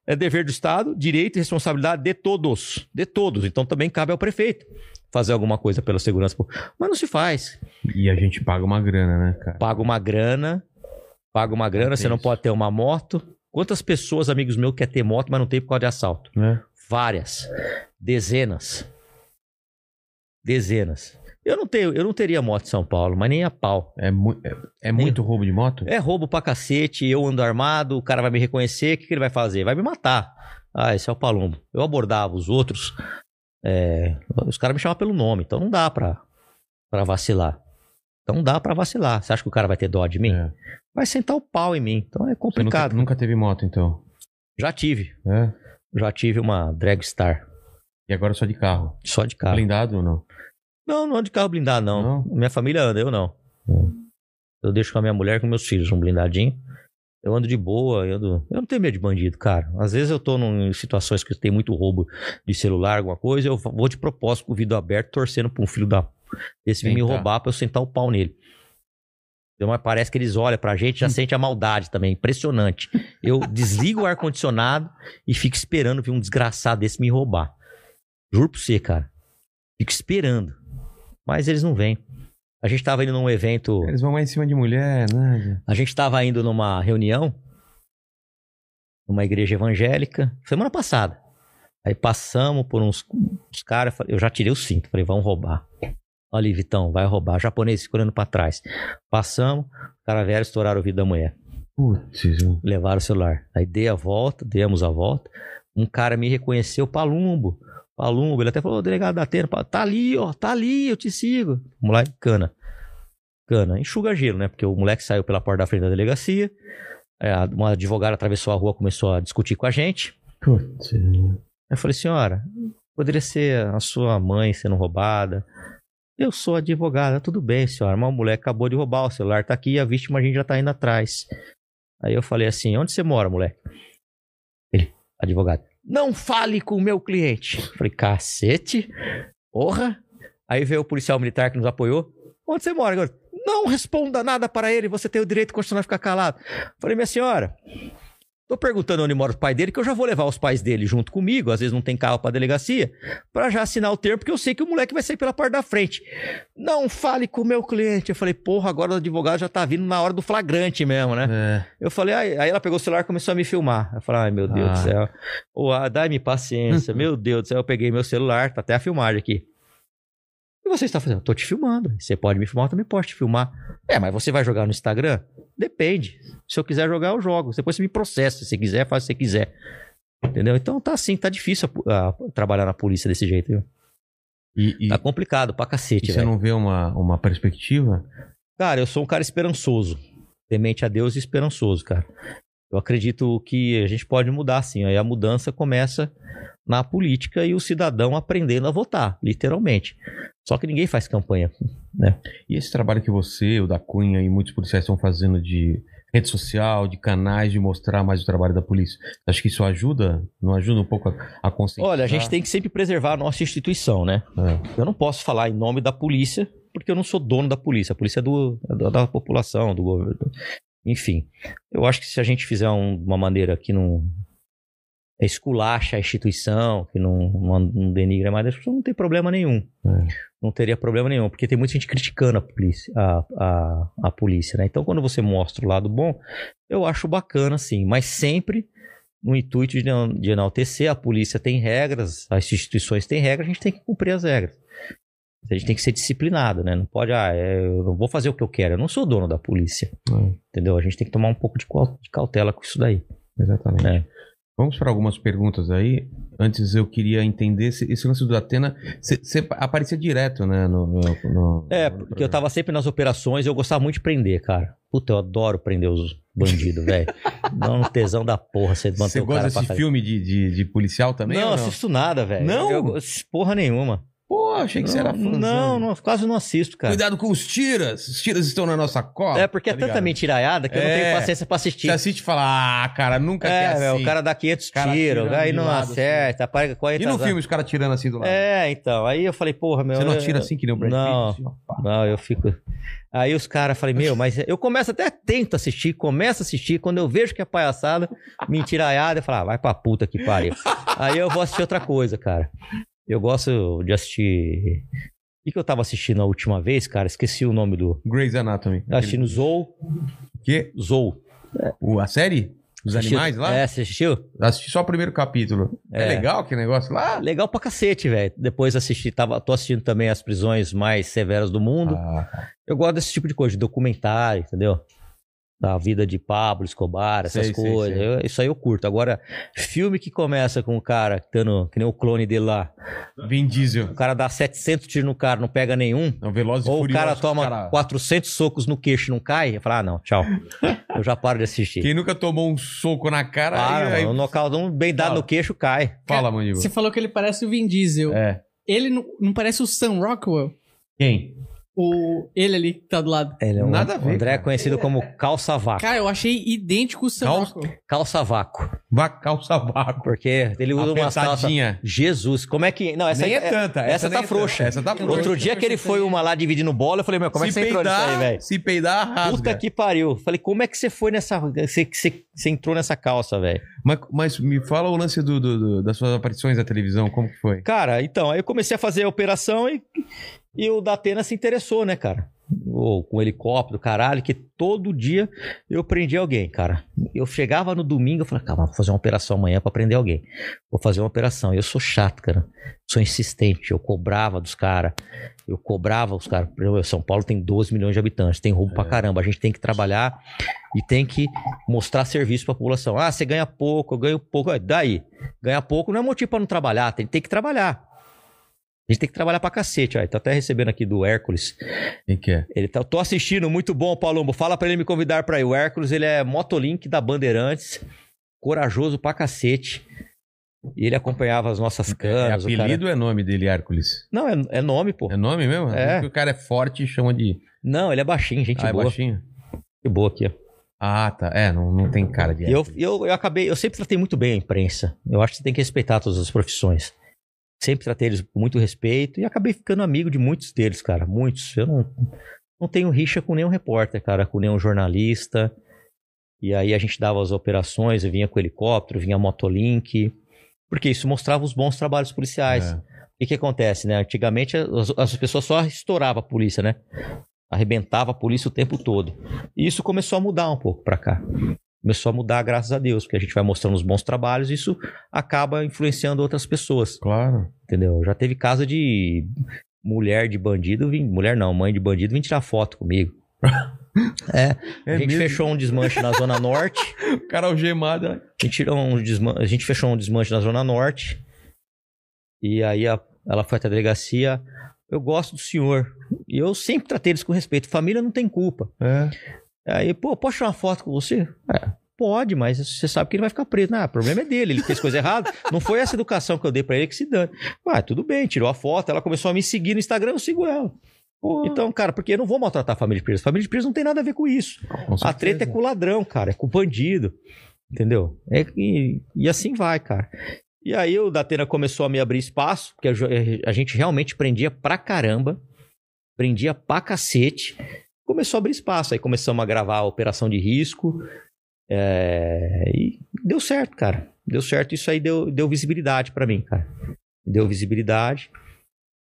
É dever do Estado, direito e responsabilidade de todos. De todos. Então também cabe ao prefeito fazer alguma coisa pela segurança pública. Mas não se faz. E a gente paga uma grana, né, cara? paga uma grana, paga uma grana, você não pode ter uma moto. Quantas pessoas, amigos meus, quer ter moto, mas não tem por causa de assalto? Né? Várias. Dezenas. Dezenas. Eu não tenho, eu não teria moto em São Paulo, mas nem a pau. É, mu- é, é muito roubo de moto? É roubo pra cacete, eu ando armado, o cara vai me reconhecer, o que, que ele vai fazer? Vai me matar. Ah, esse é o Palumbo. Eu abordava os outros, é, os caras me chamavam pelo nome, então não dá pra, pra vacilar. Então não dá pra vacilar. Você acha que o cara vai ter dó de mim? É. vai sentar o pau em mim. Então é Você nunca, complicado. nunca teve moto, então? Já tive. É? Já tive uma Dragstar. E agora só de carro? Só de carro. Blindado ou não? Não, não de carro blindado, não. Não? Minha família anda, eu não. Eu deixo com a minha mulher e com meus filhos um blindadinho. Eu ando de boa, eu, ando... eu não tenho medo de bandido, cara. Às vezes eu tô num- em situações que tem muito roubo de celular, alguma coisa, eu vou de propósito com o vidro aberto, torcendo pra um filho da. Esse vir me roubar pra eu sentar o pau nele. Então, mas parece que eles olham pra gente e já *laughs* sente a maldade também. Impressionante. Eu desligo o ar-condicionado e fico esperando vir um desgraçado desse me roubar. Juro pra você, cara. Fico esperando. Mas eles não vêm. A gente tava indo num evento. Eles vão mais em cima de mulher, né? A gente tava indo numa reunião. Numa igreja evangélica. Semana passada. Aí passamos por uns, uns caras. Eu já tirei o cinto. Falei, vão roubar. Olha ali, Vitão, vai roubar. Japonês segurando pra trás. Passamos. O cara velho estouraram o vidro da mulher. Putz, Levaram o celular. Aí dei a volta, demos a volta. Um cara me reconheceu, Palumbo. Palumbo. Ele até falou, "Ô, delegado da Atena, tá ali, ó, tá ali, eu te sigo. Vamos lá, cana. Cana. Enxuga gelo, né? Porque o moleque saiu pela porta da frente da delegacia. É, uma advogada atravessou a rua, começou a discutir com a gente. putz. Aí eu falei, senhora, poderia ser a sua mãe sendo roubada. Eu sou advogada, tudo bem, senhora, mas o moleque acabou de roubar, o celular tá aqui e a vítima a gente já tá indo atrás. Aí eu falei assim, onde você mora, moleque? Ele, advogado, não fale com o meu cliente. Falei, cacete, porra. Aí veio o policial militar que nos apoiou. Onde você mora, garoto? Não responda nada para ele, você tem o direito constitucional de ficar calado. Falei, minha senhora, Tô perguntando onde mora o pai dele, que eu já vou levar os pais dele junto comigo, às vezes não tem carro pra delegacia, pra já assinar o termo, porque eu sei que o moleque vai sair pela porta da frente. Não fale com o meu cliente. Eu falei, porra, agora o advogado já tá vindo na hora do flagrante mesmo, né? É. Eu falei, aí, aí ela pegou o celular e começou a me filmar. Eu falei, ai meu Deus Ah. do céu. Ô, ah, dai-me paciência, *laughs* meu Deus do céu. Eu peguei meu celular, tá até a filmagem aqui. Você está fazendo? Tô te filmando. Você pode me filmar, eu também posso te filmar. É, mas você vai jogar no Instagram? Depende. Se eu quiser jogar, eu jogo. Depois você me processa. Se você quiser, faz o que você quiser. Entendeu? Então tá assim, tá difícil a- a- trabalhar na polícia desse jeito, viu? E, e- Tá complicado pra cacete, você não vê uma, uma perspectiva? Cara, eu sou um cara esperançoso. Temente a Deus e esperançoso, cara. Eu acredito que a gente pode mudar, sim. Aí a mudança começa na política e o cidadão aprendendo a votar, literalmente. Só que ninguém faz campanha, né? E esse trabalho que você, o da Cunha e muitos policiais estão fazendo de rede social, de canais, de mostrar mais o trabalho da polícia, acho que isso ajuda? Não ajuda um pouco a, a conscientizar? Olha, a gente tem que sempre preservar a nossa instituição, né? É. Eu não posso falar em nome da polícia, porque eu não sou dono da polícia. A polícia é do, é da, da população, do governo. Enfim, eu acho que se a gente fizer um- uma maneira que não esculacha a instituição, que não, não, não denigra mais, não tem problema nenhum. É. Não teria problema nenhum, porque tem muita gente criticando a polícia, a, a, a polícia, né? Então, quando você mostra o lado bom, eu acho bacana, sim, mas sempre no intuito de, de enaltecer, a polícia tem regras, as instituições têm regras, a gente tem que cumprir as regras. A gente tem que ser disciplinado, né? Não pode, ah, é, eu não vou fazer o que eu quero, eu não sou dono da polícia, É, entendeu? A gente tem que tomar um pouco de, cau- de cautela com isso daí. exatamente. É. Vamos para algumas perguntas aí. Antes eu queria entender esse, esse lance do Atena. Você aparecia direto, né? No, no- no- É, no porque eu tava sempre nas operações eu gostava muito de prender, cara. Puta, eu adoro prender os bandidos, velho. *laughs* Dá um tesão da porra você manter Você gosta desse filme de, de, de policial também? Não, não? assisto nada, velho. Não? Eu, porra nenhuma. Pô, achei que você era fãzão. Não, não, quase não assisto, cara. Cuidado com os tiras. Os tiras estão na nossa cola. É porque é tá tanta ligado? mentiraiada que eu não É. tenho paciência pra assistir. Você assiste e fala, ah, cara, nunca É, quer velho, assim. o cara dá 500 Cara tiros, aí não lado, acerta, apaga E 40 no filme, os caras tirando assim do lado? É, então, aí eu falei, porra, meu... Você não eu- atira assim que nem o Brad Não. Pitt? assim. Não, eu fico. Aí os caras falei, meu, mas eu começo até tento assistir, começo a assistir, quando eu vejo que é palhaçada, mentiraiada, eu falo, ah, vai pra puta que pariu. *laughs* Aí eu vou assistir outra coisa, cara. Eu gosto de assistir. O que, eu tava assistindo a última vez, cara? Esqueci o nome do. Grey's Anatomy. Tava assistindo Zou. Que? Zou. O, a série? Os Assistiu? animais lá? É, você assistiu? Assisti só o primeiro capítulo. É, É. legal que negócio lá? Legal pra cacete, velho. Depois assisti, tava, tô assistindo também as prisões mais severas do mundo. Ah, Eu gosto desse tipo de coisa, de documentário, entendeu? Da vida de Pablo Escobar, essas Sei, sei, coisas. sei. Eu- isso aí eu curto. Agora, filme que começa com o cara dando, que nem o clone dele lá. Vin Diesel. O cara dá 700 tiros no cara, não pega nenhum. Não, Velozes e Ou o cara toma cara- 400 socos no queixo e não cai. Eu falo, ah, não, tchau. Eu já paro de assistir. Quem nunca tomou um soco na cara... Para, aí, aí- mano. O nocautão bem dado Fala. no queixo cai. Fala, Mandíbula. Você falou que ele parece o Vin Diesel. É. Ele não, não parece o Sam Rockwell? Quem? O, ele ali que tá do lado. Ele é um, Nada a ver, o André é cara. conhecido como calça vácuo. Cara, eu achei idêntico o Sam Calça-. Calça vácuo. Calça vácuo. Porque ele usa calças. Apertadinha. Jesus, como é que. Não, essa Nem é tanta. Essa, nem tá é frouxa. Essa tá frouxa. Outro dia que ele foi uma lá dividindo bola, eu falei, meu, como é que se você entrou nisso peidar, aí, velho? Se peidar, rasga. Puta que pariu. Falei, como é que você foi nessa. Você, você, você entrou nessa calça, velho? Mas, mas me fala o lance do, do- do- das suas aparições na televisão, como que foi? Cara, então, aí eu comecei a fazer a operação e, e o Datena se interessou, né, cara? Ou com helicóptero, caralho, que todo dia eu prendia alguém, cara. Eu chegava no domingo, eu falava, calma, vou fazer uma operação amanhã pra prender alguém. Vou fazer uma operação. Eu sou chato, cara. Sou insistente. Eu cobrava dos caras. Eu cobrava os caras. São Paulo tem 12 milhões de habitantes, tem roubo pra caramba. A gente tem que trabalhar e tem que mostrar serviço pra população. Ah, você ganha pouco, eu ganho pouco. Ah, Daí, ganha pouco não é motivo pra não trabalhar, tem, tem que trabalhar. A gente tem que trabalhar pra cacete. Ó. Tá até recebendo aqui do Hércules. Quem que é? Ele tá, tô assistindo, muito bom, Palombo. Fala pra ele me convidar pra ir. O Hércules, ele é motolink da Bandeirantes, corajoso pra cacete. E ele acompanhava as nossas É canas. o cara- apelido ou é nome dele, Hércules? Não, é, é nome, pô. É nome mesmo? É. Porque o cara é forte e chama de. Não, ele é baixinho, gente ah, é boa. baixinho? Que boa aqui, ó. Ah, tá. É, não, não tem cara de eu, eu, eu acabei, eu sempre tratei muito bem a imprensa. Eu acho que você tem que respeitar todas as profissões. Sempre tratei eles com muito respeito e acabei ficando amigo de muitos deles, cara. Muitos. Eu não, não tenho rixa com nenhum repórter, cara, com nenhum jornalista. E aí a gente dava as operações, eu vinha com helicóptero, vinha motolink. Porque isso mostrava os bons trabalhos policiais. É. O que, acontece, né? Antigamente as, as pessoas só estouravam a polícia, né? Arrebentava a polícia o tempo todo. E isso começou a mudar um pouco pra cá. Começou a mudar, graças a Deus, porque a gente vai mostrando os bons trabalhos e isso acaba influenciando outras pessoas, Claro. entendeu? Já teve caso de mulher de bandido, vim, mulher não, mãe de bandido, vir tirar foto comigo. *laughs* É, É a gente mesmo? fechou um desmanche na Zona Norte. *laughs* O cara algemado. né? A gente, tirou um desman... a gente fechou um desmanche na Zona Norte. E aí a- ela foi até a delegacia. Eu gosto do senhor. E eu sempre tratei eles com respeito. Família não tem culpa. É. Aí, pô, posso tirar uma foto com você? É, Pode, mas você sabe que ele vai ficar preso. Não, o problema é dele, ele fez coisa errada. Não foi essa educação que eu dei pra ele que se dane. Ah, tudo bem, tirou a foto, ela começou a me seguir no Instagram, eu sigo ela. Então, cara, porque eu não vou maltratar a família de preso. A família de preso não tem nada a ver com isso. Com A treta é com o ladrão, cara, é com o bandido. Entendeu? É, e, e assim vai, cara. E aí o Datena começou a me abrir espaço, porque a, jo- a gente realmente prendia pra caramba. Prendia pra cacete. Começou a abrir espaço. Aí começamos a gravar a operação de risco. é, e deu certo, cara. Deu certo. Isso aí deu, deu visibilidade pra mim, cara. Deu visibilidade.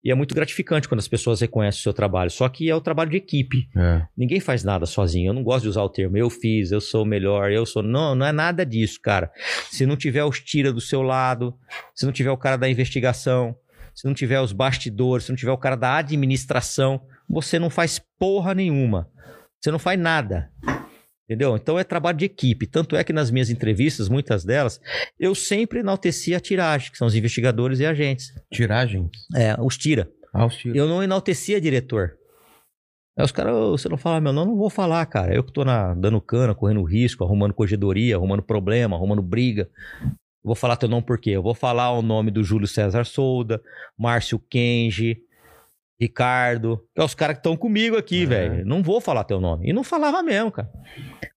E é muito gratificante quando as pessoas reconhecem o seu trabalho. Só que é o trabalho de equipe. É. Ninguém faz nada sozinho. Eu não gosto de usar o termo eu fiz, eu sou o melhor, eu sou. Não, não é nada disso, cara. Se não tiver os tira do seu lado, se não tiver o cara da investigação, se não tiver os bastidores, se não tiver o cara da administração, você não faz porra nenhuma. Você não faz nada. Entendeu? Então é trabalho de equipe. Tanto é que nas minhas entrevistas, muitas delas, eu sempre enaltecia a tiragem, que são os investigadores e agentes. Tiragem. É, os tira. Ah, os tiros. Eu não enaltecia diretor. Aí os caras, "Ô, você não fala meu nome? Não vou falar, cara. Eu que tô na, dando cana, correndo risco, arrumando corregedoria, arrumando problema, arrumando briga. Vou falar teu nome por quê? Eu vou falar o nome do Júlio César Solda, Márcio Kenji, Ricardo, que é os caras que estão comigo aqui, É. velho. Não vou falar teu nome. E não falava mesmo, cara.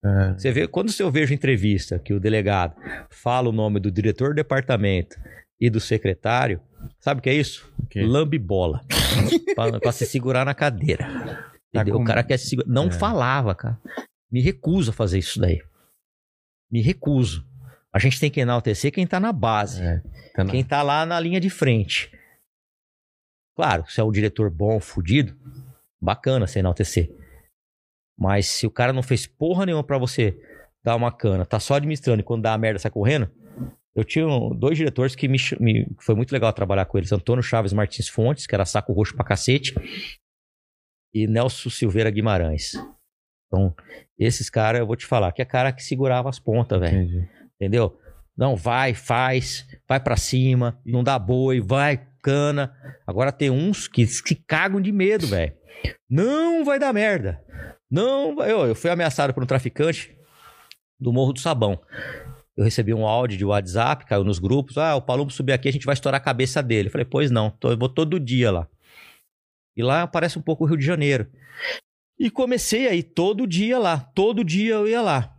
É. Você vê, quando eu vejo entrevista que o delegado fala o nome do diretor do departamento e do secretário, sabe o que é isso? O quê? Lambibola. *laughs* pra, pra se segurar na cadeira. Tá Entendeu? com- O cara quer se segurar. Não É. falava, cara. Me recuso a fazer isso daí. Me recuso. A gente tem que enaltecer quem tá na base. É. Tá na- Quem tá lá na linha de frente. Claro, se é um diretor bom, fudido, bacana você enaltecer. Mas se o cara não fez porra nenhuma pra você dar uma cana, tá só administrando e quando dá a merda sai correndo. Eu tinha dois diretores que me, me- foi muito legal trabalhar com eles. Antônio Chaves Martins Fontes, que era saco roxo pra cacete. E Nelson Silveira Guimarães. Então, esses caras, eu vou te falar, que é cara que segurava as pontas, velho. Entendeu? Não, vai, faz, vai pra cima, não dá boi, vai, cana. Agora tem uns que se cagam de medo, velho. Não vai dar merda. Não vai. Eu, eu fui ameaçado por um traficante do Morro do Sabão. Eu recebi um áudio de WhatsApp, caiu nos grupos. Ah, o Palumbo subir aqui, a gente vai estourar a cabeça dele. Eu falei, pois não, eu vou todo dia lá. E lá parece um pouco o Rio de Janeiro. E comecei aí todo dia lá. Todo dia eu ia lá.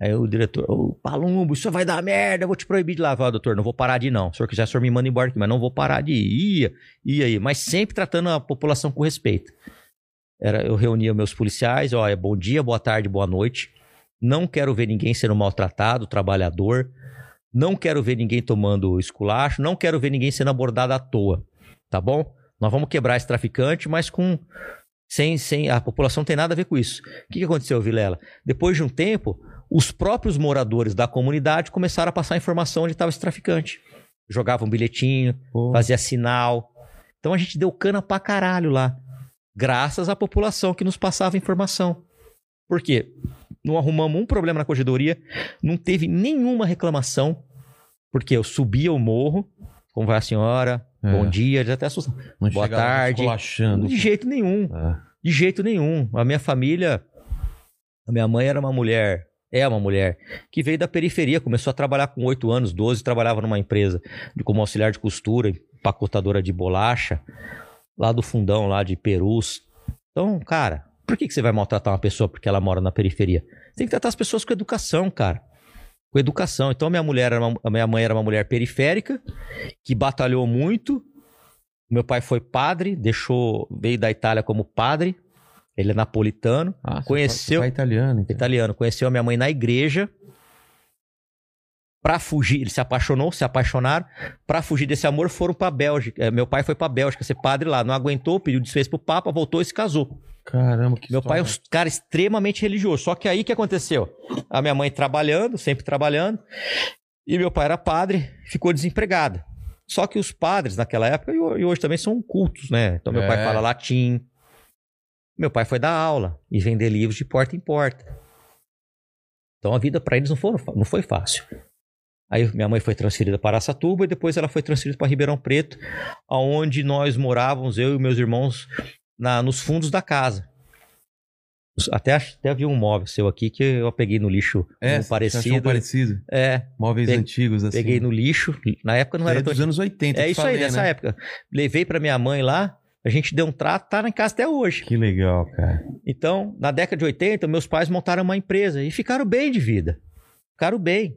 Aí o diretor, ô Palumbo, isso vai dar merda, eu vou te proibir de "Ah, doutor, não vou parar de ir, não. Se o senhor quiser, o senhor me manda embora aqui, mas não vou parar de ir. Ia, ia aí. Mas sempre tratando a população com respeito. Era, eu reunia meus policiais, olha, bom dia, boa tarde, boa noite. Não quero ver ninguém sendo maltratado, trabalhador. Não quero ver ninguém tomando esculacho. Não quero ver ninguém sendo abordado à toa. Tá bom? Nós vamos quebrar esse traficante, mas com. Sem, sem. A população tem nada a ver com isso. O que, que aconteceu, Vilela? Depois de um tempo, os próprios moradores da comunidade começaram a passar informação onde estava esse traficante. Jogavam um bilhetinho, Pô. fazia sinal. Então a gente deu cana pra caralho lá. Graças à população que nos passava informação. Por quê? Não arrumamos um problema na corregedoria, não teve nenhuma reclamação, porque eu subia o morro, como vai a senhora, É. bom dia, eles até assustam. Não Boa tarde. De jeito nenhum. É. De jeito nenhum. A minha família, a minha mãe era uma mulher, é uma mulher, que veio da periferia, começou a trabalhar com 8 anos, 12, trabalhava numa empresa como auxiliar de costura, empacotadora de bolacha, lá do fundão, lá de Perus. Então, cara, por que, que você vai maltratar uma pessoa porque ela mora na periferia? Tem que tratar as pessoas com educação, cara. Com educação. Então, minha mulher uma- a minha mãe era uma mulher periférica, que batalhou muito. Meu pai foi padre, deixou, veio da Itália como padre. Ele é napolitano, Ah, Conheceu- você fala italiano, então. italiano. Conheceu a minha mãe na igreja. Pra fugir, ele se apaixonou, se apaixonaram. Pra fugir desse amor, foram pra Bélgica. Eh, Meu pai foi pra Bélgica ser padre lá. Não aguentou, pediu desfeita pro Papa, voltou e se casou. Caramba, que Meu pai é um história. cara extremamente religioso. Só que aí o que aconteceu? A minha mãe trabalhando, sempre trabalhando, e meu pai era padre, ficou desempregado. Só que os padres naquela época e e hoje também são cultos, né? Então meu É. pai fala latim. Meu pai foi dar aula e vender livros de porta em porta. Então a vida para eles não, foram, fa- não foi fácil. Aí minha mãe foi transferida para Araçatuba e depois ela foi transferida para Ribeirão Preto, aonde nós morávamos, eu e meus irmãos, na, nos fundos da casa. Até, até vi um móvel seu aqui que eu peguei no lixo É, um você achou parecido. parecido. É, Móveis Pe- antigos, assim. peguei no lixo. Na época não aí era é tão dos anos 80. É isso aí, falei, dessa né? época. Levei pra minha mãe lá, a gente deu um trato, tá na casa até hoje. Que legal, cara. Então, na década de 80, meus pais montaram uma empresa e ficaram bem de vida. Ficaram bem.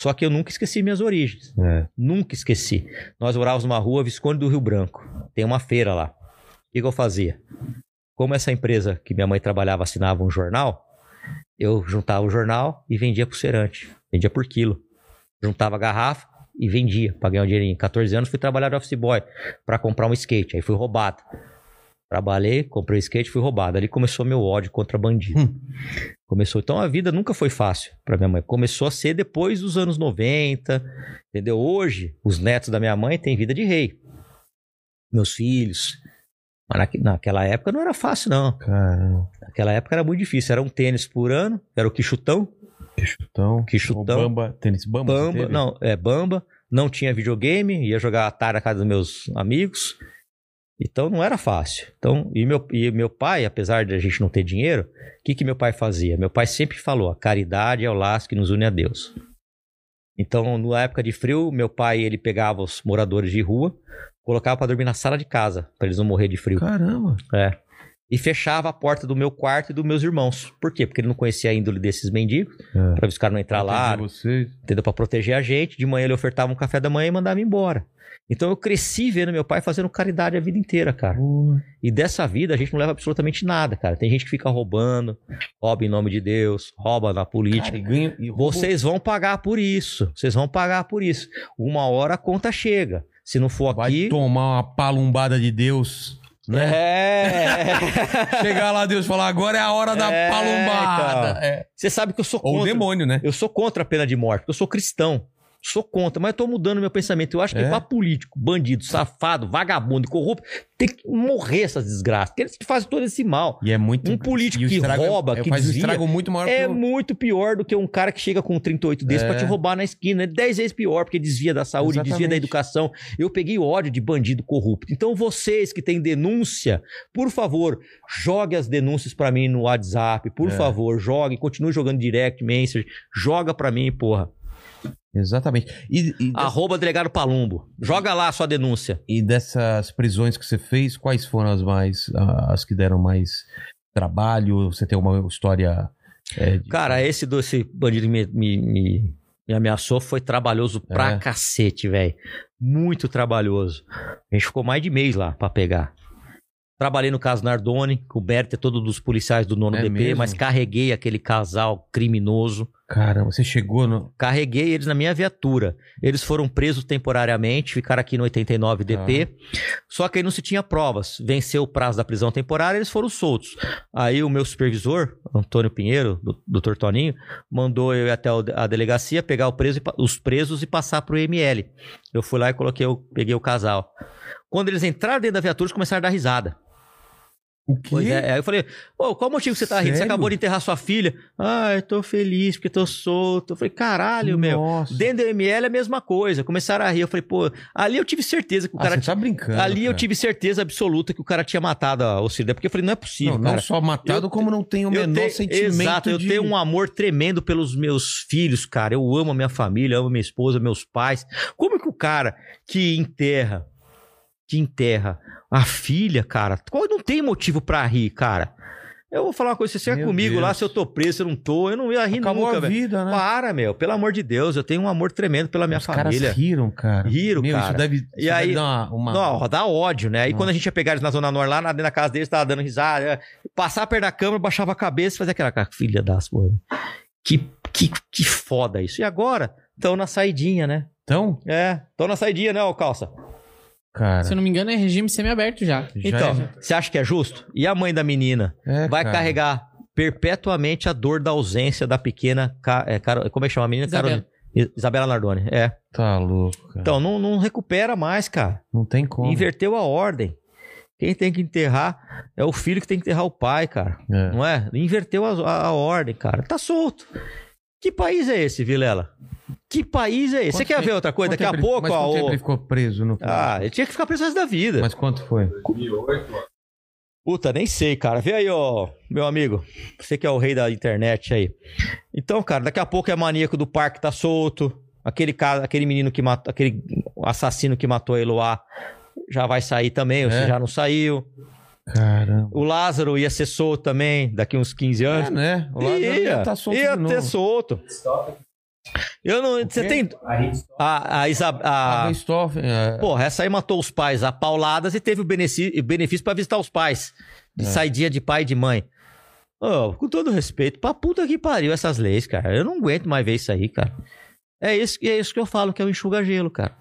Só que eu nunca esqueci minhas origens. É. Nunca esqueci. Nós morávamos numa rua Visconde do Rio Branco. Tem uma feira lá. O que, que eu fazia? Como essa empresa que minha mãe trabalhava assinava um jornal, eu juntava o jornal e vendia pro cerante. Vendia por quilo. Juntava a garrafa e vendia pra ganhar um dinheirinho. 14 anos fui trabalhar de office boy pra comprar um skate. Aí fui roubado. Trabalhei, comprei o skate, fui roubado. Ali começou meu ódio contra bandido. Hum. Começou. Então a vida nunca foi fácil pra minha mãe. Começou a ser depois dos anos 90, entendeu? Hoje, os netos da minha mãe têm vida de rei. Meus filhos. Mas naque- naquela época não era fácil, não. Caramba. Naquela época era muito difícil. Era um tênis por ano, era o Quixutão. Que chutão. Que chutão. Bamba. Tênis Bamba. Bamba, não, é Bamba. Não tinha videogame, ia jogar Atari na casa dos meus amigos. Então não era fácil. Então, e meu, e meu pai, apesar de a gente não ter dinheiro, o que, que meu pai fazia? Meu pai sempre falou: a caridade é o laço que nos une a Deus. Então, na época de frio, meu pai ele pegava os moradores de rua, colocava para dormir na sala de casa, para eles não morrer de frio. Caramba. É. E fechava a porta do meu quarto e dos meus irmãos. Por quê? Porque ele não conhecia a índole desses mendigos, É. para os caras não entrar lá, Entendi Você. entendeu? Pra proteger a gente. De manhã ele ofertava um café da manhã e mandava embora. Então eu cresci vendo meu pai fazendo caridade a vida inteira, cara. E dessa vida a gente não leva absolutamente nada, cara. Tem gente que fica roubando, rouba em nome de Deus, rouba na política. Cara, e ganha, e Vocês vão pagar por isso. Vocês vão pagar por isso. Uma hora a conta chega. Se não for vai aqui. tomar uma palumbada de Deus, né? É. *laughs* Chegar lá, Deus falar, agora é a hora da É, palumbada. cara. É. Você sabe que eu sou Ou o contra. demônio, né? Eu sou contra a pena de morte, porque eu sou cristão. Sou contra, mas tô mudando meu pensamento. Eu acho que É? pra político, bandido, safado, vagabundo corrupto, tem que morrer essas desgraças. Porque eles que fazem todo esse mal. E é muito. Um político que é- rouba, é, que faz um desvia, estrago muito maior É muito pior do que um cara que chega com um 38 desse É. pra te roubar na esquina. É 10 vezes pior, porque desvia da saúde, desvia da Exatamente. educação. Eu peguei ódio de bandido corrupto. Então, vocês que têm denúncia, por favor, jogue as denúncias pra mim no WhatsApp. Por É. favor, jogue. Continue jogando direct, message. Joga pra mim, porra. Exatamente. E, e, Arroba delegado Palumbo. Joga lá a sua denúncia. e dessas prisões que você fez, quais foram as mais. as que deram mais trabalho? Você tem uma história. é, de- Cara, esse do esse bandido me, me, me, me ameaçou foi trabalhoso pra É. cacete, velho. Muito trabalhoso. A gente ficou mais de mês lá pra pegar. Trabalhei no caso Nardoni, coberto todo dos policiais do nono É DP, mesmo? mas carreguei aquele casal criminoso. Caramba, você chegou no. Carreguei eles na minha viatura. Eles foram presos temporariamente, ficaram aqui no 89 DP. Só que aí não se tinha provas. Venceu o prazo da prisão temporária, eles foram soltos. Aí o meu supervisor, Antônio Pinheiro, do, doutor Toninho, mandou eu ir até a delegacia pegar o preso os presos e passar pro ML. Eu fui lá e coloquei, o- peguei o casal. Quando eles entraram dentro da viatura, eles começaram a dar risada. O quê? Pois é, aí eu falei, Ô, qual o motivo que você tá rindo? Você Sério? acabou de enterrar sua filha. Ah, eu tô feliz porque tô solto. Eu falei, caralho, meu. Nossa. Dentro do ML é a mesma coisa. Começaram a rir. Eu falei, pô, ali eu tive certeza que o Ah, cara. você tá brincando. ali eu cara. tive certeza absoluta que o cara tinha matado a Ocida. Porque eu falei, não é possível, Não, cara. não só matado, Eu como não tem o Eu menor tenho- sentimento. Exato, eu de... tenho um amor tremendo pelos meus filhos, cara. Eu amo a minha família, amo minha esposa, meus pais. Como que o cara que enterra, que enterra a filha, cara, qual não tem motivo pra rir, cara? Eu vou falar uma coisa, você é comigo lá, Deus. se eu tô preso, se eu não tô, eu não ia rir Acabou nunca, a velho. vida, né? Para, meu, pelo amor de Deus, eu tenho um amor tremendo pela minha Os família. caras riram, cara. Riram, Meu, cara. Isso deve, isso E aí- deve dar uma... uma... Não, dá ódio, né? Aí Nossa. quando a gente ia pegar eles na Zona Norte, lá na, dentro da casa deles, tava dando risada. é, Passar perto da câmera, baixava a cabeça e fazia aquela cara, filha das porra. Que, que, que foda isso. E agora? Estão na saidinha, né? Então, É, estão na saidinha, né, ô calça? Cara... Se eu não me engano, é regime semiaberto já. já Então, você acha que é justo? E a mãe da menina? é- é, Vai cara. carregar perpetuamente a dor da ausência da pequena. Ca- é, Caro- como é que chama a menina? Isabela. Carolina. I- Isabela Nardoni. É. Tá louco, cara. Então, não, não recupera mais, cara. não tem como. Inverteu a ordem. Quem tem que enterrar é o filho que tem que enterrar o pai, cara. É. Não é? Inverteu a, a- a ordem, cara. Tá solto. Que país é esse, Vilela? Que país é esse? Você Quanto quer tempo- ver outra coisa? Daqui a tempo pouco, Mas ó. quanto tempo o- ele ficou preso no Ah, ele tinha que ficar preso o resto da vida. Mas quanto foi? Puta, nem sei, cara. Vê aí, ó, meu amigo. Você que é o rei da internet aí. Então, cara, daqui a pouco é maníaco do parque tá solto. Aquele cara, aquele menino que matou, aquele assassino que matou a Eloá já vai sair também, ou se É? já não saiu. Caramba. O Lázaro ia ser solto também, daqui uns 15 anos. É, né? O Lázaro ia, ia tá solto ia ter solto. Eu não. Você tem. A, a, Isa, A a, é, Porra, essa aí matou os pais a pauladas e teve o benefício, benefício pra visitar os pais. De É. saidinha de pai e de mãe. Ô, com todo respeito, pra puta que pariu essas leis, cara. Eu não aguento mais ver isso aí, cara. É isso, é isso que eu falo, que é o enxuga-gelo, cara.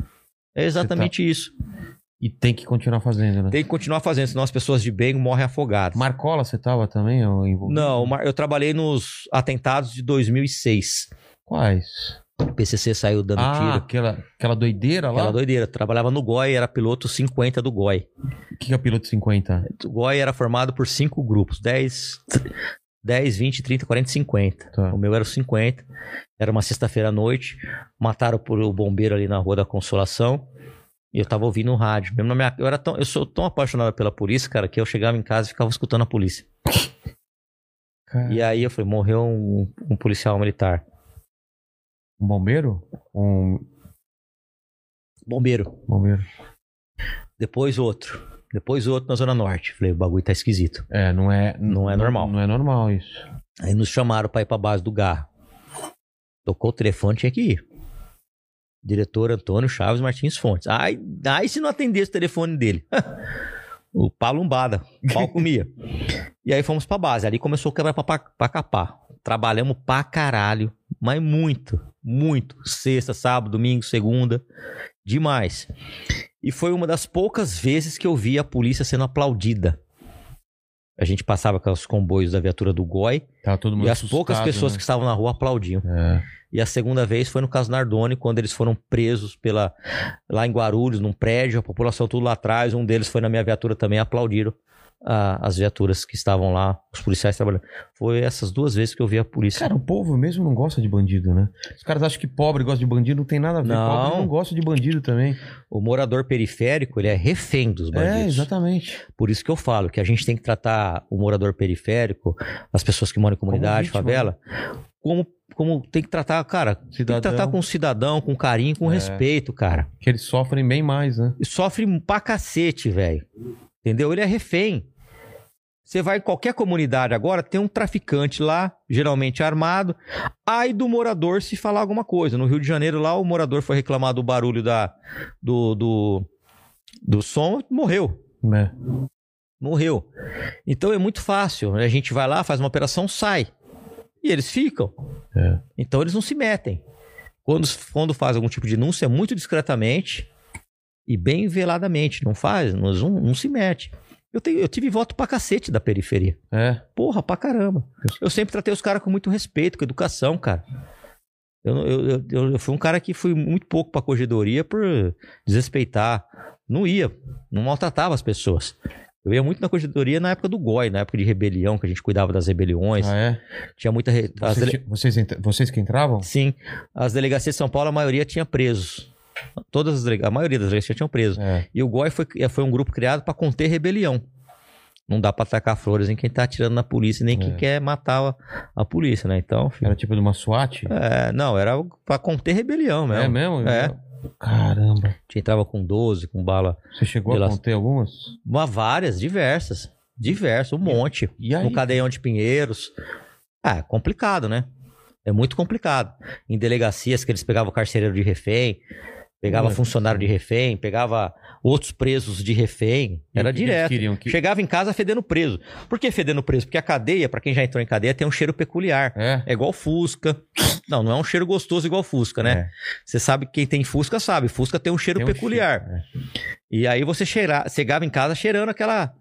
É exatamente isso. E tem que continuar fazendo, né? Tem que continuar fazendo, senão as pessoas de bem morrem afogadas. Marcola, você tava também envolvido? Não, eu trabalhei nos atentados de 2006. Quais? O PCC saiu dando ah, tiro. aquela, aquela doideira lá? Aquela doideira. Trabalhava no GOI, era piloto 50 do GOI. O que que é piloto 50? O GOI era formado por cinco grupos: 10, 10 20, 30, 40 50. Tá. O meu era o 50. Era uma sexta-feira à noite. Mataram por o bombeiro ali na Rua da Consolação. E eu tava ouvindo o rádio. Mesmo na minha, eu, era tão, eu sou tão apaixonado pela polícia, cara, que eu chegava em casa e ficava escutando a polícia. Cara, E aí eu falei: morreu um, um policial militar. Um bombeiro? Um Bombeiro. bombeiro. Depois outro. Depois outro na Zona Norte. Falei: o bagulho tá esquisito. É, não é... Não é normal. Não é normal isso. Aí nos chamaram pra ir pra base do Garra. Tocou o telefone, tinha que ir. Diretor Antônio Chaves Martins Fontes. Ai, ai se não atendesse o telefone dele. *laughs* o palumbada, pau comia. e aí fomos pra base. Ali começou quebrar pra, pra, pra capar. Trabalhamos pra caralho, mas muito, muito. Sexta, sábado, domingo, segunda. Demais. E foi uma das poucas vezes que eu vi a polícia sendo aplaudida. A gente passava com os comboios da viatura do GOI Tava todo mundo e as poucas pessoas né? que estavam na rua aplaudiam. É. E a segunda vez foi no caso Nardoni, quando eles foram presos pela lá em Guarulhos, num prédio, a população tudo lá atrás. Um deles foi na minha viatura também, aplaudiram ah, as viaturas que estavam lá, os policiais trabalhando. Foi essas duas vezes que eu vi a polícia. Cara, o povo mesmo não gosta de bandido, né? Os caras acham que pobre gosta de bandido, não tem nada a ver. Não. Pobre não gosta de bandido também. O morador periférico, ele é refém dos É, bandidos. exatamente. Por isso que eu falo que a gente tem que tratar o morador periférico, as pessoas que moram em comunidade, vítima, favela, como, como tem que tratar, cara. Tem que Cidadão. tratar com cidadão, com carinho, com É. respeito, cara. Que eles sofrem bem mais, né? E sofre pra cacete, velho. Entendeu? Ele é refém. Você vai em qualquer comunidade agora, tem um traficante lá, geralmente armado. Aí do morador se falar alguma coisa. No Rio de Janeiro, lá, o morador foi reclamar do barulho da, do, do, do som, morreu. É. Morreu. Então é muito fácil. A gente vai lá, faz uma operação, sai. E eles ficam. É. Então eles não se metem. Quando, quando faz algum tipo de denúncia, é muito discretamente e bem veladamente. Não faz, não, não se mete. Eu, tenho, eu tive voto pra cacete da periferia. É. Porra, pra caramba. Eu sempre tratei os caras com muito respeito, com educação, cara. Eu, eu, eu, eu- fui um cara que fui muito pouco pra corredoria por desrespeitar. Não ia, não maltratava as pessoas. Eu ia muito na corredoria na época do GOI, na época de rebelião, que a gente cuidava das rebeliões. Ah, é? Tinha muita. re- Vocês, dele- vocês, vocês que entravam? Sim, as delegacias de São Paulo, a maioria tinha presos. Todas as delega- a maioria das delegacias tinham presos. É. E o GOI foi, foi um grupo criado para conter rebelião. Não dá para atacar flores em quem tá atirando na polícia, nem quem É. quer matar a, a polícia, né? Então, filho, Era tipo de uma SWAT? é, não, era para conter rebelião mesmo. É mesmo? É. Caramba. A gente entrava com 12, com bala. Você chegou Pelas- a conter algumas? Uma, várias, diversas. Diversas, um monte. E aí? No Cadeião de Pinheiros. Ah, é complicado, né? É muito complicado. Em delegacias que eles pegavam carcereiro de refém, pegava Ué. funcionário de refém, pegava outros presos de refém. E Era que direto. Que- Chegava em casa fedendo preso. Por que fedendo preso? Porque a cadeia, pra quem já entrou em cadeia, tem um cheiro peculiar. É. É igual Fusca. Não, não é um cheiro gostoso igual Fusca, né? É. Você sabe que quem tem Fusca sabe. Fusca tem um cheiro Tem um peculiar. cheiro, é. E aí você cheira, chegava em casa cheirando aquela,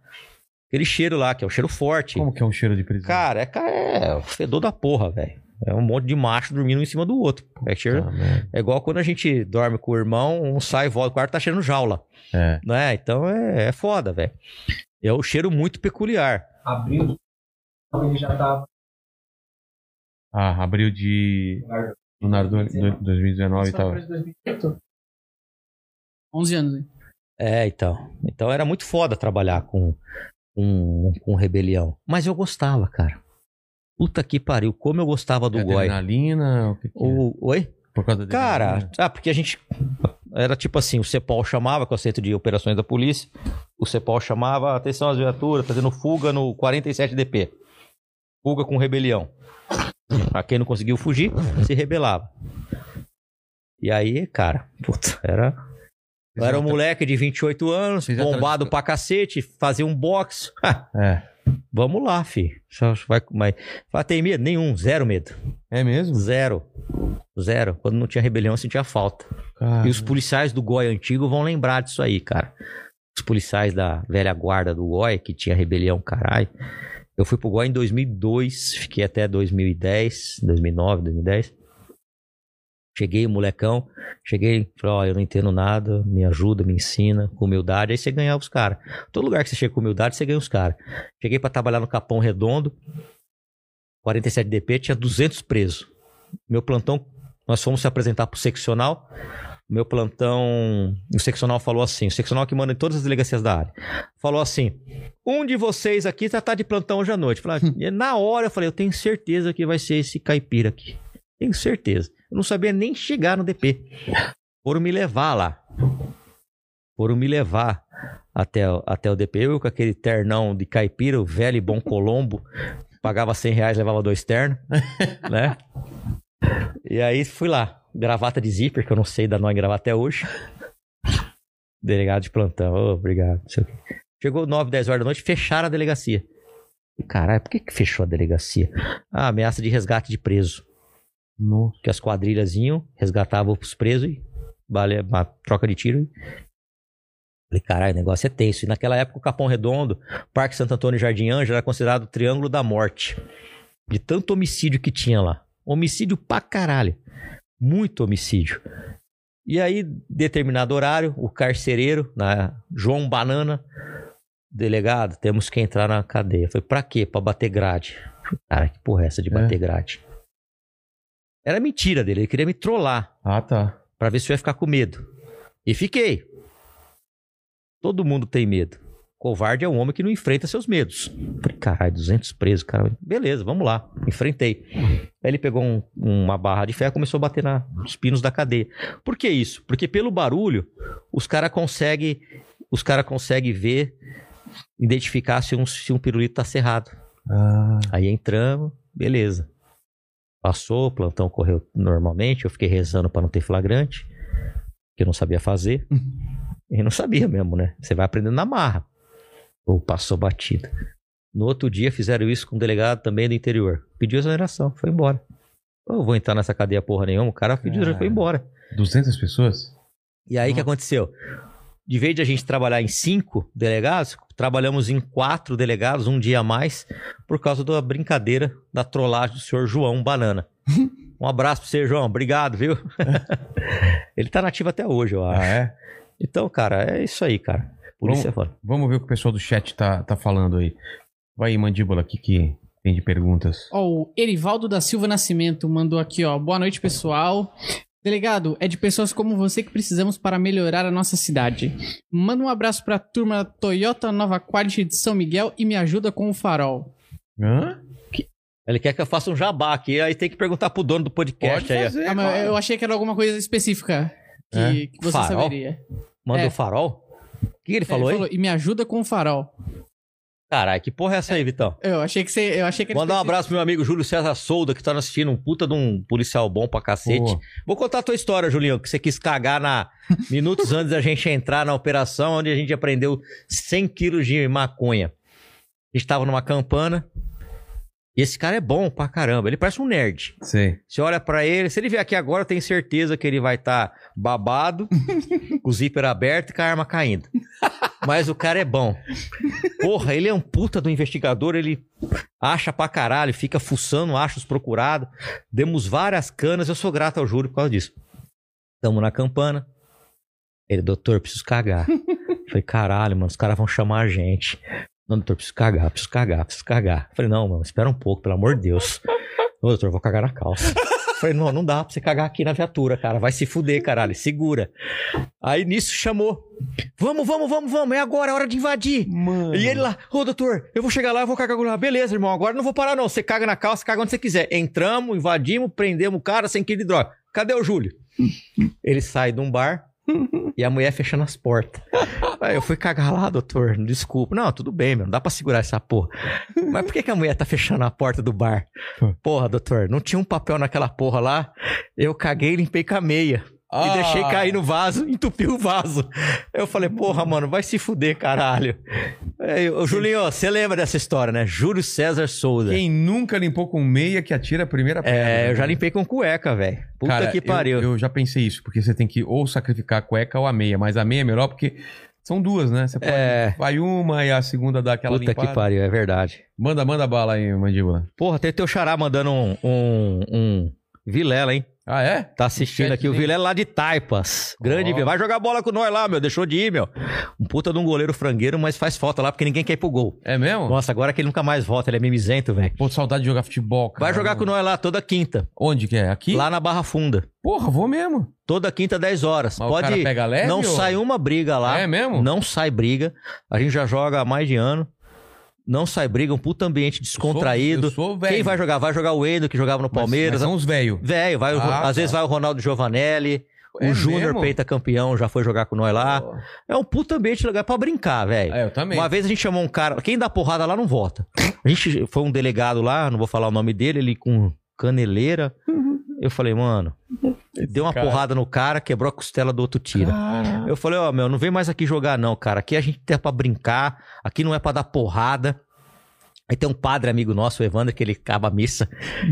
aquele cheiro lá, que é o cheiro forte. Como que é um cheiro de prisão? Cara, é, ca- é o fedor da porra, velho. É um monte de macho dormindo um em cima do outro. É, cheiro, Ah, é igual quando a gente dorme com o irmão, um sai e volta, o quarto tá cheirando jaula. É. Né? Então é, é foda, velho. É um cheiro muito peculiar. Abriu, ele já tá. Ah, abril de. Do- 2019 e tal. 11 anos, hein? É, então. Então era muito foda trabalhar com, com, com rebelião. Mas eu gostava, cara. Puta que pariu, como eu gostava do Goi. Adrenalina, o que que é? O, oi? Por causa da Cara, ah, porque a gente. Era tipo assim: o CEPOL chamava, que é o Centro de Operações da Polícia. O CEPOL chamava, atenção às viaturas, fazendo fuga no 47DP. Fuga com rebelião. A quem não conseguiu fugir, se rebelava. E aí, cara, puta, era. Eu era um moleque de 28 anos, bombado pra cacete, fazia um box. *laughs* É. Vamos lá, fi. Só vai, mas, fala, tem medo? Nenhum, zero medo. É mesmo? Zero. Zero. Quando não tinha rebelião, sentia falta. Cara, E os policiais do Goi antigo vão lembrar disso aí, cara. Os policiais da velha guarda do Goi, que tinha rebelião, caralho. Eu fui pro Goi em 2002, fiquei até 2010, 2009, 2010. Cheguei, molecão, cheguei, falei, ó, eu não entendo nada, me ajuda, me ensina, com humildade, aí você ganhava os caras. Todo lugar que você chega com humildade, você ganha os caras. Cheguei pra trabalhar no Capão Redondo, 47DP, tinha 200 presos. Meu plantão, nós fomos se apresentar pro seccional, meu plantão, o seccional falou assim, o seccional que manda em todas as delegacias da área, falou assim, um de vocês aqui já tá de plantão hoje à noite. Falei, "Ah", *laughs* na hora eu falei, eu tenho certeza que vai ser esse caipira aqui. Tenho certeza. Eu não sabia nem chegar no DP. Foram me levar lá. Foram me levar até, até o DP. Eu com aquele ternão de caipira, o velho e bom Colombo. Pagava 100 reais, levava dois ternos, *laughs* né? E aí fui lá. Gravata de zíper, que eu não sei dar nó em gravata até hoje. Delegado de plantão. Ô, obrigado. Chegou 9, 10 horas da noite, fecharam a delegacia. Caralho, por que, que fechou a delegacia? Ah, ameaça de resgate de preso. Nossa. Que as quadrilhas iam, resgatavam os presos e vale uma troca de tiro. Falei, caralho, o negócio é tenso. E naquela época o Capão Redondo, Parque Santo Antônio e Jardim Ângelo era considerado o Triângulo da Morte. De tanto homicídio que tinha lá. Homicídio pra caralho. Muito homicídio. E aí, determinado horário, o carcereiro, na João Banana, delegado, temos que entrar na cadeia. Falei, pra quê? Pra bater grade. Cara, que porra é essa de É. bater grade? Era mentira dele, ele queria me trollar Ah, tá. pra ver se eu ia ficar com medo. E fiquei. Todo mundo tem medo. Covarde é um homem que não enfrenta seus medos. Falei, caralho, 200 presos, cara. Beleza, vamos lá. Enfrentei. Aí ele pegou um- uma barra de ferro e começou a bater na- nos pinos da cadeia. Por que isso? Porque pelo barulho, os caras conseguem os cara consegue ver, identificar se um, se um pirulito tá cerrado. Ah, Aí entramos, beleza. Passou, o plantão correu normalmente, eu fiquei rezando pra não ter flagrante, que eu não sabia fazer. e não sabia mesmo, né? Você vai aprendendo na marra. Ou passou batida. No outro dia fizeram isso com um delegado também do interior. Pediu exoneração, foi embora. Eu vou entrar nessa cadeia porra nenhuma, o cara pediu, já foi embora. 200 pessoas? E aí o que aconteceu? De vez de a gente trabalhar em cinco delegados, trabalhamos em quatro delegados, um dia a mais, por causa da brincadeira da trollagem do senhor João Banana. *laughs* Um abraço pro senhor João, obrigado, viu? *laughs* Ele tá nativo até hoje, eu acho. Ah, é? Então, cara, é isso aí, cara. Polícia é foda. Vamos ver o que o pessoal do chat tá, tá falando aí. Vai aí, mandíbula, o que, que tem de perguntas? Ó, o Erivaldo da Silva Nascimento mandou aqui, ó. Boa noite, pessoal. Delegado, é de pessoas como você que precisamos para melhorar a nossa cidade. Manda um abraço pra turma Toyota Nova Quality de São Miguel e me ajuda com o farol. Hã? Ele quer que eu faça um jabá aqui, aí tem que perguntar pro dono do podcast Pode aí. fazer, Ah, mas eu achei que era alguma coisa específica que, É? que você Farol? saberia. Manda É. o farol? O que ele É, falou ele aí? e me ajuda com o farol. Caralho, que porra é essa aí, Vitão? Eu achei que você. Eu achei que Mandar um abraço pro meu amigo Júlio César Souda, que tá nos assistindo, um puta de um policial bom pra cacete. Pô, Vou contar a tua história, Julinho, que você quis cagar na minutos *laughs* antes da gente entrar na operação, onde a gente aprendeu 100 quilos de maconha. A gente tava numa campana. E esse cara é bom pra caramba. Ele parece um nerd. sei. Você olha pra ele, se ele vier aqui agora, eu tenho certeza que ele vai estar babado, *laughs* com o zíper aberto e com a arma caindo. Mas o cara é bom. Porra, ele é um puta do investigador, ele acha pra caralho, fica fuçando, acha os procurados. Demos várias canas, eu sou grato ao júri por causa disso. Tamo na campana. Ele, doutor, preciso cagar. Falei, caralho, mano, os caras vão chamar a gente. Não, doutor, preciso cagar, preciso cagar, preciso cagar. Falei, não, mano, espera um pouco, pelo amor de Deus. Ô, doutor, vou cagar na calça. Falei, não, não dá pra você cagar aqui na viatura, cara. Vai se fuder, caralho. Segura. Aí nisso chamou. Vamos, vamos, vamos, vamos. É agora, é hora de invadir. Mano. E ele lá, ô doutor, eu vou chegar lá, eu vou cagar lá. Beleza, irmão, agora não vou parar não. Você caga na calça, caga onde você quiser. Entramos, invadimos, prendemos o cara sem quilo de droga. Cadê o Júlio? ele sai de um bar *laughs* e a mulher fechando as portas. Aí eu fui cagar lá, doutor, desculpa. Não, tudo bem, meu, não dá pra segurar essa porra. Mas por que, que a mulher tá fechando a porta do bar? Porra, doutor, não tinha um papel naquela porra lá. Eu caguei e limpei com a meia. Ah. E deixei cair no vaso, *laughs* entupi o vaso. Eu falei, porra, mano, vai se fuder, caralho. Ô, Julinho, você lembra dessa história, né? Júlio César Souza. Quem nunca limpou com meia que atira a primeira pedra. É, eu já limpei com cueca, velho. Puta Cara, que eu- pariu. Eu, já pensei isso, porque você tem que ou sacrificar a cueca ou a meia, mas a meia é melhor porque são duas, né? Você pode, É. vai uma e a segunda dá aquela Puta limpada. que pariu, é verdade. Manda, manda bala aí, mandíbula. Porra, tem teu xará mandando um, um, um Vilela, hein? Ah, é? Tá assistindo Chat aqui o. Vilela lá de Taipas. Grande. Vilela. Vai jogar bola com nós lá, meu. Deixou de ir, meu. Um puta de um goleiro frangueiro, mas faz falta lá porque ninguém quer ir pro gol. É mesmo? Nossa, agora que ele nunca mais volta, ele é mimizento, velho. Pô, saudade de jogar futebol, cara. Vai jogar com nós lá toda quinta. Onde que é? Aqui? Lá na Barra Funda. Porra, vou mesmo. Toda quinta, 10 horas. Mas o Pode cara ir. pega leve Não ou- sai uma briga lá. É mesmo? Não sai briga. A gente já joga há mais de ano. Não sai briga, um puto ambiente descontraído. Eu sou, eu sou velho. Quem vai jogar? Vai jogar o Endo, que jogava no Mas- Palmeiras. mas são os velhos. Velho, vai, Ah, às tá. vezes vai o Ronaldo Giovanelli. É o Júnior mesmo? Peita campeão já foi jogar com nós lá. É um puto ambiente legal pra brincar, velho. É, eu também. Uma vez a gente chamou um cara. Quem dá porrada lá não vota. A gente foi um delegado lá, não vou falar o nome dele, ele com caneleira. Eu falei, mano, deu uma cara- porrada no cara, quebrou a costela do outro tira. Cara. Eu falei, ó, meu, não vem mais aqui jogar, não, cara. Aqui a gente é pra brincar, aqui não é pra dar porrada. Aí tem um padre amigo nosso, o Evandro, que ele acaba a missa.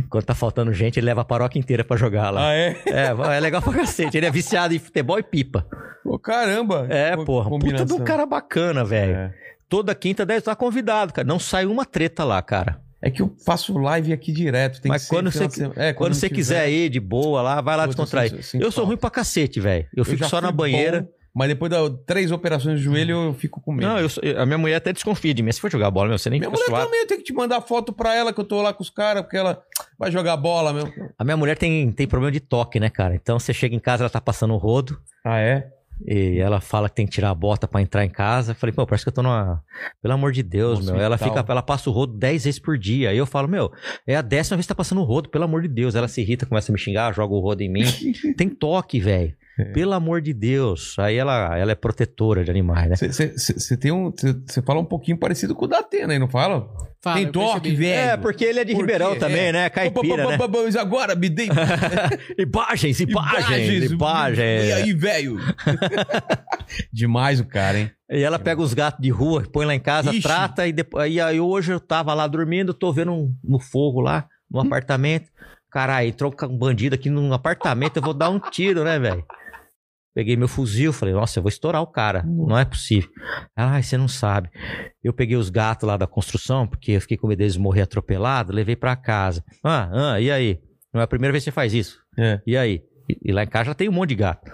Quando tá faltando gente, ele leva a paróquia inteira pra jogar lá. Ah, é? É, é legal pra cacete. Ele é viciado em futebol e pipa. Pô, caramba. É, porra. Puta de combinação. um cara bacana, velho. É. Toda quinta, 10 tá convidado, cara. Não sai uma treta lá, cara. É que eu faço live aqui direto. Tem Mas quando você. É, quando você não quiser tiver, ir de boa lá, vai lá descontrair. eu Eu sou ruim pra cacete, velho. Eu fico já só na banheira. bom, mas depois das três operações de joelho, eu fico com medo. Não, eu a minha mulher até desconfia de mim. Se for jogar bola, meu, você nem Minha fica mulher suado. também, eu tenho que te mandar foto pra ela que eu tô lá com os caras, porque ela vai jogar bola mesmo. A minha mulher tem, tem problema de toque, né, cara? Então você chega em casa, ela tá passando o rodo. Ah, é? E ela fala que tem que tirar a bota pra entrar em casa. Eu falei, pô, parece que eu tô numa. Pelo amor de Deus, No meu. Ela fica, ela passa o rodo 10 vezes por dia. Aí eu falo, meu, é a décima vez que tá passando o rodo, pelo amor de Deus. Ela se irrita, começa a me xingar, joga o rodo em mim. *laughs* tem toque, velho. É. Pelo amor de Deus. Aí ela, ela é protetora de animais, né? Você tem um. Você fala um pouquinho parecido com o da Atena aí, não fala? Fala, tem toque, velho. É, porque ele é de Ribeirão quê? também, É. né? Caipira, né? Mas agora me dei. *laughs* Imagens, imagens, imagens. E aí, velho? *laughs* Demais o cara, hein? E ela pega os gatos de rua, põe lá em casa, Ixi. trata e depois. E aí hoje eu tava lá dormindo, tô vendo um, no fogo lá, no apartamento. Caralho, entrou um bandido aqui no apartamento, eu vou dar um tiro, né, velho? Peguei meu fuzil, falei, nossa, eu vou estourar o cara. Não é possível. Ai, você não sabe. Eu peguei os gatos lá da construção, porque eu fiquei com medo deles morrer atropelado, levei pra casa. Ah, ah, e aí? Não é a primeira vez que você faz isso. É. E aí? E, e lá em casa já tem um monte de gato.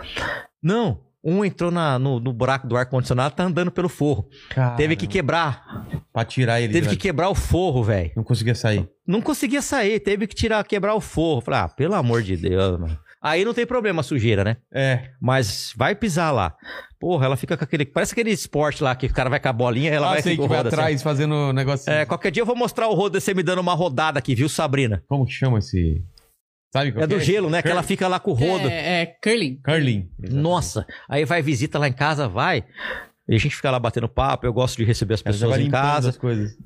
Não, um entrou na- no, no buraco do ar-condicionado, tá andando pelo forro. Teve que quebrar. Pra tirar ele. Teve que quebrar o forro, velho. Não conseguia sair. Não conseguia sair, teve que tirar, quebrar o forro. Falei, ah, pelo amor de Deus, mano. Aí não tem problema a sujeira, né? É. Mas vai pisar lá. Porra, ela fica com aquele. Parece aquele esporte lá que o cara vai com a bolinha ela ah, vai sei com que vai assim. atrás fazendo negocinho. É, qualquer dia eu vou mostrar o rodo você me dando uma rodada aqui, viu, Sabrina? Como que chama esse. Sabe qual É do gelo, né? Que ela fica lá com o rodo. É, é curling. Curling. Nossa, aí vai visita lá em casa, vai. E a gente fica lá batendo papo, eu gosto de receber as pessoas em casa. as coisas.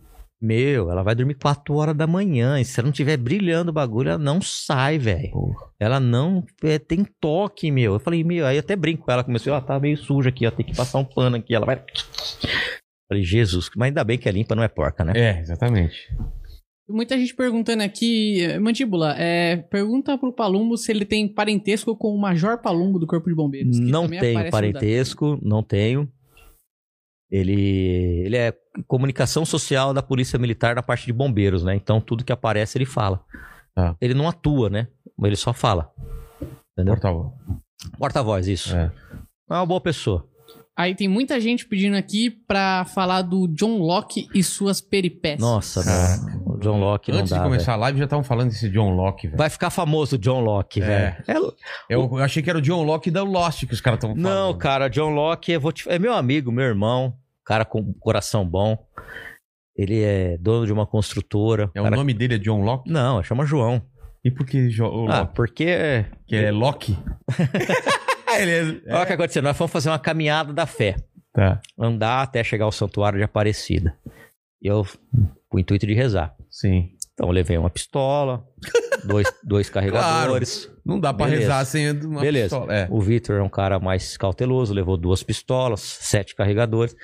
Meu, ela vai dormir 4 horas da manhã. E se ela não tiver brilhando o bagulho, ela não sai, velho. Ela não é, tem toque, meu. Eu falei, meu, aí eu até brinco com ela. Começou, ó, tá meio suja aqui, ó, tem que passar um pano aqui. Ela vai. Falei, Jesus, mas ainda bem que é limpa, não é porca, né? É, exatamente. Muita gente perguntando aqui, Mandíbula, é, pergunta pro Palumbo se ele tem parentesco com o Major Palumbo do Corpo de Bombeiros. Não tenho parentesco, não tenho. Ele, ele é comunicação social da Polícia Militar na parte de bombeiros, né? Então tudo que aparece ele fala. Tá. Ele não atua, né? Ele só fala. Entendeu? Porta-voz. Porta-voz, isso. É. É uma boa pessoa. Aí tem muita gente pedindo aqui pra falar do John Locke e suas peripécias. Nossa, meu. John Locke não Antes dá, de começar a live, já estavam falando desse John Locke, velho. Vai ficar famoso o John Locke, É. velho. É, Eu, eu achei que era o John Locke da Lost que os caras estão falando. Não, cara, John Locke eu vou te- é meu amigo, meu irmão, cara com coração bom. Ele é dono de uma construtora. É o cara- nome dele é John Locke? Não, chama João. E por que Jo- o Ah, Locke? porque. Que é Locke? *laughs* Ele é... Olha o que aconteceu. Nós fomos fazer uma caminhada da fé. Tá, Andar até chegar ao santuário de Aparecida. Eu, com o intuito de rezar. sim. Então eu levei uma pistola, dois, *laughs* dois carregadores. Não dá pra Beleza. rezar sem uma Beleza. pistola. É. O Vitor é um cara mais cauteloso, levou duas pistolas, sete carregadores.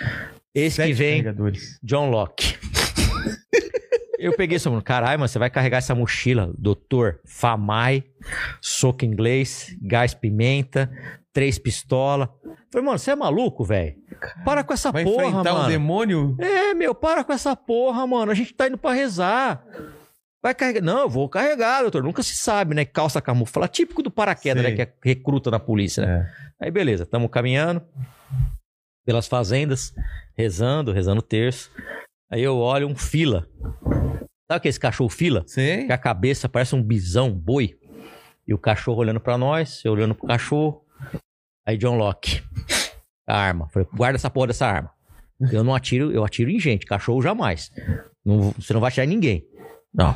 Esse que Sete vem, carregadores. John Locke. Eu peguei esse mano, caralho, mano, você vai carregar essa mochila, doutor, famai, soco inglês, gás pimenta, três pistolas. Falei, mano, você é maluco, velho? Para com essa Vai porra, enfrentar mano. demônio? É, meu, para com essa porra, mano. A gente tá indo pra rezar. Vai carregar. Não, eu vou carregar, doutor. Nunca se sabe, né? Calça camuflada. Típico do paraquedas, Sei. né? Que é recruta na polícia, né? É. Aí, beleza. Tamo caminhando pelas fazendas, rezando, rezando o terço. Aí eu olho um fila. Sabe esse cachorro fila? Sei. Que a cabeça parece um bisão, um boi. E o cachorro olhando pra nós, eu olhando pro cachorro. Aí John Locke. A arma. Falei, guarda essa porra dessa arma. Eu não atiro, eu atiro em gente, cachorro jamais. Não- você não vai atirar em ninguém. Não.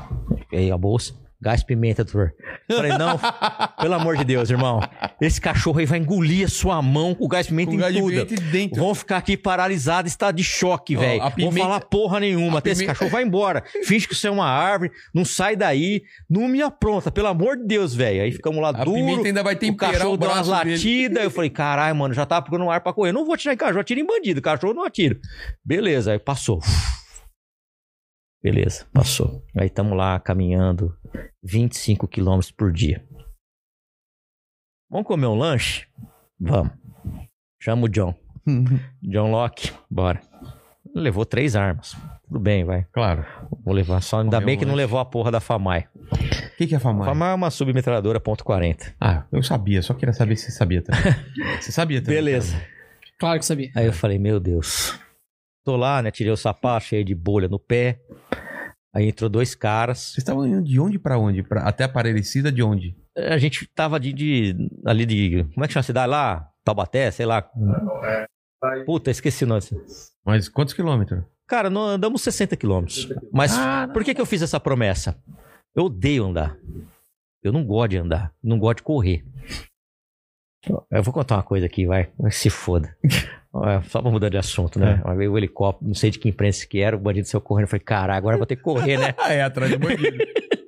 Aí a bolsa, gás pimenta, doutor. Falei, não, pelo amor de Deus, irmão. Esse cachorro aí vai engolir a sua mão com gás pimenta Com em gás de tudo. pimenta dentro. Vão ficar aqui paralisados, estado de choque, velho. a Vão pimenta- falar porra nenhuma. a Até esse pimenta- cachorro vai embora. Finge que você é uma árvore, não sai daí, não me apronta, pelo amor de Deus, velho. Aí ficamos lá A duro. pimenta ainda vai O temperar cachorro o deu umas latidas. Eu falei, caralho, mano, já tava procurando um ar pra correr. Não vou atirar em cachorro, atira em bandido. Cachorro não atira. Beleza, aí passou. Beleza, passou. Aí tamo lá caminhando 25 quilômetros por dia. Vamos comer um lanche? Vamos. Chama o John. John Locke, bora. Levou três armas. Tudo bem, vai. Claro. Vou levar só. Ainda Comeu bem um que não lanche. levou a porra da FAMAI. O que, que é A famar? FAMAI é uma submetralhadora ponto .40. Ah, eu sabia, só queria saber se você sabia também. *laughs* você sabia também. Beleza. Claro que sabia. Aí eu falei, meu Deus. Lá, né? Tirei o sapato cheio de bolha no pé. Aí entrou dois caras. Vocês estavam indo de onde pra onde? Pra, até Aparecida de onde? A gente tava de, de- ali de. Como é que chama a cidade lá? Taubaté, sei lá. Puta, esqueci o nome. Mas quantos quilômetros? Cara, nós andamos 60 quilômetros. Mas Ah, por que, que eu fiz essa promessa? Eu odeio andar. Eu não gosto de andar. Não gosto de correr. Eu vou contar uma coisa aqui, vai. Vai Se foda. Ó, Só pra mudar de assunto, né? Uma vez o helicóptero, não sei de que imprensa que era, o bandido saiu correndo. Eu falei, caralho, agora eu vou ter que correr, né? Ah, *laughs* é, atrás do bandido. *laughs*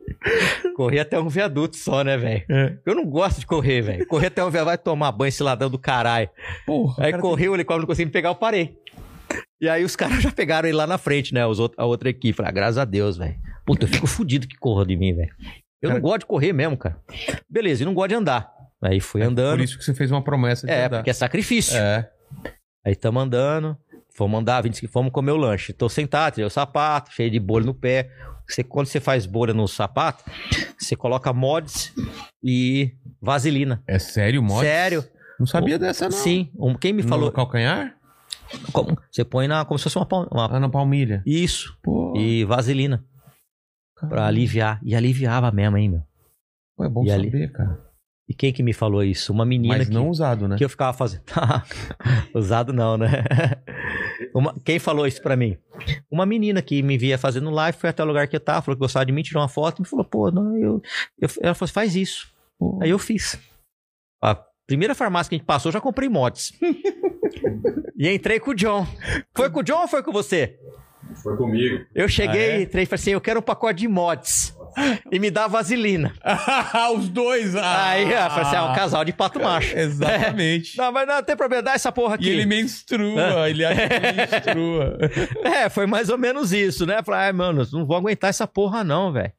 Correr até um viaduto só, né, velho? É. Eu não gosto de correr, velho. Correr até um viaduto, vai tomar banho, esse ladrão do caralho. Porra. Aí cara correu, o helicóptero não conseguiu me pegar, eu parei. E aí os caras *laughs* já pegaram ele lá na frente, né? Os outro, a outra equipe. Falei, ah, graças a Deus, velho. Puta, eu fico fudido que corra de mim, velho. Eu Cara- não gosto de correr mesmo, cara. Beleza, e não gosto de andar. Aí fui tem- andando. Por isso que você fez uma promessa de é, andar. porque é sacrifício. É. Aí tamo andando, fomos andar, 20, fomos comer o lanche. Tô sentado, tirei o sapato, cheio de bolha no pé. Você, quando você faz bolha no sapato, você coloca mods e vaselina. É sério, mods? Sério? Não sabia dessa, não. Sim. Um- quem me No falou? calcanhar? Como- você põe na, como se fosse uma, uma- Ah, na palmilha. Isso. Pô, E vaselina. Pra aliviar. E aliviava mesmo, hein, meu. Pô, é bom E ali? saber, cara. E quem que me falou isso? Uma menina Mas que, não usado, né? que eu ficava fazendo. *laughs* Usado não, né? *laughs* Uma- Quem falou isso pra mim? Uma menina que me via fazendo live, foi até o lugar que eu tava, falou que gostava de mim, tirou uma foto e me falou, pô, não, eu, eu- Ela falou, faz isso. Pô. Aí eu fiz. A primeira farmácia que a gente passou, eu já comprei mods. *laughs* e entrei com o John. Foi com o John ou foi com você? Foi comigo. Eu cheguei, Ah, é? entrei e falei assim: eu quero um pacote de mods. E me dá vaselina. *laughs* Os dois! Ah, Aí eu falei assim: é um casal de pato macho. *laughs* Exatamente. Não, mas não tem problema, dá essa porra aqui. E ele menstrua, ele acha que ele *laughs* menstrua. É, foi mais ou menos isso, né? Falei, ai, mano, não vou aguentar essa porra, não, velho.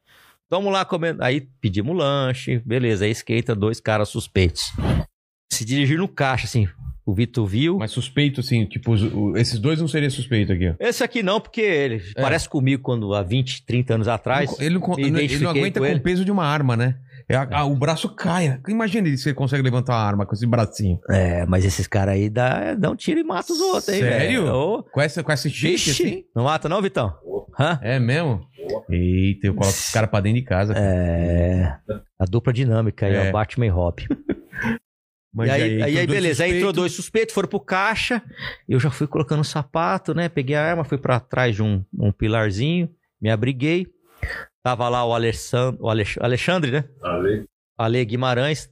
Vamos lá comendo. Aí pedimos lanche, beleza. Aí esquenta dois caras suspeitos. Se dirigir no caixa, assim. O Vitor viu. Mas suspeito, assim, tipo, os- o- esses dois não seriam suspeitos aqui. Esse aqui não, porque ele É. parece comigo quando há 20, 30 anos atrás. Ele não, con- me ele não identifiquei aguenta com com, ele. o peso de uma arma, né? É a- a- o braço cai. Imagina ele se ele consegue levantar uma arma com esse bracinho. É, mas esses caras aí dá, dão tiro e mata os outros, hein, Sério? velho? Ô, Com, essa, com esse shape, Vixe, assim? não mata não, Vitão? Hã? É mesmo? Eita, eu coloco os caras pra dentro de casa. É. A dupla dinâmica aí, É. ó, Batman e Robin. *laughs* Mas e aí, aí, aí, beleza, aí entrou dois suspeitos, foram pro caixa. Eu já fui colocando o sapato, né? Peguei a arma, fui pra trás de um, um pilarzinho, me abriguei. Tava lá o Alexandre, o Alex- Alexandre, né? Ale Guimarães.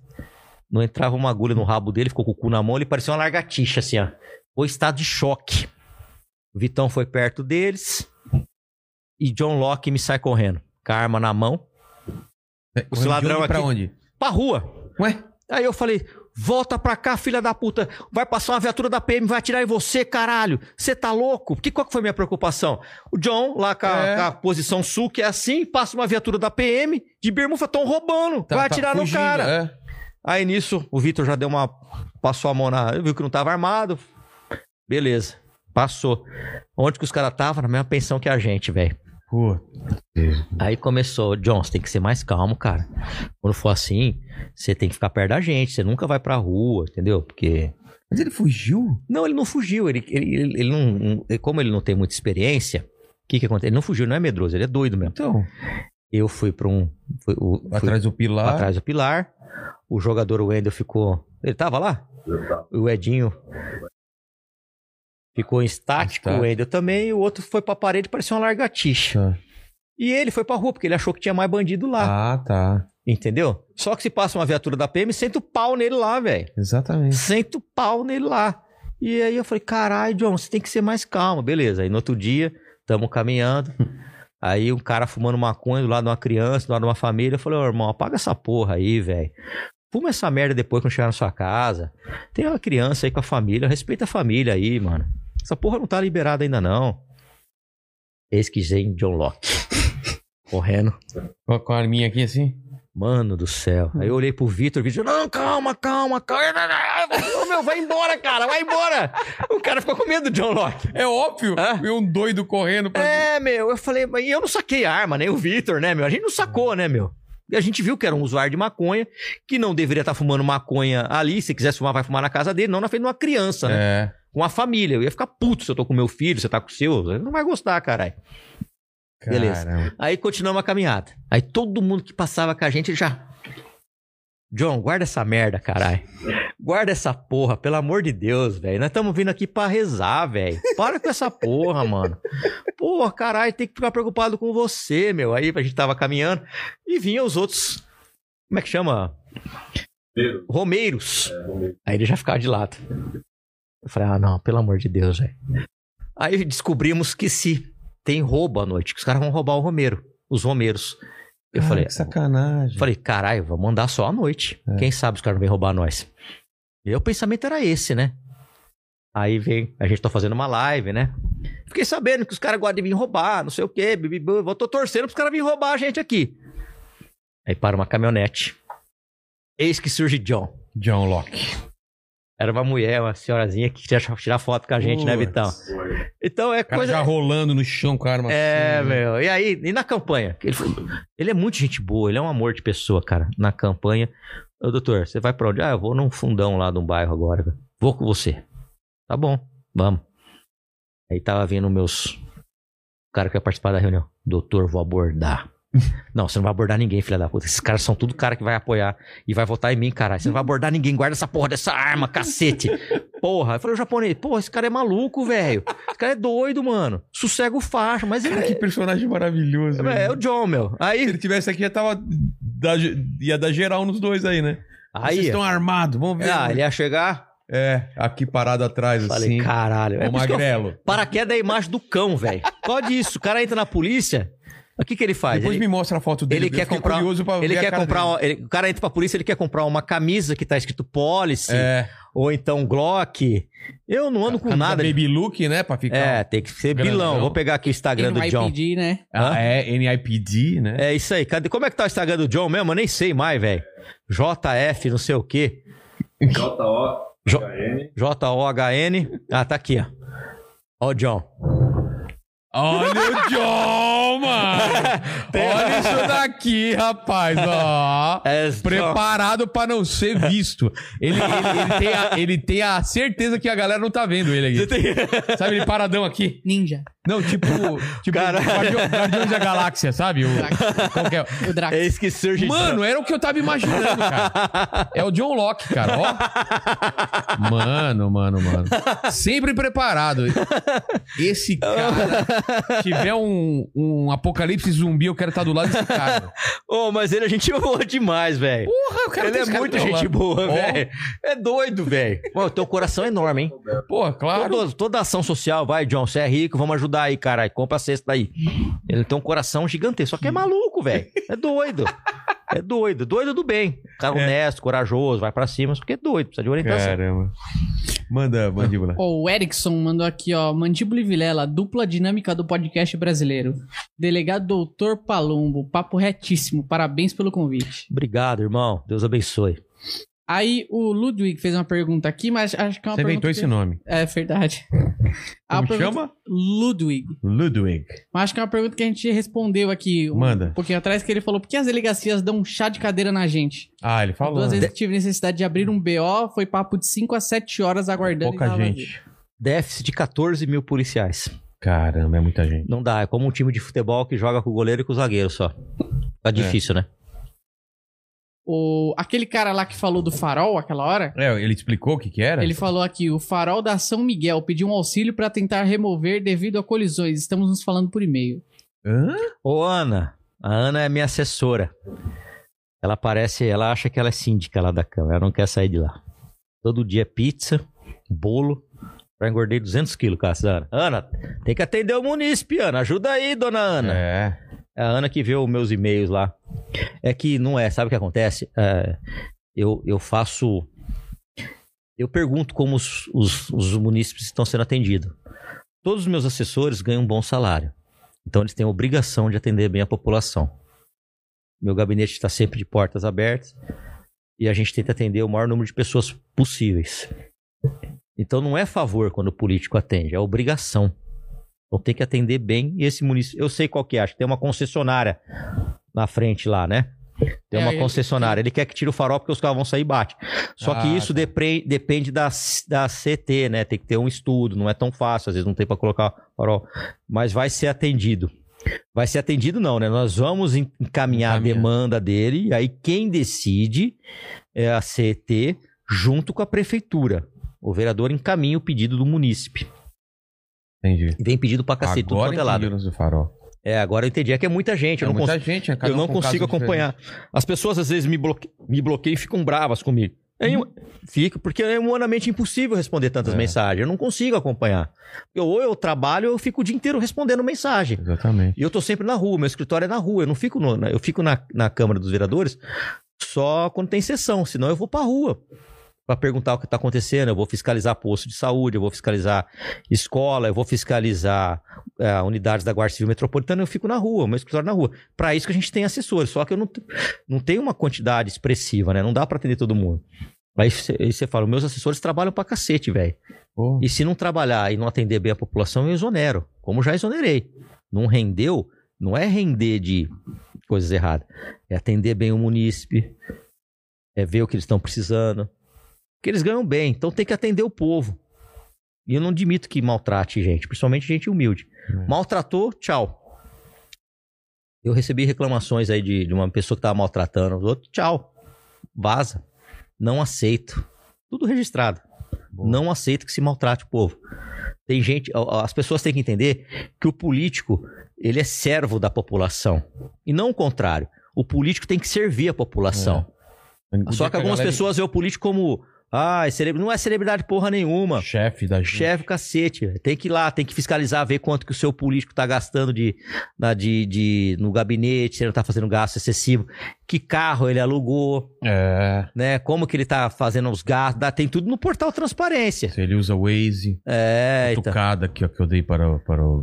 Não entrava uma agulha no rabo dele, ficou com o cu na mão, ele parecia uma largatixa, assim, ó. Foi estado de choque. O Vitão foi perto deles. E John Locke me sai correndo, com a arma na mão, É, Esse ladrão onde pra aqui- onde? pra rua. Ué? Aí eu falei, volta pra cá, filha da puta. Vai passar uma viatura da PM, vai atirar em você, caralho. Você tá louco? Que, qual que foi a minha preocupação? O John, lá com a, É. com a posição sul, que é assim, passa uma viatura da PM, de bermuda, tão roubando. Tá- vai tá atirar no fugindo, cara. é. Aí nisso, o Vitor já deu uma. Passou a mão na. Viu que não tava armado. Beleza. Passou. Onde que os caras estavam? Na mesma pensão que a gente, velho. Pô, Aí começou, John, você tem que ser mais calmo, cara. Quando for assim, você tem que ficar perto da gente. Você nunca vai pra rua, entendeu? Porque. Mas ele fugiu? Não, ele não fugiu. Ele, ele, ele, ele não, Como ele não tem muita experiência, o que que acontece? Ele não fugiu, não é medroso, ele é doido mesmo. Então, Eu fui pra um. Fui, o- fui atrás do pilar. atrás do pilar. O jogador Wendel ficou. Ele tava lá? O Edinho ficou estático, Estático. o Wendel também, e o outro foi pra parede, parecia uma largatixa. Tá. E ele foi pra rua, porque ele achou que tinha mais bandido lá. Ah, tá. Entendeu? Só que se passa uma viatura da PM, senta o pau nele lá, velho. Exatamente. Senta o pau nele lá. E aí eu falei, caralho, John, você tem que ser mais calmo. Beleza. Aí no outro dia, tamo caminhando. *laughs* Aí um cara fumando maconha do lado de uma criança, do lado de uma família. Eu falei, ô irmão, apaga essa porra aí, velho. Fuma essa merda depois quando chegar na sua casa. Tem uma criança aí com a família, respeita a família aí, mano. Essa porra não tá liberada ainda não. Eis que vem John Locke. *laughs* Correndo. Com a, com a arminha aqui assim? Mano do céu. Aí eu olhei pro Vitor, o Vitor, não, calma, calma, calma. Ô, meu, vai embora, cara, vai embora. O cara ficou com medo do John Locke. É óbvio. Hã? Viu um doido correndo pra. É, meu, eu falei, mas eu não saquei a arma, nem o Vitor, né, meu? A gente não sacou, né, meu? E a gente viu que era um usuário de maconha, que não deveria estar fumando maconha ali. Se quisesse fumar, vai fumar na casa dele, não na frente de uma criança, né? É. Com a família. Eu ia ficar puto se eu tô com meu filho, você tá com o seu. Não vai gostar, caralho. Beleza. Caramba. Aí continuamos a caminhada. Aí todo mundo que passava com a gente já. John, guarda essa merda, caralho. Guarda essa porra, pelo amor de Deus, velho. Nós estamos vindo aqui pra rezar, velho. Para com essa porra, mano. Porra, caralho, tem que ficar preocupado com você, meu. Aí a gente tava caminhando e vinha os outros. Como é que chama? Romeiros. Aí ele já ficava de lado. Eu falei, ah, não, pelo amor de Deus, velho. Aí descobrimos que se tem roubo à noite, que os caras vão roubar o Romeiro, os Romeiros. Eu Cara, falei, que sacanagem. falei, caralho, vamos mandar só à noite. Quem sabe os caras não vêm roubar nós. E o pensamento era esse, né? Aí vem, a gente tá fazendo uma live, né? Fiquei sabendo que os caras gostam de vir roubar, não sei o quê. Eu tô torcendo pros caras virem roubar a gente aqui. Aí para uma caminhonete. Eis que surge John. John Locke. Era uma mulher, uma senhorazinha que queria tirar foto com a gente, né. Vitão? Então é cara coisa. já rolando no chão com a arma É, assim. meu. E aí, e na campanha? Ele, foi- ele é muito gente boa, ele é um amor de pessoa, cara. Na campanha. Ô, doutor, você vai pra onde? Ah, eu vou num fundão lá de um bairro agora. Vou com você. Tá bom, vamos. Aí tava vindo meus. O cara que vai participar da reunião. Doutor, vou abordar. *laughs* Não, você não vai abordar ninguém, filha da puta. Esses caras são tudo cara que vai apoiar e vai votar em mim, caralho. Você não vai abordar ninguém. Guarda essa porra dessa arma, cacete. Porra. Eu falei, o japonês, porra, esse cara é maluco, velho. Esse cara é doido, mano. Sossega o faixa, mas ele Cara, *laughs* que personagem maravilhoso. é, velho. é o John, meu. Se Aí, ele tivesse aqui, já tava. da- ia dar geral nos dois aí, né? Vocês aí. estão armados, vamos ver. Ah, ele ia chegar. É, aqui parado atrás, Falei, assim. caralho. É que eu- Magrelo. *laughs* Paraquedas é a imagem do cão, velho. Pode isso. O cara entra na polícia. O que, que ele faz? Depois ele me mostra a foto dele. ele quer comprar. curioso pra Ele ver a quer cara comprar. uma- ele- o cara entra pra polícia, ele quer comprar uma camisa que tá escrito Policy. É, Ou então Glock. Eu não ando com camisa nada. Baby look, né? Pra ficar. É, tem que ser grandão. bilão. Vou pegar aqui o Instagram do John. NYPD, né? Ah, é, NIPD, né? É isso aí. Cadê? Como é que tá o Instagram do John mesmo? Eu nem sei mais, velho. JF, não sei o quê. J-O-H-N. Ah, tá aqui, ó. Ó o John. Olha o John, mano! *laughs* Olha isso daqui, rapaz, ó. *laughs* É. Preparado pra não ser visto. Ele, ele- ele tem a, ele tem a certeza que a galera não tá vendo ele aqui. Sabe, ele paradão aqui. Ninja. Não, tipo, *laughs* tipo Cara. Guardião- Guardiões da Galáxia, sabe? O, que é? O Drax. É esse que surge. Mano, era o que eu tava imaginando, cara. *laughs* É o John Locke, cara, ó. Mano, mano, mano. Sempre preparado. Esse cara, tiver um, um apocalipse zumbi, eu quero estar do lado desse cara. Ô, mas ele é gente boa demais, velho. Porra, eu quero Ele ter é cara muito do meu gente lado. boa, Ó, velho. É doido, velho. Mano, teu coração é enorme, hein? Pô, claro. Todo- toda ação social, vai, John, você é rico, vamos ajudar aí, caralho. Compra a cesta aí. Ele tem um coração gigantesco, só que é maluco, velho. É doido. É doido, doido do bem. Cara É. honesto, corajoso, vai pra cima, só que é doido, precisa de orientação. Caramba. Manda, mandíbula. O Erickson mandou aqui, ó. Mandíbula e Vilela, dupla dinâmica do podcast brasileiro. Delegado Doutor Palumbo, papo retíssimo. Parabéns pelo convite. Obrigado, irmão. Deus abençoe. Aí o Ludwig fez uma pergunta aqui, mas acho que é uma Você pergunta. inventou que- esse nome. É verdade. *laughs* A Como pergunta- chama? Ludwig. Ludwig. Mas acho que é uma pergunta que a gente respondeu aqui um Manda. pouquinho atrás, que ele falou: por que as delegacias dão um chá de cadeira na gente? Ah, ele falou. Duas né? vezes que tive necessidade de abrir um BO, foi papo de 5 a 7 horas aguardando. Pouca gente. vazio. Déficit de 14 mil policiais. Caramba, é muita gente. Não dá, é como um time de futebol que joga com o goleiro e com o zagueiro só. Tá É. difícil, né? O, aquele cara lá que falou do farol aquela hora, É, ele explicou o que que era? ele falou aqui: o farol da São Miguel pediu um auxílio para tentar remover devido a colisões. Estamos nos falando por e-mail. Hã? Ô, Ana. A Ana é minha assessora. Ela parece, ela acha que ela é síndica lá da Câmara. Ela não quer sair de lá. Todo dia é pizza, bolo. Já engordei 200 quilos, cara. Ana. Ana, tem que atender o munícipe, Ana. Ajuda aí, dona Ana. É. A Ana que vê os meus e-mails lá. É que não é, sabe o que acontece? É, eu, eu faço. Eu pergunto como os, os, os munícipes estão sendo atendidos. Todos os meus assessores ganham um bom salário. Então eles têm a obrigação de atender bem a população. Meu gabinete está sempre de portas abertas e a gente tenta atender o maior número de pessoas possíveis. Então não é favor quando o político atende, é obrigação. Então tem que atender bem e esse município. Eu sei qual que é, acho que tem uma concessionária na frente lá, né? Tem É, uma ele- concessionária. Ele quer que tire o farol porque os carros vão sair e bate. Só que Ah, isso tá. depre- depende da, da CT, né? Tem que ter um estudo, não é tão fácil, às vezes não tem para colocar farol. Mas vai ser atendido. Vai ser atendido, não, né? Nós vamos en- encaminhar a demanda dele, e aí quem decide é a CT junto com a prefeitura. O vereador encaminha o pedido do munícipe. Entendi. E vem pedido pra cacete, tudo Agora quanto é lado. do farol. É, agora eu entendi. É que é muita gente. É eu não, muita cons- gente? Cada eu não um consigo acompanhar. As pessoas às vezes me, bloque... me bloqueiam e ficam bravas comigo. É, Uhum. Fica, porque é humanamente impossível responder tantas É. mensagens. Eu não consigo acompanhar. Eu, ou eu trabalho ou eu fico o dia inteiro respondendo mensagem. Exatamente. E eu tô sempre na rua, meu escritório é na rua. Eu não fico no, eu fico na, na Câmara dos Vereadores só quando tem sessão, senão eu vou pra rua para perguntar o que tá acontecendo. Eu vou fiscalizar posto de saúde, eu vou fiscalizar escola, eu vou fiscalizar é, unidades da Guarda Civil Metropolitana. Eu fico na rua, meu escritório na rua. Para isso que a gente tem assessores, só que eu não, não tenho uma quantidade expressiva, né? Não dá para atender todo mundo. Aí você fala, meus assessores trabalham pra cacete, velho. Pô, E se não trabalhar e não atender bem a população, eu exonero. Como já exonerei. Não rendeu, não é render de coisas erradas. É atender bem o munícipe. É ver o que eles estão precisando. Porque eles ganham bem, então tem que atender o povo. E eu não admito que maltrate gente, principalmente gente humilde. É. Maltratou, tchau. Eu recebi reclamações aí de, de uma pessoa que tava maltratando os outros, tchau. Vaza. Não aceito. Tudo registrado. boa. Não aceito que se maltrate o povo. Tem gente, as pessoas têm que entender que o político, ele é servo da população. E não o contrário. O político tem que servir a população. O Só que algumas galera- pessoas veem o político como, ah, é cele- não é celebridade porra nenhuma. Chefe da gente. Chefe cacete, tem que ir lá, tem que fiscalizar, ver quanto que o seu político tá gastando de, na- de, de- no gabinete, se ele não tá fazendo gasto excessivo, que carro ele alugou, É. né? Como que ele tá fazendo os gastos, dá- tem tudo no portal Transparência. Se ele usa Waze. É, a então. tocada aqui, ó, que eu dei para o, para o.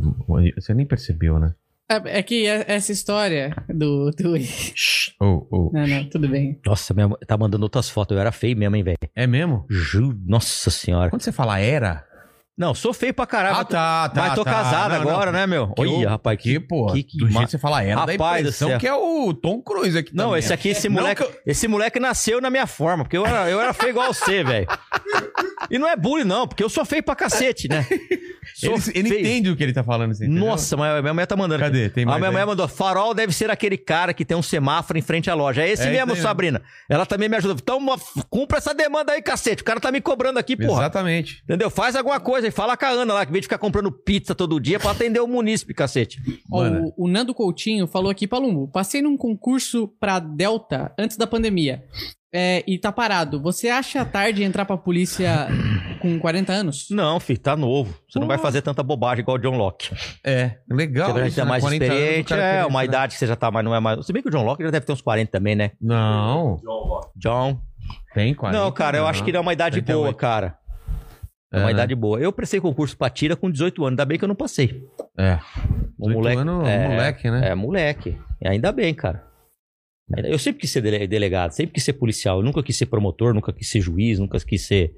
Você nem percebeu, né? É, é que é- essa história do. do... *laughs* Oh, oh. Não, não, tudo bem. Nossa, minha mãe tá mandando outras fotos. Eu era feio mesmo, hein, velho? É mesmo? Ju... Nossa senhora. Quando você fala era, Não, sou feio pra caralho. Ah, tá, tá. mas tô tá. casado Não, não. agora, né, meu? Que Olha, rapaz, que... Pô, que- que do jeito que você fala, era da Rapaz do impressão que é o Tom Cruise aqui Não, também. esse aqui, esse Não moleque, que eu- esse moleque nasceu na minha forma, porque eu era, eu era feio igual você, velho. E não é bullying, não, porque eu sou feio pra cacete, né? *laughs* Sou Ele, ele entende o que ele tá falando, assim? Nossa, mas minha mulher tá mandando. Cadê? Tem mais A minha mulher mandou. Farol deve ser aquele cara que tem um semáforo em frente à loja. É esse É mesmo, Sabrina. Ela também me ajuda. Então, cumpra essa demanda aí, cacete. O cara tá me cobrando aqui, porra. Exatamente. Entendeu? Faz alguma coisa e fala com a Ana lá, que vem de ficar comprando pizza todo dia pra atender o munícipe, cacete. Ó, o, o Nando Coutinho falou aqui, Palumbo, passei num concurso pra Delta antes da pandemia. É, e tá parado. Você acha tarde entrar pra polícia com 40 anos? Não, filho, tá novo. Você não vai fazer tanta bobagem igual o John Locke. É, legal. Você ser né? mais 40 anos, o experiente. cara É, uma né? idade que você já tá, mas não é mais. Se bem que o John Locke já deve ter uns 40 também, né? Não, John. tem 40. não, cara, eu acho que ele é uma idade 38. boa, cara. É É, uma né? idade boa. Eu prestei concurso pra tira com 18 anos, ainda bem que eu não passei. É. O 18 moleque, anos, é, moleque, né? É, moleque. E ainda bem, cara. Eu sempre quis ser dele- delegado, sempre quis ser policial. Eu nunca quis ser promotor, nunca quis ser juiz, nunca quis ser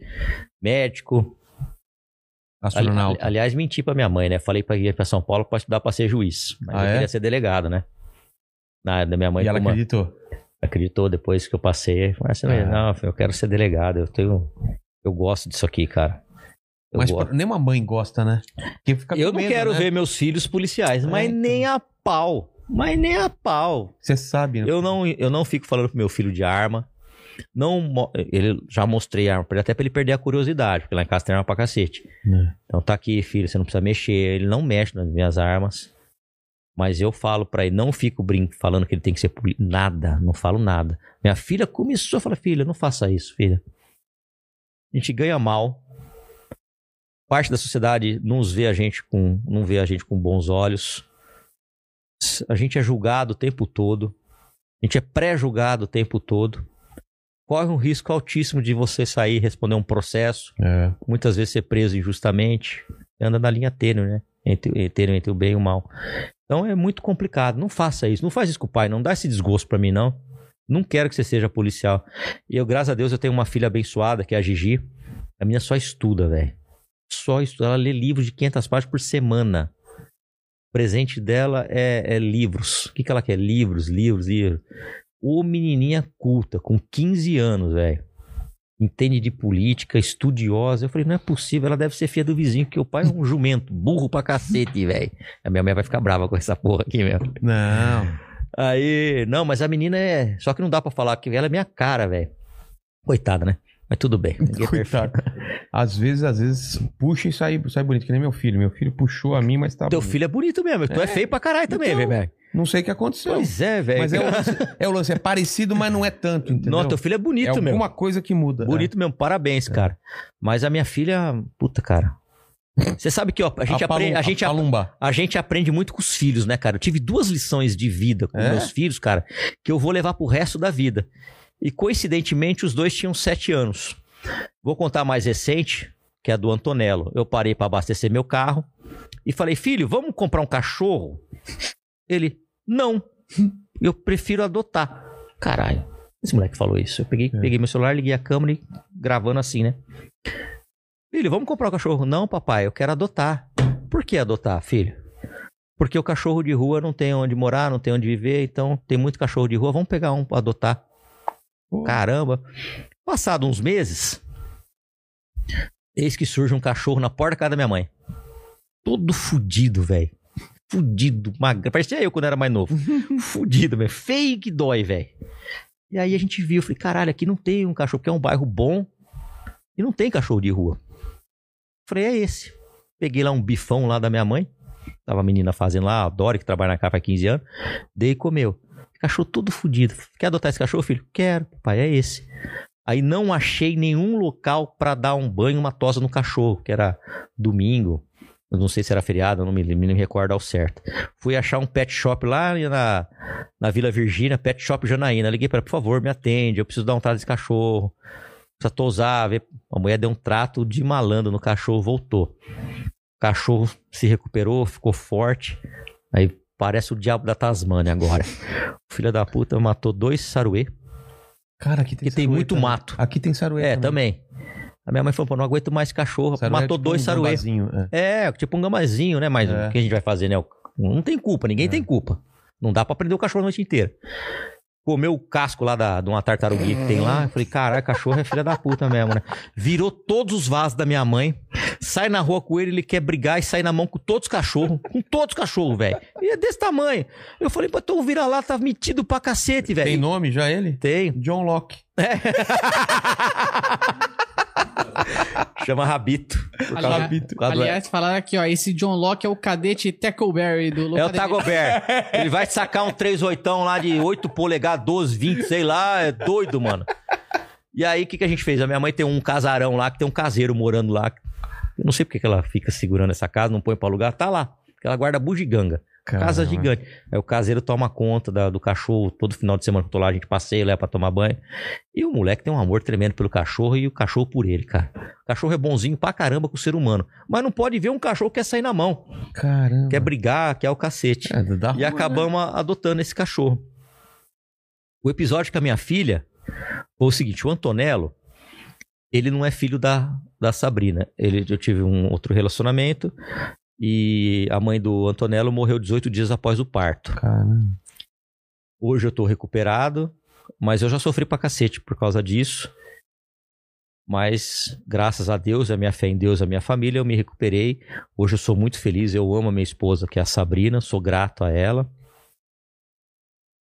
médico. Astronauta. ali- aliás, menti pra minha mãe, né? Falei pra ir pra São Paulo pra estudar pra ser juiz. Mas Ah, eu é? queria ser delegado, né? Na, da minha mãe e ela como- acreditou. acreditou depois que eu passei. Falei assim, Ah. não, eu quero ser delegado. Eu tenho. Eu gosto disso aqui, cara. Eu, Mas gosto. nem uma mãe gosta, né? Porque fica com eu não medo, quero né? ver meus filhos policiais, mas então. nem a pau. Mas nem a pau. Você sabe, né? Eu não, eu não fico falando pro meu filho de arma. Não, ele já mostrei a arma pra ele, até pra ele perder a curiosidade, porque lá em casa tem arma pra cacete. É. Então tá aqui, filho, você não precisa mexer. Ele não mexe nas minhas armas. Mas eu falo pra ele, não fico brin falando que ele tem que ser poli... Nada, não falo nada. Minha filha começou a falar, filha, não faça isso, filha. A gente ganha mal. Parte da sociedade não vê a gente com, não vê a gente com bons olhos. A gente é julgado o tempo todo. A gente é pré-julgado o tempo todo. Corre um risco altíssimo de você sair e responder um processo É. muitas vezes ser preso injustamente, anda na linha tênue, né? Entre, tênue entre o bem e o mal. Então é muito complicado. Não faça isso. Não faz isso com o pai. Não dá esse desgosto pra mim, não. Não quero que você seja policial. E eu, graças a Deus, eu tenho uma filha abençoada, que é a Gigi. A minha só estuda, velho. Só estuda. Ela lê livros de 500 páginas por semana. O presente dela é, é livros. O que, que ela quer? Livros, livros, livros. Ô menininha culta, com 15 anos, velho entende de política, estudiosa. Eu falei, não é possível, ela deve ser filha do vizinho, porque o pai é um jumento, burro pra cacete, velho. A minha mãe vai ficar brava com essa porra aqui mesmo. Não. Aí, não, mas a menina é. Só que não dá pra falar que ela é minha cara, velho. Coitada, né? Mas tudo bem. é Coitado. Às vezes, às vezes, puxa e sai, sai bonito, que nem meu filho. Meu filho puxou a mim, mas tá Teu bonito. filho é bonito mesmo. Tu é, É. feio pra caralho também, Então, velho. Não sei o que aconteceu. Pois é, velho. Mas é o, lance, é o lance, é parecido, mas não é tanto, entendeu? Nossa, teu filho é é bonito alguma mesmo. coisa que muda. Bonito mesmo, parabéns, cara. Mas a minha filha, puta, cara. Você sabe que ó, a É. gente, a aprende, a, gente, a a gente aprende muito com os filhos, né, cara? Eu tive duas lições de vida com É? meus filhos, cara, que eu vou levar pro resto da vida. E coincidentemente, os dois tinham sete anos. Vou contar a mais recente, que é a do Antonello. Eu parei pra abastecer meu carro e falei, filho, vamos comprar um cachorro? Ele, não. Eu prefiro adotar. Caralho. Esse moleque falou isso. Eu peguei, É. peguei meu celular, liguei a câmera e gravando assim, né? Filho, vamos comprar um cachorro? Não, papai, eu quero adotar. Por que adotar, filho? Porque o cachorro de rua não tem onde morar, não tem onde viver, então tem muito cachorro de rua, vamos pegar um pra adotar. Caramba. Passado uns meses, eis que surge um cachorro na porta da casa da minha mãe. Todo fudido, velho. Fudido, magro. Parecia eu quando era mais novo. *laughs* fudido, velho. Feio que dói, velho. E aí a gente viu, eu falei, caralho, aqui não tem um cachorro, porque é um bairro bom e não tem cachorro de rua. Falei, é esse. Peguei lá um bifão lá da minha mãe. Tava a menina fazendo lá, a Dori, que trabalha na casa há 15 anos. Dei e comeu. Cachorro todo fudido. Quer adotar esse cachorro, filho? Quero, pai, é esse. Aí não achei nenhum local pra dar um banho, uma tosa no cachorro, que era domingo. Eu não sei se era feriado, não me, me recordo ao certo. Fui achar um pet shop lá na, na Vila Virgínia, Pet Shop Janaína. Liguei para por favor, me atende, eu preciso dar um trato desse cachorro. Precisa tosar, ver. A mulher deu um trato de malandro no cachorro, voltou. O cachorro se recuperou, ficou forte. Aí parece o diabo da Tasmânia agora. *laughs* O filho da puta matou dois saruê. Cara, aqui tem Porque tem muito também. mato. Aqui tem saruê É, também. A minha mãe falou, pô, não aguento mais cachorro. Saruê é Matou tipo dois um saruê. é. É, tipo um gamazinho, né? Mas É. o que a gente vai fazer, né? Não tem culpa, ninguém tem culpa. Não dá pra prender o cachorro a noite inteira. Comeu o casco lá da, de uma tartaruguinha que tem lá. Eu falei, caralho, cachorro é filha da puta mesmo, né? Virou todos os vasos da minha mãe. Sai na rua com ele, ele quer brigar e sai na mão com todos os cachorros. Com todos os cachorros, velho. E é desse tamanho. Eu falei, pô, tu vira lá, tá metido pra cacete, velho. Tem nome já ele? Tem. John Locke. *laughs* Chama Rabito. Ali- do- aliás, falaram aqui, ó. Esse John Locke é o cadete Tackleberry do É o. Tagober. *laughs* Ele vai sacar um 38 lá de 8 polegadas, 12, 20, sei lá. É doido, mano. E aí, o que, que a gente fez? A minha mãe tem um casarão lá, que tem um caseiro morando lá. Eu não sei porque que ela fica segurando essa casa, não põe pra alugar. Tá lá. Porque ela guarda bugiganga. Casa Caramba. gigante. Aí o caseiro toma conta da- do cachorro. Todo final de semana que eu tô lá, a gente passeia, leva pra tomar banho. E o moleque tem um amor tremendo pelo cachorro e o cachorro por ele, cara. O cachorro é bonzinho pra caramba com o ser humano. Mas não pode ver um cachorro que quer sair na mão. Caramba. Quer brigar, quer o cacete. É, dá E ruim, acabamos a- adotando esse cachorro. O episódio com a minha filha foi o seguinte: o Antonello, ele não é filho da, da Sabrina. Ele, eu tive um outro relacionamento e a mãe do Antonello morreu 18 dias após o parto. Caramba. Hoje eu tô recuperado, mas eu já sofri pra cacete por causa disso. Mas, graças a Deus, a minha fé em Deus, a minha família, eu me recuperei. Hoje eu sou muito feliz, eu amo a minha esposa, que é a Sabrina, sou grato a ela.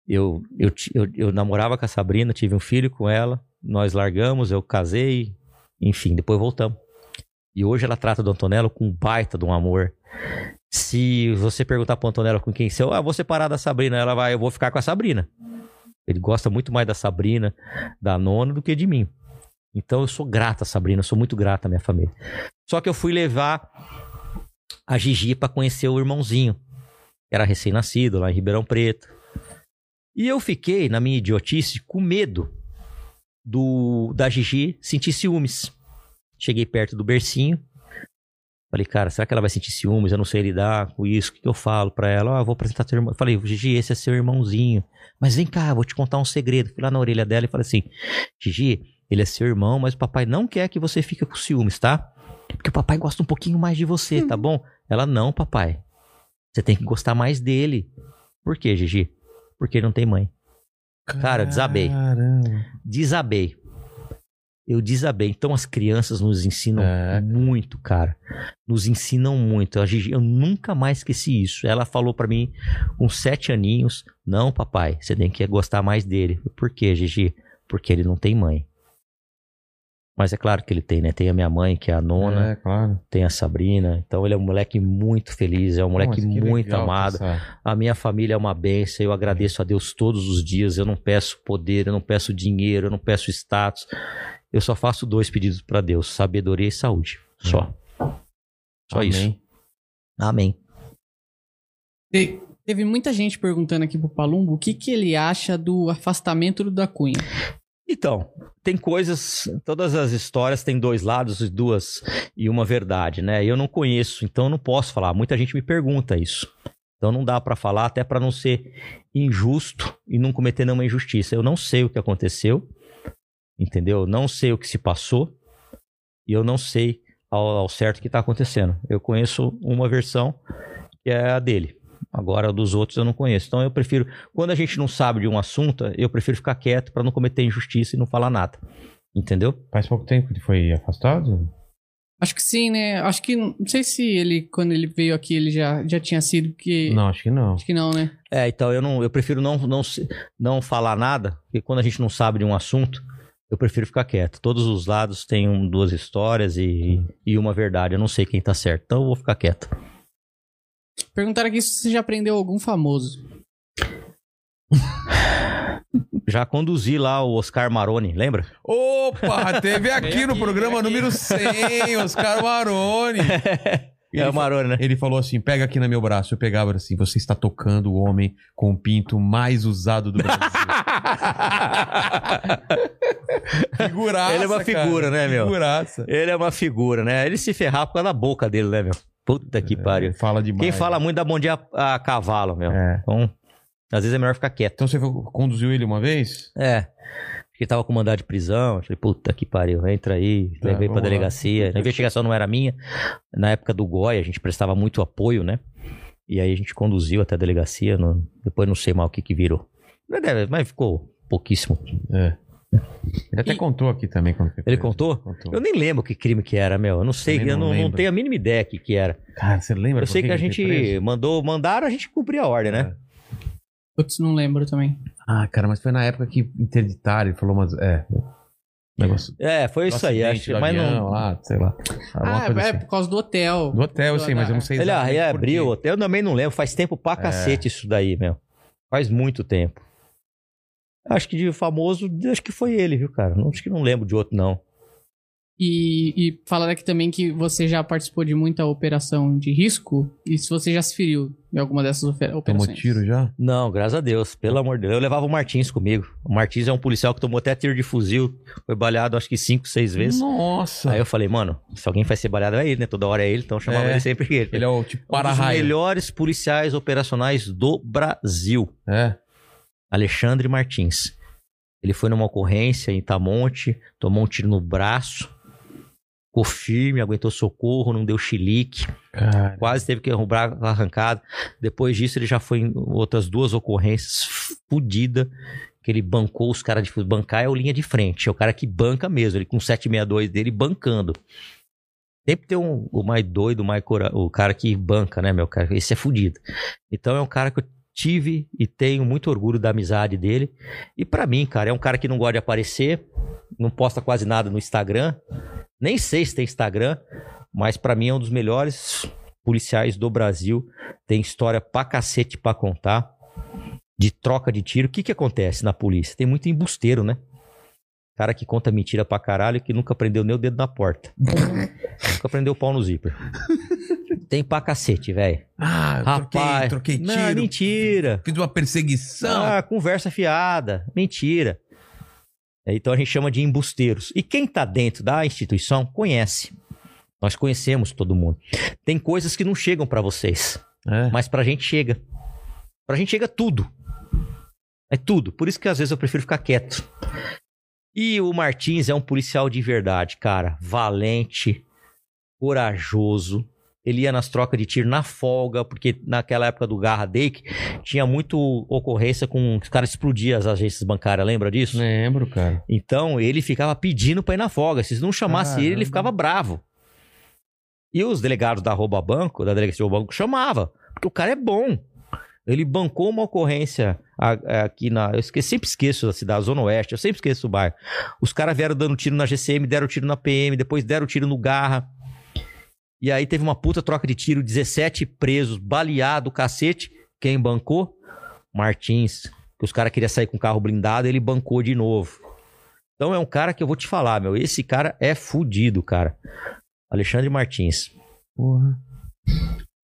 Eu, eu, eu, eu namorava com a Sabrina, tive um filho com ela, nós largamos, eu casei, enfim, depois voltamos. E hoje ela trata do Antonello com um baita de um amor. Se você perguntar pro Antonello com quem seu, ah, vou separar da Sabrina, ela vai, eu vou ficar com a Sabrina. Ele gosta muito mais da Sabrina, da nona, do que de mim. Então eu sou grata a Sabrina, sou muito grata à minha família. Só que eu fui levar a Gigi pra conhecer o irmãozinho. que Era recém-nascido lá em Ribeirão Preto. E eu fiquei, na minha idiotice, com medo do da Gigi sentir ciúmes. Cheguei perto do bercinho. Falei, cara, será que ela vai sentir ciúmes? Eu não sei lidar com isso. O que, que eu falo pra ela? Ah, vou apresentar teu irmão. Falei, Gigi, esse é seu irmãozinho. Mas vem cá, vou te contar um segredo. Fui lá na orelha dela e falei assim: Gigi, ele é seu irmão, mas o papai não quer que você fique com ciúmes, tá? Porque o papai gosta um pouquinho mais de você, tá bom? Ela, não, papai. Você tem que gostar mais dele. Por quê, Gigi? Porque ele não tem mãe. Cara, desabei. Caramba. Desabei. Eu desabei. Então as crianças nos ensinam É. muito, cara. Nos ensinam muito. A Gigi, eu nunca mais esqueci isso. Ela falou pra mim com sete aninhos: Não, papai, você tem que gostar mais dele. Por quê, Gigi? Porque ele não tem mãe. Mas é claro que ele tem, né? Tem a minha mãe, que é a nona, É, claro. tem a Sabrina. Então ele é um moleque muito feliz, é um moleque Nossa, muito legal amado. essa- A minha família é uma benção, eu agradeço a Deus todos os dias. Eu não peço poder, eu não peço dinheiro, eu não peço status. Eu só faço dois pedidos para Deus: sabedoria e saúde. Só. Só Amém. isso. Amém. Te- Teve muita gente perguntando aqui pro Palumbo o que, que ele acha do afastamento do da Cunha. Então, tem coisas, todas as histórias têm dois lados e duas e uma verdade, né? Eu não conheço, então não posso falar. Muita gente me pergunta isso. Então não dá pra falar até pra não ser injusto e não cometer nenhuma injustiça. Eu não sei o que aconteceu, entendeu? Eu não sei o que se passou e eu não sei ao, ao certo o que tá acontecendo. Eu conheço uma versão que é a dele. Agora, dos outros eu não conheço. Então eu prefiro, quando a gente não sabe de um assunto, eu prefiro ficar quieto pra não cometer injustiça e não falar nada. Entendeu? Faz pouco tempo que ele foi afastado? Acho que sim, né? Acho que. Não sei se ele, quando ele veio aqui, ele já, já tinha sido, porque. Não, acho que não. Acho que não, né? É, então eu não, eu prefiro não, não, não falar nada, porque quando a gente não sabe de um assunto, eu prefiro ficar quieto. Todos os lados têm um- duas histórias e, e uma verdade. Eu não sei quem tá certo, então eu vou ficar quieto. Perguntaram aqui se você já aprendeu algum famoso. *laughs* Já conduzi lá o Oscar Maroni, lembra? Opa, teve aqui no programa número 100, Oscar Maroni. *laughs* é o Maroni, né? Ele falou assim: pega aqui no meu braço. Eu pegava assim: você está tocando o homem com o pinto mais usado do Brasil. *laughs* Figuraça. Ele é uma figura, né, meu? Figuraça. Ele é uma figura, né? Ele se ferrar por causa da boca dele, né, meu? Puta que pariu. Fala demais. Quem fala muito dá bom dia a, a cavalo, meu. É. Então, às vezes é melhor ficar quieto. Então você conduziu ele uma vez? É. que ele tava com mandado de prisão. Eu falei, puta que pariu, entra aí, Tá, levei pra vamos lá. delegacia. A investigação não era minha. Na época do GOI, a gente prestava muito apoio, né? E aí a gente conduziu até a delegacia. não- depois não sei mal o que que virou. Mas ficou pouquíssimo. É. Ele até E- contou aqui também. Quando Ele contou? Contou. Eu nem lembro que crime que era, meu. Eu não sei, Também eu não não, tenho a mínima ideia que que era. Cara, você lembra? Eu sei que a ele foi gente mandou, mandaram, a gente cumpria a ordem, né? Putz, não lembro também. Ah, cara, mas foi na época que interditaram. Ele falou umas. É. Negócio. É, foi isso aí. Acho, mas avião não. Lá, sei lá. Ah, coisa é assim. por causa do hotel. Do hotel, sei, mas eu não sei Ele, ah, por abriu, quê. eu também não lembro. Faz tempo pra cacete isso daí, meu. Faz muito tempo. Acho que de famoso, acho que foi ele, viu, cara? Não, acho que não lembro de outro, não. E, e falaram aqui também que você já participou de muita operação de risco. E se você já se feriu em alguma dessas ofe- Tomou operações. tiro já? Não, graças a Deus, pelo amor de Deus. Eu levava o Martins comigo. O Martins é um policial que tomou até tiro de fuzil. Foi baleado acho que cinco, seis vezes. Nossa. Aí eu falei, mano, se alguém vai ser baleado é ele, né? Toda hora é ele, então eu chamava É. ele sempre ele. Ele é o tipo um dos melhores policiais operacionais do Brasil. É. Alexandre Martins. Ele foi numa ocorrência em Itamonte, tomou um tiro no braço, ficou firme, aguentou socorro, não deu chilique, Cara. quase teve que braço arrancado. Depois disso, ele já foi em outras duas ocorrências fodida, que ele bancou os caras de bancar é o linha de frente, é o cara que banca mesmo, ele com 762 dele bancando. Sempre tem um, o mais doido, o, mais cora- o cara que banca, né, meu cara? Esse é fudido. Então é um cara que eu tive e tenho muito orgulho da amizade dele. E pra mim, cara, é um cara que não gosta de aparecer, não posta quase nada no Instagram. Nem sei se tem Instagram, mas pra mim é um dos melhores policiais do Brasil. Tem história pra cacete pra contar. De troca de tiro. O que que acontece na polícia? Tem muito embusteiro, né? Cara que conta mentira pra caralho que nunca prendeu nem o dedo na porta. *laughs* nunca prendeu o pau no zíper. Tem pra cacete, velho. Ah, eu Rapaz, troquei, troquei não, tiro. mentira. Fiz uma perseguição. Ah, conversa fiada. Mentira. Então a gente chama de embusteiros. E quem tá dentro da instituição conhece. Nós conhecemos todo mundo. Tem coisas que não chegam pra vocês, É. mas pra gente chega. Pra gente chega tudo. É tudo. Por isso que às vezes eu prefiro ficar quieto. E o Martins é um policial de verdade, cara. Valente, corajoso. Ele ia nas trocas de tiro na folga, porque naquela época do Garra Dake tinha muito ocorrência com os caras explodiam as agências bancárias, lembra disso? Lembro, cara. Então ele ficava pedindo pra ir na folga. Se não chamasse ele, ele ficava bravo. E os delegados da Rouba Banco, da delegacia de Rouba Banco, chamava, porque o cara é bom. Ele bancou uma ocorrência aqui na. Eu esqueci, sempre esqueço da cidade, Zona Oeste, eu sempre esqueço o bairro. Os caras vieram dando tiro na GCM, deram tiro na PM, depois deram tiro no Garra. E aí teve uma puta troca de tiro, 17 presos, baleado, cacete. Quem bancou? Martins. Que os caras queriam sair com o carro blindado, ele bancou de novo. Então é um cara que eu vou te falar, meu. Esse cara é fudido, cara. Alexandre Martins. Porra.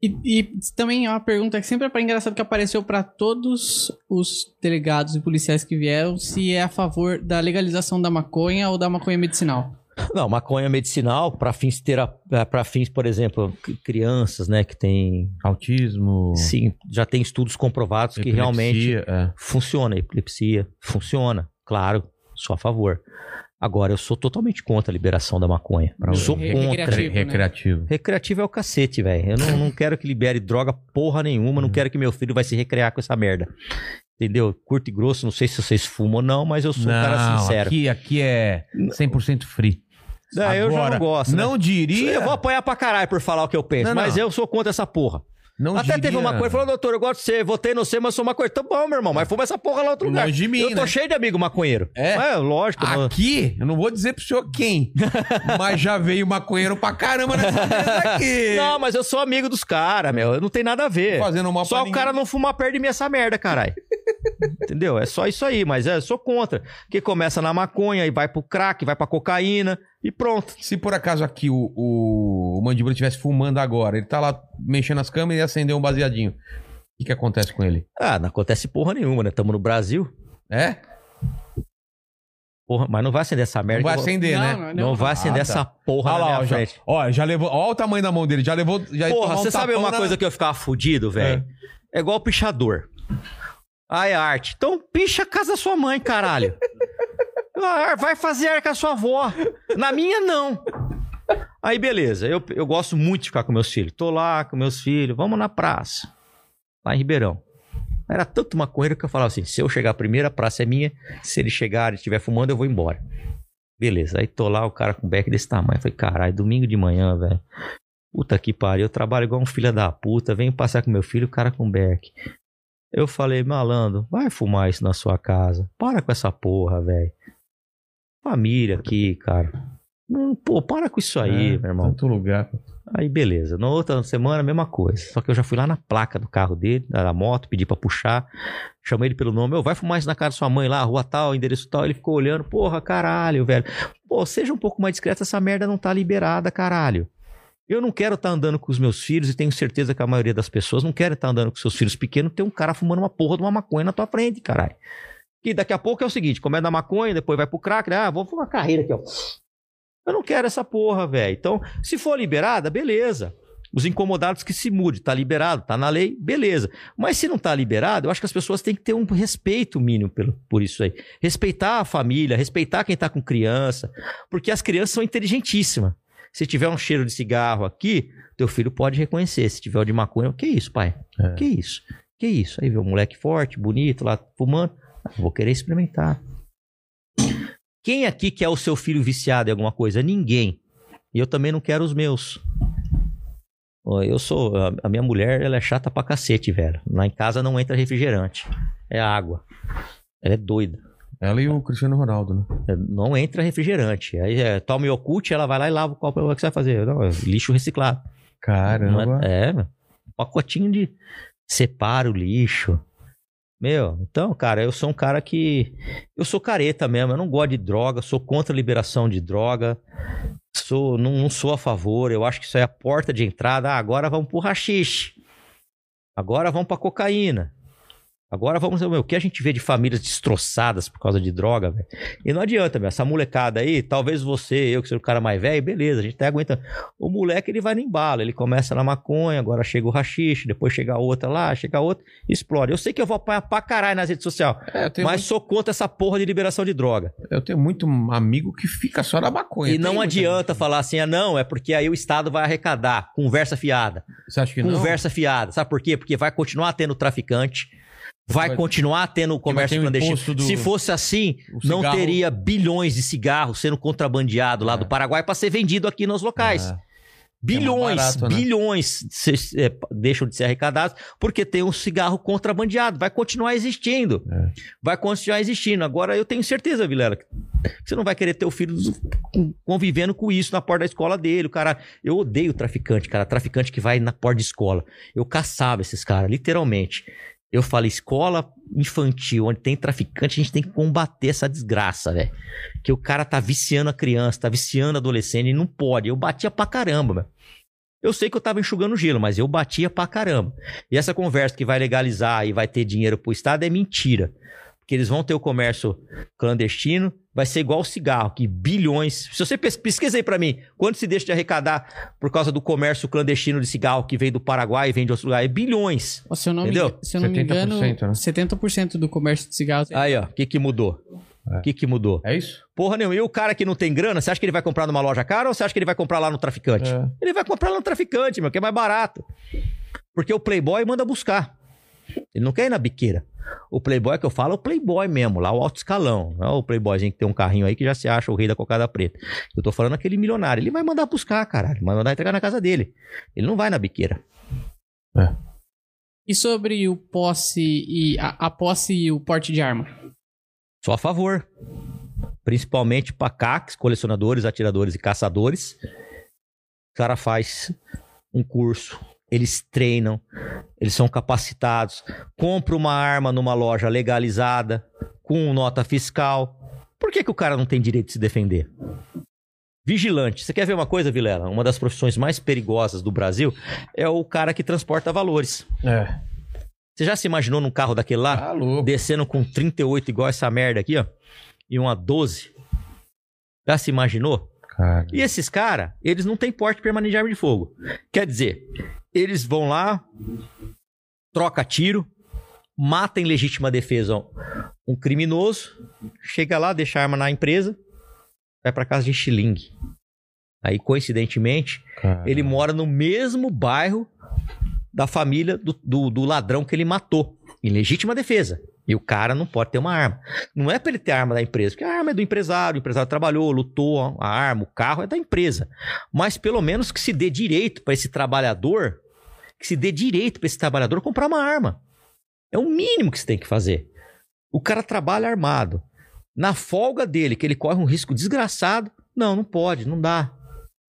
E, e também é uma pergunta que sempre é engraçado que apareceu pra todos os delegados e policiais que vieram se é a favor da legalização da maconha ou da maconha medicinal. Não, maconha medicinal para fins para fins, por exemplo, crianças, né, que tem Autismo. sim, já tem estudos comprovados que realmente epilepsia, é. funciona, epilepsia, funciona, claro, sou a favor. Agora eu sou totalmente contra a liberação da maconha. Pra- sou Re- contra. recreativo. Re- Recreativo. Recreativo é o cacete, velho. Eu não, não quero que libere droga porra nenhuma, não quero que meu filho vai se recrear com essa merda. Entendeu? Curto e grosso, não sei se vocês fumam ou não, mas eu sou um cara sincero. Aqui, aqui é 100% free. Não, eu já Agora, não gosto. né? Não diria. Eu vou apanhar pra caralho por falar o que eu penso, Não, mas não. eu sou contra essa porra. Não Até teve diria- uma coisa, falou, doutor, eu gosto de você, votei no você, mas sou maconheiro. Tá bom, meu irmão, mas fuma essa porra lá outro lugar. Longe de mim, eu tô né? cheio de amigo maconheiro. É? É, lógico. Aqui, eu não vou dizer pro senhor quem, *laughs* mas já veio maconheiro pra caramba nessa mesa aqui. Não, mas eu sou amigo dos caras, meu. Não tem nada a ver. Fazendo mal Só o ninguém. cara não fumar perto de mim essa merda, caralho. *laughs* Entendeu? É só isso aí, mas é, eu sou contra. Que começa na maconha e vai pro crack, vai pra cocaína e pronto. Se por acaso aqui o, o, o Mandíbula estivesse fumando agora, ele tá lá mexendo as câmeras e acendeu um baseadinho. O que, que acontece com ele? Ah, não acontece porra nenhuma, né? Tamo no Brasil. É? Porra, mas não vai acender essa merda. Não vai acender, né? não, Não, vai acender Ah, tá. essa porra Olha na lá, ó, já, frente. ó, já levou. Olha o tamanho da mão dele, já levou. Já Porra, tomar um você sabe uma na- coisa que eu ficava fudido, velho? É. igual pichador. Ah, é arte. Então picha a casa da sua mãe, caralho. *laughs* Vai fazer ar com a sua avó. Na minha, não. Aí, beleza. Eu, eu gosto muito de ficar com meus filhos. Tô lá com meus filhos. Vamos na praça. Lá em Ribeirão. Era tanto maconheiro que eu falava assim: se eu chegar primeiro, a praça é minha. Se ele chegar e estiver fumando, eu vou embora. Beleza. Aí tô lá, o cara com beck desse tamanho. Eu falei, caralho, domingo de manhã, velho. Puta que pariu. Eu trabalho igual um filho da puta. Venho passear com meu filho, o cara com beck. Eu falei, malandro, vai fumar isso na sua casa. Para com essa porra, velho. Família aqui, cara. Hum, Pô, para com isso aí, É, meu irmão. Tanto lugar. Aí beleza. Na outra semana, mesma coisa. Só que eu já fui lá na placa do carro dele, da moto, pedi pra puxar. Chamei ele pelo nome. Eu, vai fumar isso na casa da sua mãe lá, rua tal, endereço tal. Ele ficou olhando. Porra, caralho, velho. Pô, seja um pouco mais discreto, essa merda não tá liberada, caralho. Eu não quero estar andando com os meus filhos e tenho certeza que a maioria das pessoas não querem estar andando com seus filhos pequenos ter um cara fumando uma porra de uma maconha na tua frente, caralho. Que daqui a pouco é o seguinte, começa na maconha, depois vai pro crack, né? Ah, vou fumar uma carreira aqui, ó. Eu não quero essa porra, velho. Então, se for liberada, beleza. Os incomodados que se mude, tá liberado, tá na lei, beleza. Mas se não tá liberado, eu acho que as pessoas têm que ter um respeito mínimo pelo, por isso aí. Respeitar a família, respeitar quem tá com criança, porque as crianças são inteligentíssimas. Se tiver um cheiro de cigarro aqui, teu filho pode reconhecer. Se tiver o de maconha, que isso, pai? É. Que isso? Que isso? Aí vê um moleque forte, bonito lá fumando, vou querer experimentar. Quem aqui quer o seu filho viciado em alguma coisa? Ninguém. E eu também não quero os meus. Eu sou. a- minha mulher, ela é chata pra cacete, velho. Lá em casa não entra refrigerante. É água. Ela é doida. Ela e o Cristiano Ronaldo, né? É, Não entra refrigerante. Aí é, toma Yakult, ela vai lá e lava o copo. O que você vai fazer? Não, é lixo reciclado. Caramba. é, é, pacotinho de separa o lixo. Meu, então, cara, eu sou um cara que. Eu sou careta mesmo, eu não gosto de droga, sou contra a liberação de droga. Sou, não, não sou a favor, eu acho que isso é a porta de entrada. Ah, agora vamos pro rachixe. Agora vamos pra cocaína. Agora vamos ver o que a gente vê de famílias destroçadas por causa de droga, velho. E não adianta, meu. Essa molecada aí, talvez você, eu que sou o cara mais velho, beleza, a gente até aguenta. O moleque, ele vai no embalo, ele começa na maconha, agora chega o rachixe, depois chega outra lá, chega outra, explode. Eu sei que eu vou apanhar pra caralho nas redes sociais, É, mas sou contra essa porra de liberação de droga. muito, eu tenho muito amigo que fica só na maconha. e não adianta falar assim, ah, não, é porque aí o Estado vai arrecadar. Conversa fiada. Você acha que não? Conversa fiada. Sabe por quê? Porque vai continuar tendo traficante. Vai, Vai- continuar tendo o comércio o clandestino. do- Se fosse assim, não teria bilhões de cigarros sendo contrabandeado lá É. do Paraguai para ser vendido aqui nos locais. É. Bilhões, barato, né? bilhões se- é, deixam de ser arrecadados porque tem um cigarro contrabandeado. Vai continuar existindo. É. Vai continuar existindo. Agora, eu tenho certeza, Vilela, que você não vai querer ter o filho convivendo com isso na porta da escola dele. O cara, eu odeio traficante, cara. Traficante que vai na porta de escola. Eu caçava esses caras, literalmente. Eu falei, escola infantil, onde tem traficante, a gente tem que combater essa desgraça, velho. Que o cara tá viciando a criança, tá viciando a adolescente, e não pode. Eu batia pra caramba, velho. Eu sei que eu tava enxugando gelo, mas eu batia pra caramba. E essa conversa que vai legalizar e vai ter dinheiro pro Estado é mentira. Porque eles vão ter o comércio clandestino, vai ser igual o cigarro, que bilhões. Se você pes- pesquisa aí pra mim, quanto se deixa de arrecadar por causa do comércio clandestino de cigarro que veio do Paraguai e vem de outros lugares? É bilhões. Se eu não, me, Entendeu? se eu não me engano, 70%, né? 70% do comércio de cigarros é Aí, ó, o que que mudou? O que que mudou? É isso? Porra nenhuma. E o cara que não tem grana, você acha que ele vai comprar numa loja cara ou você acha que ele vai comprar lá no traficante? É. Ele vai comprar lá no traficante, meu, que é mais barato. Porque o Playboy manda buscar. Ele não quer ir na biqueira. O Playboy que eu falo é o Playboy mesmo, lá o alto escalão. Não é o Playboyzinho que tem um carrinho aí que já se acha o rei da cocada preta. Eu tô falando aquele milionário. Ele vai mandar buscar, caralho. Vai mandar entregar na casa dele. Ele não vai na biqueira. E sobre o posse e a, a posse e o porte de arma? Só a favor. Principalmente para CACs, colecionadores, atiradores e caçadores. O cara faz um curso, eles treinam, eles são capacitados, compra uma arma numa loja legalizada, com nota fiscal. Por que, que o cara não tem direito de se defender? Vigilante. Você quer ver uma coisa, Vilela? Uma das profissões mais perigosas do Brasil é o cara que transporta valores. É. Você já se imaginou num carro daquele lá? Tá louco. descendo com 38 igual essa merda aqui, ó, e uma 12. Já se imaginou? Cara. E esses caras, eles não têm porte permanente de arma de fogo. Quer dizer, eles vão lá, troca tiro, mata em legítima defesa um criminoso chega lá, deixa a arma na empresa, vai pra casa de estilingue. Aí, coincidentemente, Cara. ele mora no mesmo bairro da família do, do, do ladrão que ele matou, em legítima defesa. E o cara não pode ter uma arma. Não é pra ele ter arma da empresa, porque a arma é do empresário, o empresário trabalhou, lutou, a arma, o carro é da empresa. Mas pelo menos que se dê direito pra esse trabalhador, que se dê direito pra esse trabalhador comprar uma arma. É o mínimo que você tem que fazer. O cara trabalha armado. Na folga dele, que ele corre um risco desgraçado, não, não pode, não dá.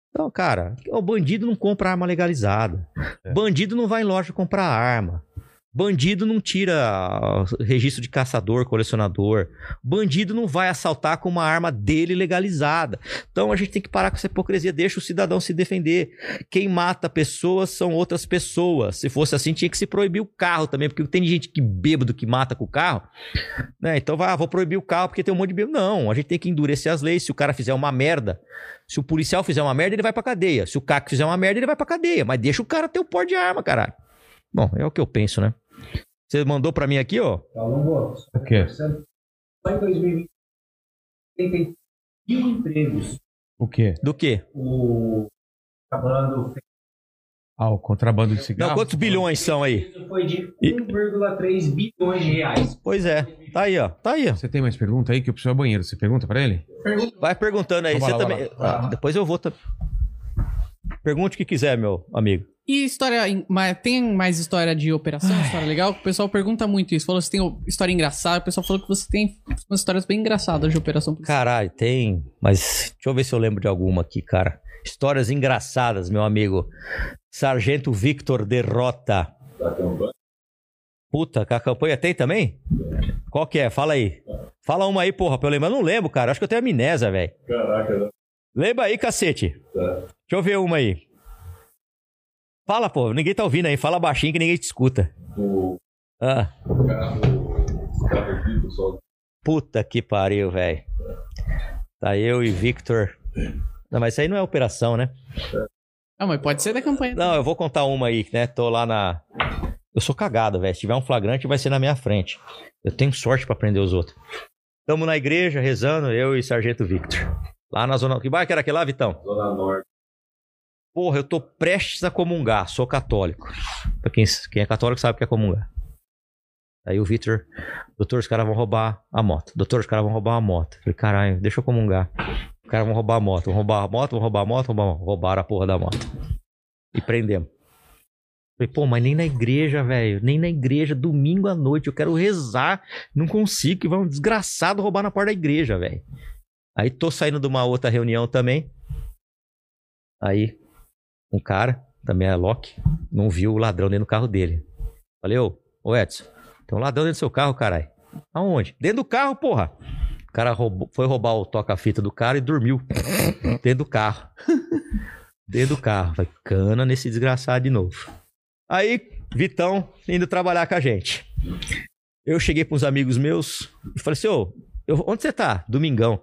Então, cara, o bandido não compra arma legalizada. É. Bandido não vai em loja comprar arma. Bandido não tira registro de caçador, colecionador. Bandido não vai assaltar com uma arma dele legalizada. Então a gente tem que parar com essa hipocrisia. Deixa o cidadão se defender. Quem mata pessoas são outras pessoas. Se fosse assim, tinha que se proibir o carro também, porque tem gente que bêbado que mata com o carro. Né? Então vai, ah, vou proibir o carro porque tem um monte de bêbado. Não, a gente tem que endurecer as leis. Se o cara fizer uma merda, se o policial fizer uma merda, ele vai pra cadeia. Se o CAC fizer uma merda, ele vai pra cadeia. Mas deixa o cara ter o porte de arma, caralho. Bom, é o que eu penso, né? Você mandou pra mim aqui, ó. O quê? Só em 2020 tem mil empregos. O quê? Do quê? O acabando Ah, o contrabando de cigarro? Não, quantos bilhões são aí? foi de E- 1,3 bilhões de reais. Pois é. Tá aí, ó. Tá aí, ó. Você tem mais pergunta aí que eu preciso ir ao banheiro? Você pergunta pra ele? Vai perguntando aí. Então Você lá, também. vai Ah, depois eu vou. tam- Pergunte o que quiser, meu amigo. E história. Tem mais história de operação? História legal? O pessoal pergunta muito isso. Falou se tem o- história engraçada. O pessoal falou que você tem umas histórias bem engraçadas de operação. Caralho, tem. Mas deixa eu ver se eu lembro de alguma aqui, cara. Histórias engraçadas, meu amigo. Sargento Victor derrota. Puta, que a campanha tem também? Qual que é? Fala aí. Fala uma aí, porra, pra eu lembrar. Eu não lembro, cara. Acho que eu tenho amnésia, velho. Caraca, Lembra aí, cacete. Tá. Deixa eu ver uma aí. Fala, pô. Ninguém tá ouvindo aí. Fala baixinho que ninguém te escuta. o Ah, carro, o carro aqui, pessoal. puta que pariu, velho. Tá eu e Victor. Não, mas isso aí não é operação, né? Ah, mas pode ser da campanha. Não, eu vou contar uma aí, né? Tô lá na. Eu sou cagado, velho. Se tiver um flagrante, vai ser na minha frente. Eu tenho sorte pra prender os outros. Tamo na igreja, rezando, eu e Sargento Victor. Lá na zona. Que bairro que era aquele lá, Vitão? Zona Norte. Porra, eu tô prestes a comungar, sou católico. Pra quem, quem é católico sabe o que é comungar. Aí o Victor, doutor, os caras vão roubar a moto. Doutor, os caras vão roubar a moto. Falei, caralho, deixa eu comungar. Os caras vão roubar a moto, vão roubar a moto, vão roubar a moto, vão roubar. Roubaram a porra da moto. E prendemos. Falei, pô, mas nem na igreja, velho. Nem na igreja, domingo à noite. Eu quero rezar. Não consigo, que vai um desgraçado roubar na porta da igreja, velho. Aí tô saindo de uma outra reunião também. Aí, um cara, também é Loki, não viu o ladrão dentro do carro dele. Falei, ô, ô Edson, tem um ladrão dentro do seu carro, caralho. Aonde? Dentro do carro, porra. O cara roubou- foi roubar o toca-fita do cara e dormiu. *laughs* dentro do carro. dentro do carro. Falei, cana nesse desgraçado de novo. Aí, Vitão indo trabalhar com a gente. Eu cheguei para uns amigos meus e falei assim, ô, eu- onde você tá? Domingão.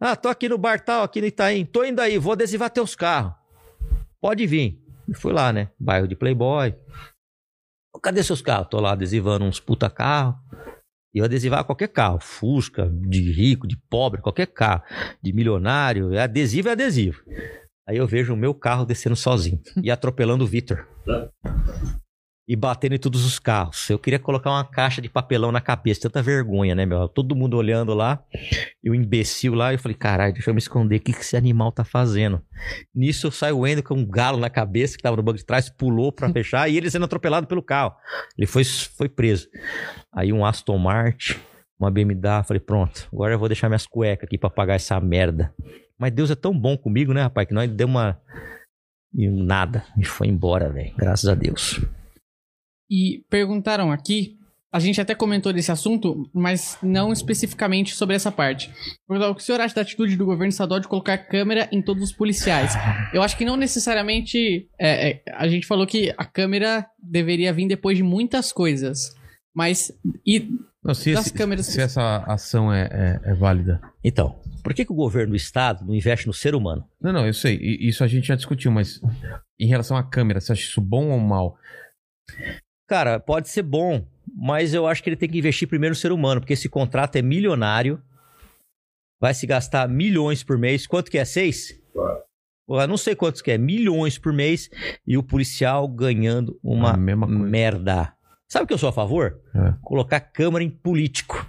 Ah, tô aqui no bar tal, aqui no Itaim. Tô indo aí, vou adesivar teus carros. Pode vir. E fui lá, né? Bairro de Playboy. Cadê seus carros? Tô lá adesivando uns puta carro. E eu adesivar qualquer carro. Fusca, de rico, de pobre, qualquer carro. De milionário. É adesivo, é adesivo. Aí eu vejo o meu carro descendo sozinho. E atropelando o Vitor. E batendo em todos os carros. Eu queria colocar uma caixa de papelão na cabeça. Tanta vergonha, né, meu? Todo mundo olhando lá. E o imbecil lá. Eu falei, caralho, deixa eu me esconder. O que, que esse animal tá fazendo? Nisso eu saio o Ender com um galo na cabeça que tava no banco de trás, pulou pra *laughs* fechar e ele sendo atropelado pelo carro. Ele foi, foi preso. Aí um Aston Martin, uma BMW, falei, pronto, agora eu vou deixar minhas cuecas aqui pra pagar essa merda. Mas Deus é tão bom comigo, né, rapaz, que nós deu uma. E nada. E foi embora, velho. Graças a Deus. E perguntaram aqui, a gente até comentou desse assunto, mas não especificamente sobre essa parte. Perguntaram o que o senhor acha da atitude do governo estadual de colocar câmera em todos os policiais. Eu acho que não necessariamente. é, é, a gente falou que a câmera deveria vir depois de muitas coisas. Mas. E Não, se, Das esse- câmeras- se essa ação é, é- é válida. Então, por que, que o governo do estado não investe no ser humano? Não, não, eu sei. Isso a gente já discutiu, mas em relação à câmera, você acha isso bom ou mal? Cara, pode ser bom, mas eu acho que ele tem que investir primeiro no ser humano, porque esse contrato é milionário, vai se gastar milhões por mês. Quanto que é? Seis? Eu não sei quantos que é, milhões por mês, e o policial ganhando uma A mesma coisa. merda. Sabe o que eu sou a favor? É. Colocar câmera em político.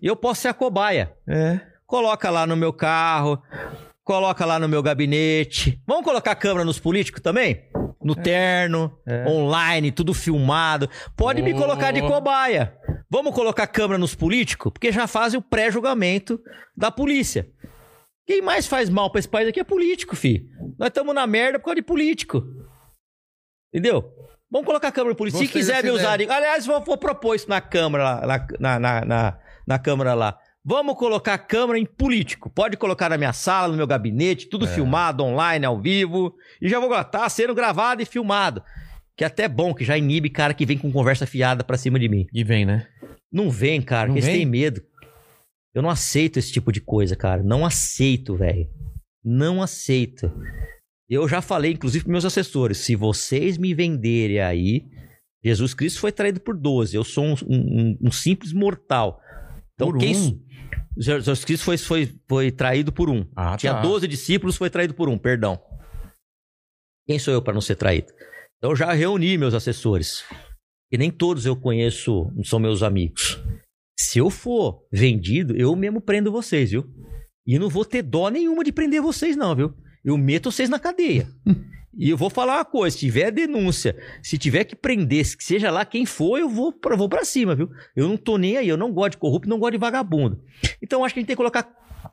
E eu posso ser a cobaia. É. Coloca lá no meu carro, coloca lá no meu gabinete. Vamos colocar câmera nos políticos também? No terno, É. online, tudo filmado. Pode me Oh. colocar de cobaia. Vamos colocar câmera nos políticos? Porque já fazem o pré-julgamento da polícia. Quem mais faz mal pra esse país aqui é político, fi. Nós estamos na merda por causa de político. Entendeu? Vamos colocar a câmera no político. Se quiser me usar. Aliás, vou, vou propor isso na câmera, lá, na, na, na, na, na câmera lá. Vamos colocar a câmera em político. Pode colocar na minha sala, no meu gabinete, É. tudo filmado, online, ao vivo. E já vou tá sendo gravado e filmado. Que é até bom, que já inibe cara que vem com conversa fiada pra cima de mim. E vem, né? Não vem, cara, Não porque eles vem? têm medo. Eu não aceito esse tipo de coisa, cara. Não aceito, velho. Não aceito. Eu já falei, inclusive, pros meus assessores: se vocês me venderem aí, Jesus Cristo foi traído por 12. Eu sou um, um- um simples mortal. Então, Por quem. um? Jesus Cristo foi, foi, foi traído por um. Ah, Tinha tá. 12 discípulos, foi traído por um, perdão. Quem sou eu para não ser traído? Então eu já reuni meus assessores. E nem todos eu conheço, são meus amigos. Se eu for vendido, eu mesmo prendo vocês, viu? E não vou ter dó nenhuma de prender vocês, não, viu? Eu meto vocês na cadeia. *laughs* e eu vou falar uma coisa: se tiver denúncia, se tiver que prender, que seja lá quem for, eu vou pra, vou pra cima, viu? Eu não tô nem aí, eu não gosto de corrupto, não gosto de vagabundo. Então acho que a gente tem que colocar.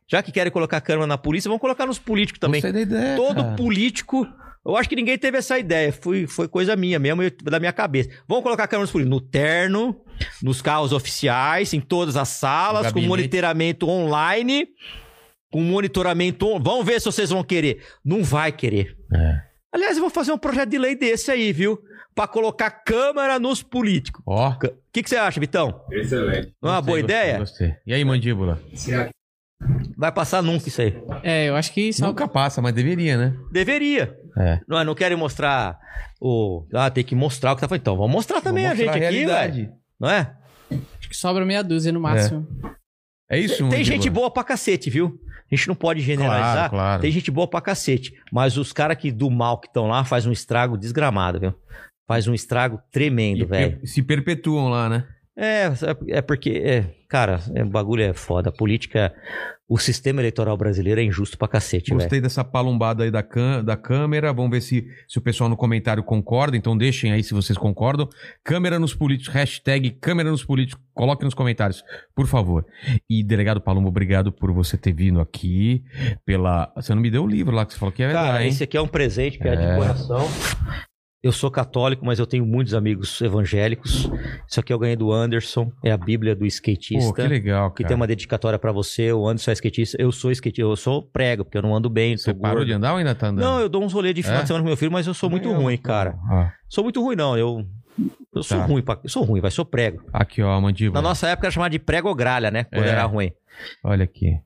Já que querem colocar câmera na polícia, vamos colocar nos políticos também. Gostei da ideia, Todo cara. político. Eu acho que ninguém teve essa ideia. Foi, foi coisa minha mesmo, eu- da minha cabeça. Vamos colocar câmeras nos políticos no terno, nos carros oficiais, em todas as salas, com monitoramento online, com monitoramento. on- Vamos ver se vocês vão querer. Não vai querer. É. Aliás, eu vou fazer um projeto de lei desse aí, viu? Pra colocar câmera nos políticos. Ó. O que, que você acha, Vitão? Excelente. Não é uma boa Gostei, ideia? Gostei, gostei. E aí, mandíbula? Vai passar nunca isso aí. É, eu acho que só. Nunca passa, mas deveria, né? Deveria. É. Não, é, não querem mostrar o. Ah, tem que mostrar o que tá falando. Então, vamos mostrar também Vou a gente mostrar aqui, velho. Não é? Acho que sobra meia dúzia no máximo. É isso, Tem mandíbula? gente boa pra cacete, viu? A gente não pode generalizar. Claro, claro. Tem gente boa pra cacete. Mas os caras que do mal que estão lá faz um estrago desgramado, viu? Faz um estrago tremendo, velho. se perpetuam lá, né? É, é porque, é, cara, é, o bagulho é foda. A política, o sistema eleitoral brasileiro é injusto pra cacete. Gostei dessa palombada aí da, da câmera. Vamos ver se, se o pessoal no comentário concorda. Então deixem aí se vocês concordam. Câmera nos políticos, hashtag câmera nos políticos. Coloque nos comentários, por favor. E, delegado Palombo, obrigado por você ter vindo aqui. Pela. Você não me deu o livro lá que você falou que é verdade, Cara, hein? esse aqui é um presente que é, É. de coração. Eu sou católico, mas eu tenho muitos amigos evangélicos. Isso aqui eu ganhei do Anderson, é a Bíblia do skatista. Pô, que legal, Que cara. tem uma dedicatória pra você. O Anderson é skatista. Eu sou skatista. Eu sou prego, porque eu não ando bem. Você parou gordo. de andar ou ainda tá andando? Não, eu dou uns rolês de final É? de semana com meu filho, mas eu sou muito ruim, cara. Ah, Sou muito ruim, não. Eu, eu sou Tá. ruim. Pra, eu sou ruim, vai. Sou prego. aqui, ó, a mandíbula. Na nossa época era chamado de prego ou gralha, né? Quando É. era ruim. Olha aqui.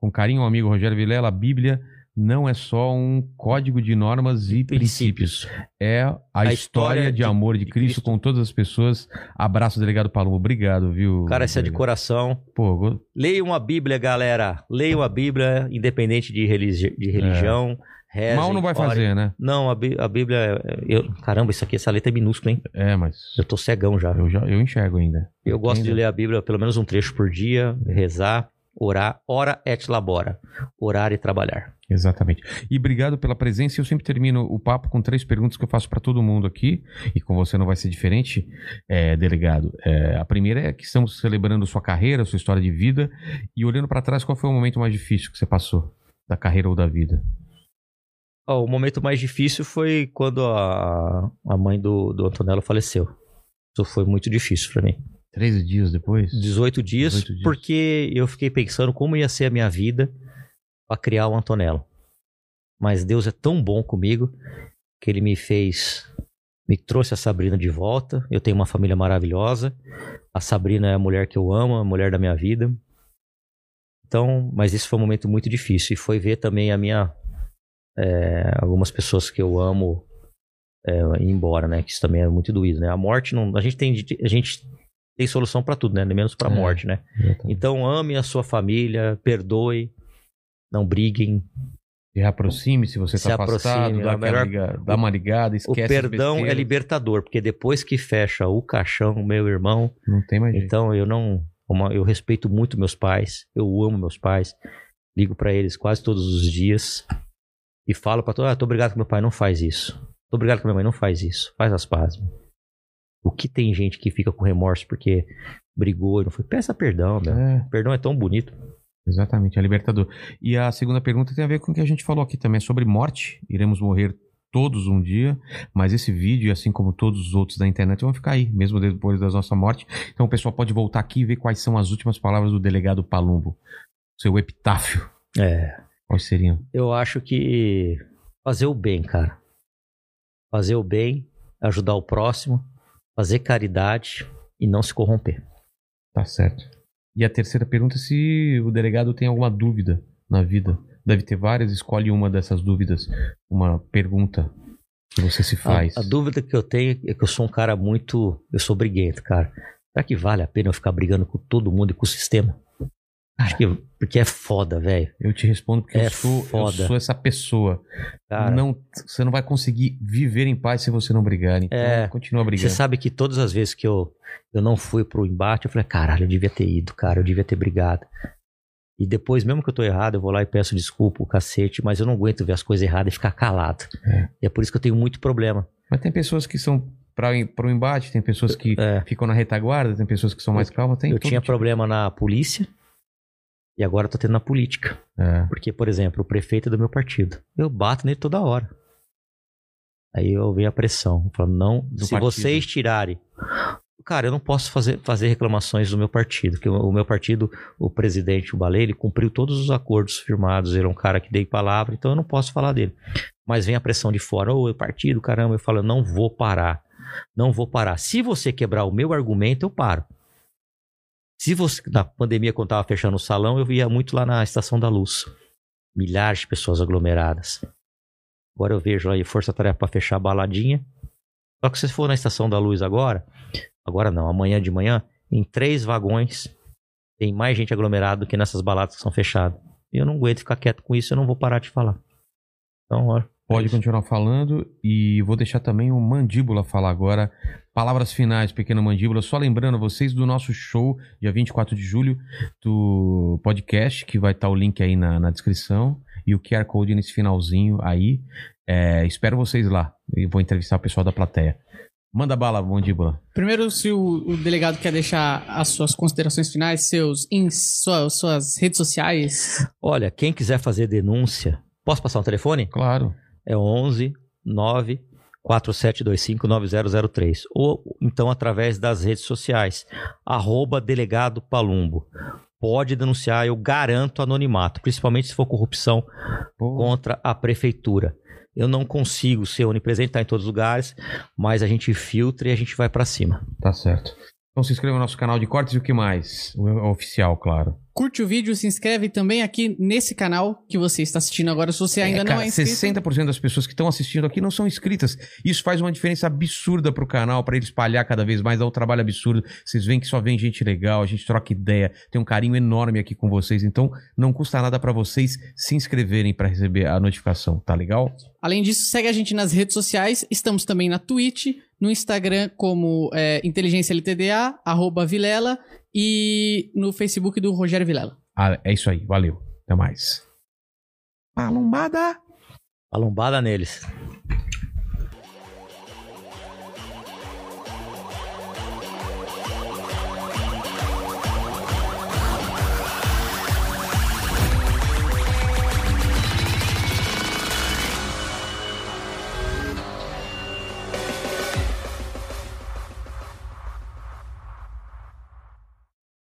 Com carinho, o amigo Rogério Vilela, a Bíblia não é só um código de normas e princípios. É a, A história, história de, de- amor de de Cristo, Cristo. com todas as pessoas. Abraço, delegado Palombo. Obrigado, viu? Cara, isso é de coração. Pô, Leiam a Bíblia, galera. Leiam a Bíblia, independente de, religi- de religião. Rezem, mal não vai orem. fazer, né? Não, a, Bí- a Bíblia. é- Eu, caramba, isso aqui, essa letra é minúscula, hein? É, mas Eu tô cegão já. eu, já, eu enxergo ainda. Eu gosto de Entendo. ler a Bíblia pelo menos um trecho por dia, rezar, orar, ora et labora. Orar e trabalhar. Exatamente. E obrigado pela presença. Eu sempre termino o papo com três perguntas que eu faço para todo mundo aqui, e com você não vai ser diferente, é, delegado. É, a primeira é que estamos celebrando sua carreira, sua história de vida, e olhando para trás, qual foi o momento mais difícil que você passou da carreira ou da vida? Ó, o momento mais difícil foi quando a, a mãe do, do Antonello faleceu. Isso foi muito difícil pra mim. Três dias depois? 18 dias, 18 dias. porque eu fiquei pensando como ia ser a minha vida pra criar o Antonello. Mas Deus é tão bom comigo que ele me fez, me trouxe a Sabrina de volta. Eu tenho uma família maravilhosa. A Sabrina é a mulher que eu amo, a mulher da minha vida. Então, mas esse foi um momento muito difícil e foi ver também a minha é, algumas pessoas que eu amo é, ir embora, né? Que isso também é muito doído, né? A morte não, a gente tem, a gente tem solução pra tudo, né? Menos pra É. morte, né? Exatamente. Então ame a sua família, perdoe, não briguem. Se reaproxime se você Se tá afastado, aproxime, dá, é aquela melhor- liga- dá uma ligada, O esquece as perdão é libertador, porque depois que fecha o caixão, meu irmão, Não tem mais jeito. então eu não, uma- eu respeito muito meus pais, eu amo meus pais, ligo pra eles quase todos os dias e falo pra todos, ah, tô obrigado que meu pai não faz isso. Tô obrigado que minha mãe não faz isso. Faz as pazes. O que tem gente que fica com remorso porque brigou e não foi? Peça perdão, meu. É, Perdão é tão bonito. Exatamente, é libertador. E a segunda pergunta tem a ver com o que a gente falou aqui também, é sobre morte. Iremos morrer todos um dia, mas esse vídeo, assim como todos os outros da internet, vão ficar aí, mesmo depois da nossa morte. Então o pessoal pode voltar aqui e ver quais são as últimas palavras do delegado Palumbo. Seu epitáfio. É. Quais seriam? Eu acho que fazer o bem, cara. Fazer o bem, ajudar o próximo, fazer caridade e não se corromper. Tá certo. E a terceira pergunta é se o delegado tem alguma dúvida na vida. Deve ter várias, escolhe uma dessas dúvidas. Uma pergunta que você se faz. A, a dúvida que eu tenho é que eu sou um cara muito. Eu sou briguento, cara. Será que vale a pena eu ficar brigando com todo mundo e com o sistema? Acho que. Porque é foda, velho. Eu te respondo porque É eu, sou, eu foda. sou essa pessoa. Cara, Não, você não vai conseguir viver em paz se você não brigar. Então, É. continua Você brigando. sabe que todas as vezes que eu, eu não fui pro embate, eu falei, caralho, eu devia ter ido, cara, eu devia ter brigado. E depois, mesmo que eu tô errado, eu vou lá e peço desculpa, o cacete, mas eu não aguento ver as coisas erradas e ficar calado. É. E é por isso que eu tenho muito problema. Mas tem pessoas que são para o embate, tem pessoas que É. ficam na retaguarda, tem pessoas que são mais calmas. Tem eu tinha tipo. problema na polícia e agora eu tô tendo na política. É. Porque, por exemplo, o prefeito é do meu partido. Eu bato nele toda hora. Aí eu venho a pressão. Falo, não, Do se partido. vocês tirarem. Cara, eu não posso fazer, fazer reclamações do meu partido. Porque o, o meu partido, o presidente, o Balê, ele cumpriu todos os acordos firmados. Ele é um cara que dei palavra, então eu não posso falar dele. Mas vem a pressão de fora. Ô, partido, caramba. Eu falo, eu não vou parar. Não vou parar. Se você quebrar o meu argumento, eu paro. Se você, na pandemia, quando tava fechando o salão, eu via muito lá na Estação da Luz. Milhares de pessoas aglomeradas. Agora eu vejo aí força-tarefa para fechar a baladinha. Só que se for na Estação da Luz agora, agora não, amanhã de manhã, em três vagões, tem mais gente aglomerada do que nessas baladas que são fechadas. E eu não aguento ficar quieto com isso, eu não vou parar de falar. Então, ó, Pode é continuar falando e vou deixar também o Mandíbula falar agora. Palavras finais, pequeno Mandíbula. Só lembrando vocês do nosso show, dia 24 de julho, do podcast, que vai estar o link aí na, na descrição e o QR Code nesse finalzinho aí. É, espero vocês lá e vou entrevistar o pessoal da plateia. Manda bala, Mandíbula. Primeiro, se o, o delegado quer deixar as suas considerações finais, seus, em suas, suas redes sociais. Olha, quem quiser fazer denúncia, posso passar um telefone? Claro. É 11 9 4725 9003 ou então através das redes sociais arroba delegado Palumbo pode denunciar eu garanto anonimato principalmente se for corrupção Pô, contra a prefeitura eu não consigo ser onipresente estar em todos os lugares mas a gente filtra e a gente vai pra cima Tá certo. Então se inscreva no nosso canal de cortes e o que mais? O o oficial, claro. Curte o vídeo, se inscreve também aqui nesse canal que você está assistindo agora. Se você ainda É, não cara, é inscrito. 60% das pessoas que estão assistindo aqui não são inscritas. Isso faz uma diferença absurda pro canal, pra ele espalhar cada vez mais, dá um trabalho absurdo. Vocês veem que só vem gente legal, a gente troca ideia, tem um carinho enorme aqui com vocês. Então, não custa nada pra vocês se inscreverem pra receber a notificação, tá legal? Além disso, segue a gente nas redes sociais. Estamos também na Twitch, no Instagram como é, Inteligência LTDA, arroba Vilela e no Facebook do Rogério Vilela. Ah, é isso aí, valeu. Até mais. Palumbada! a lombada neles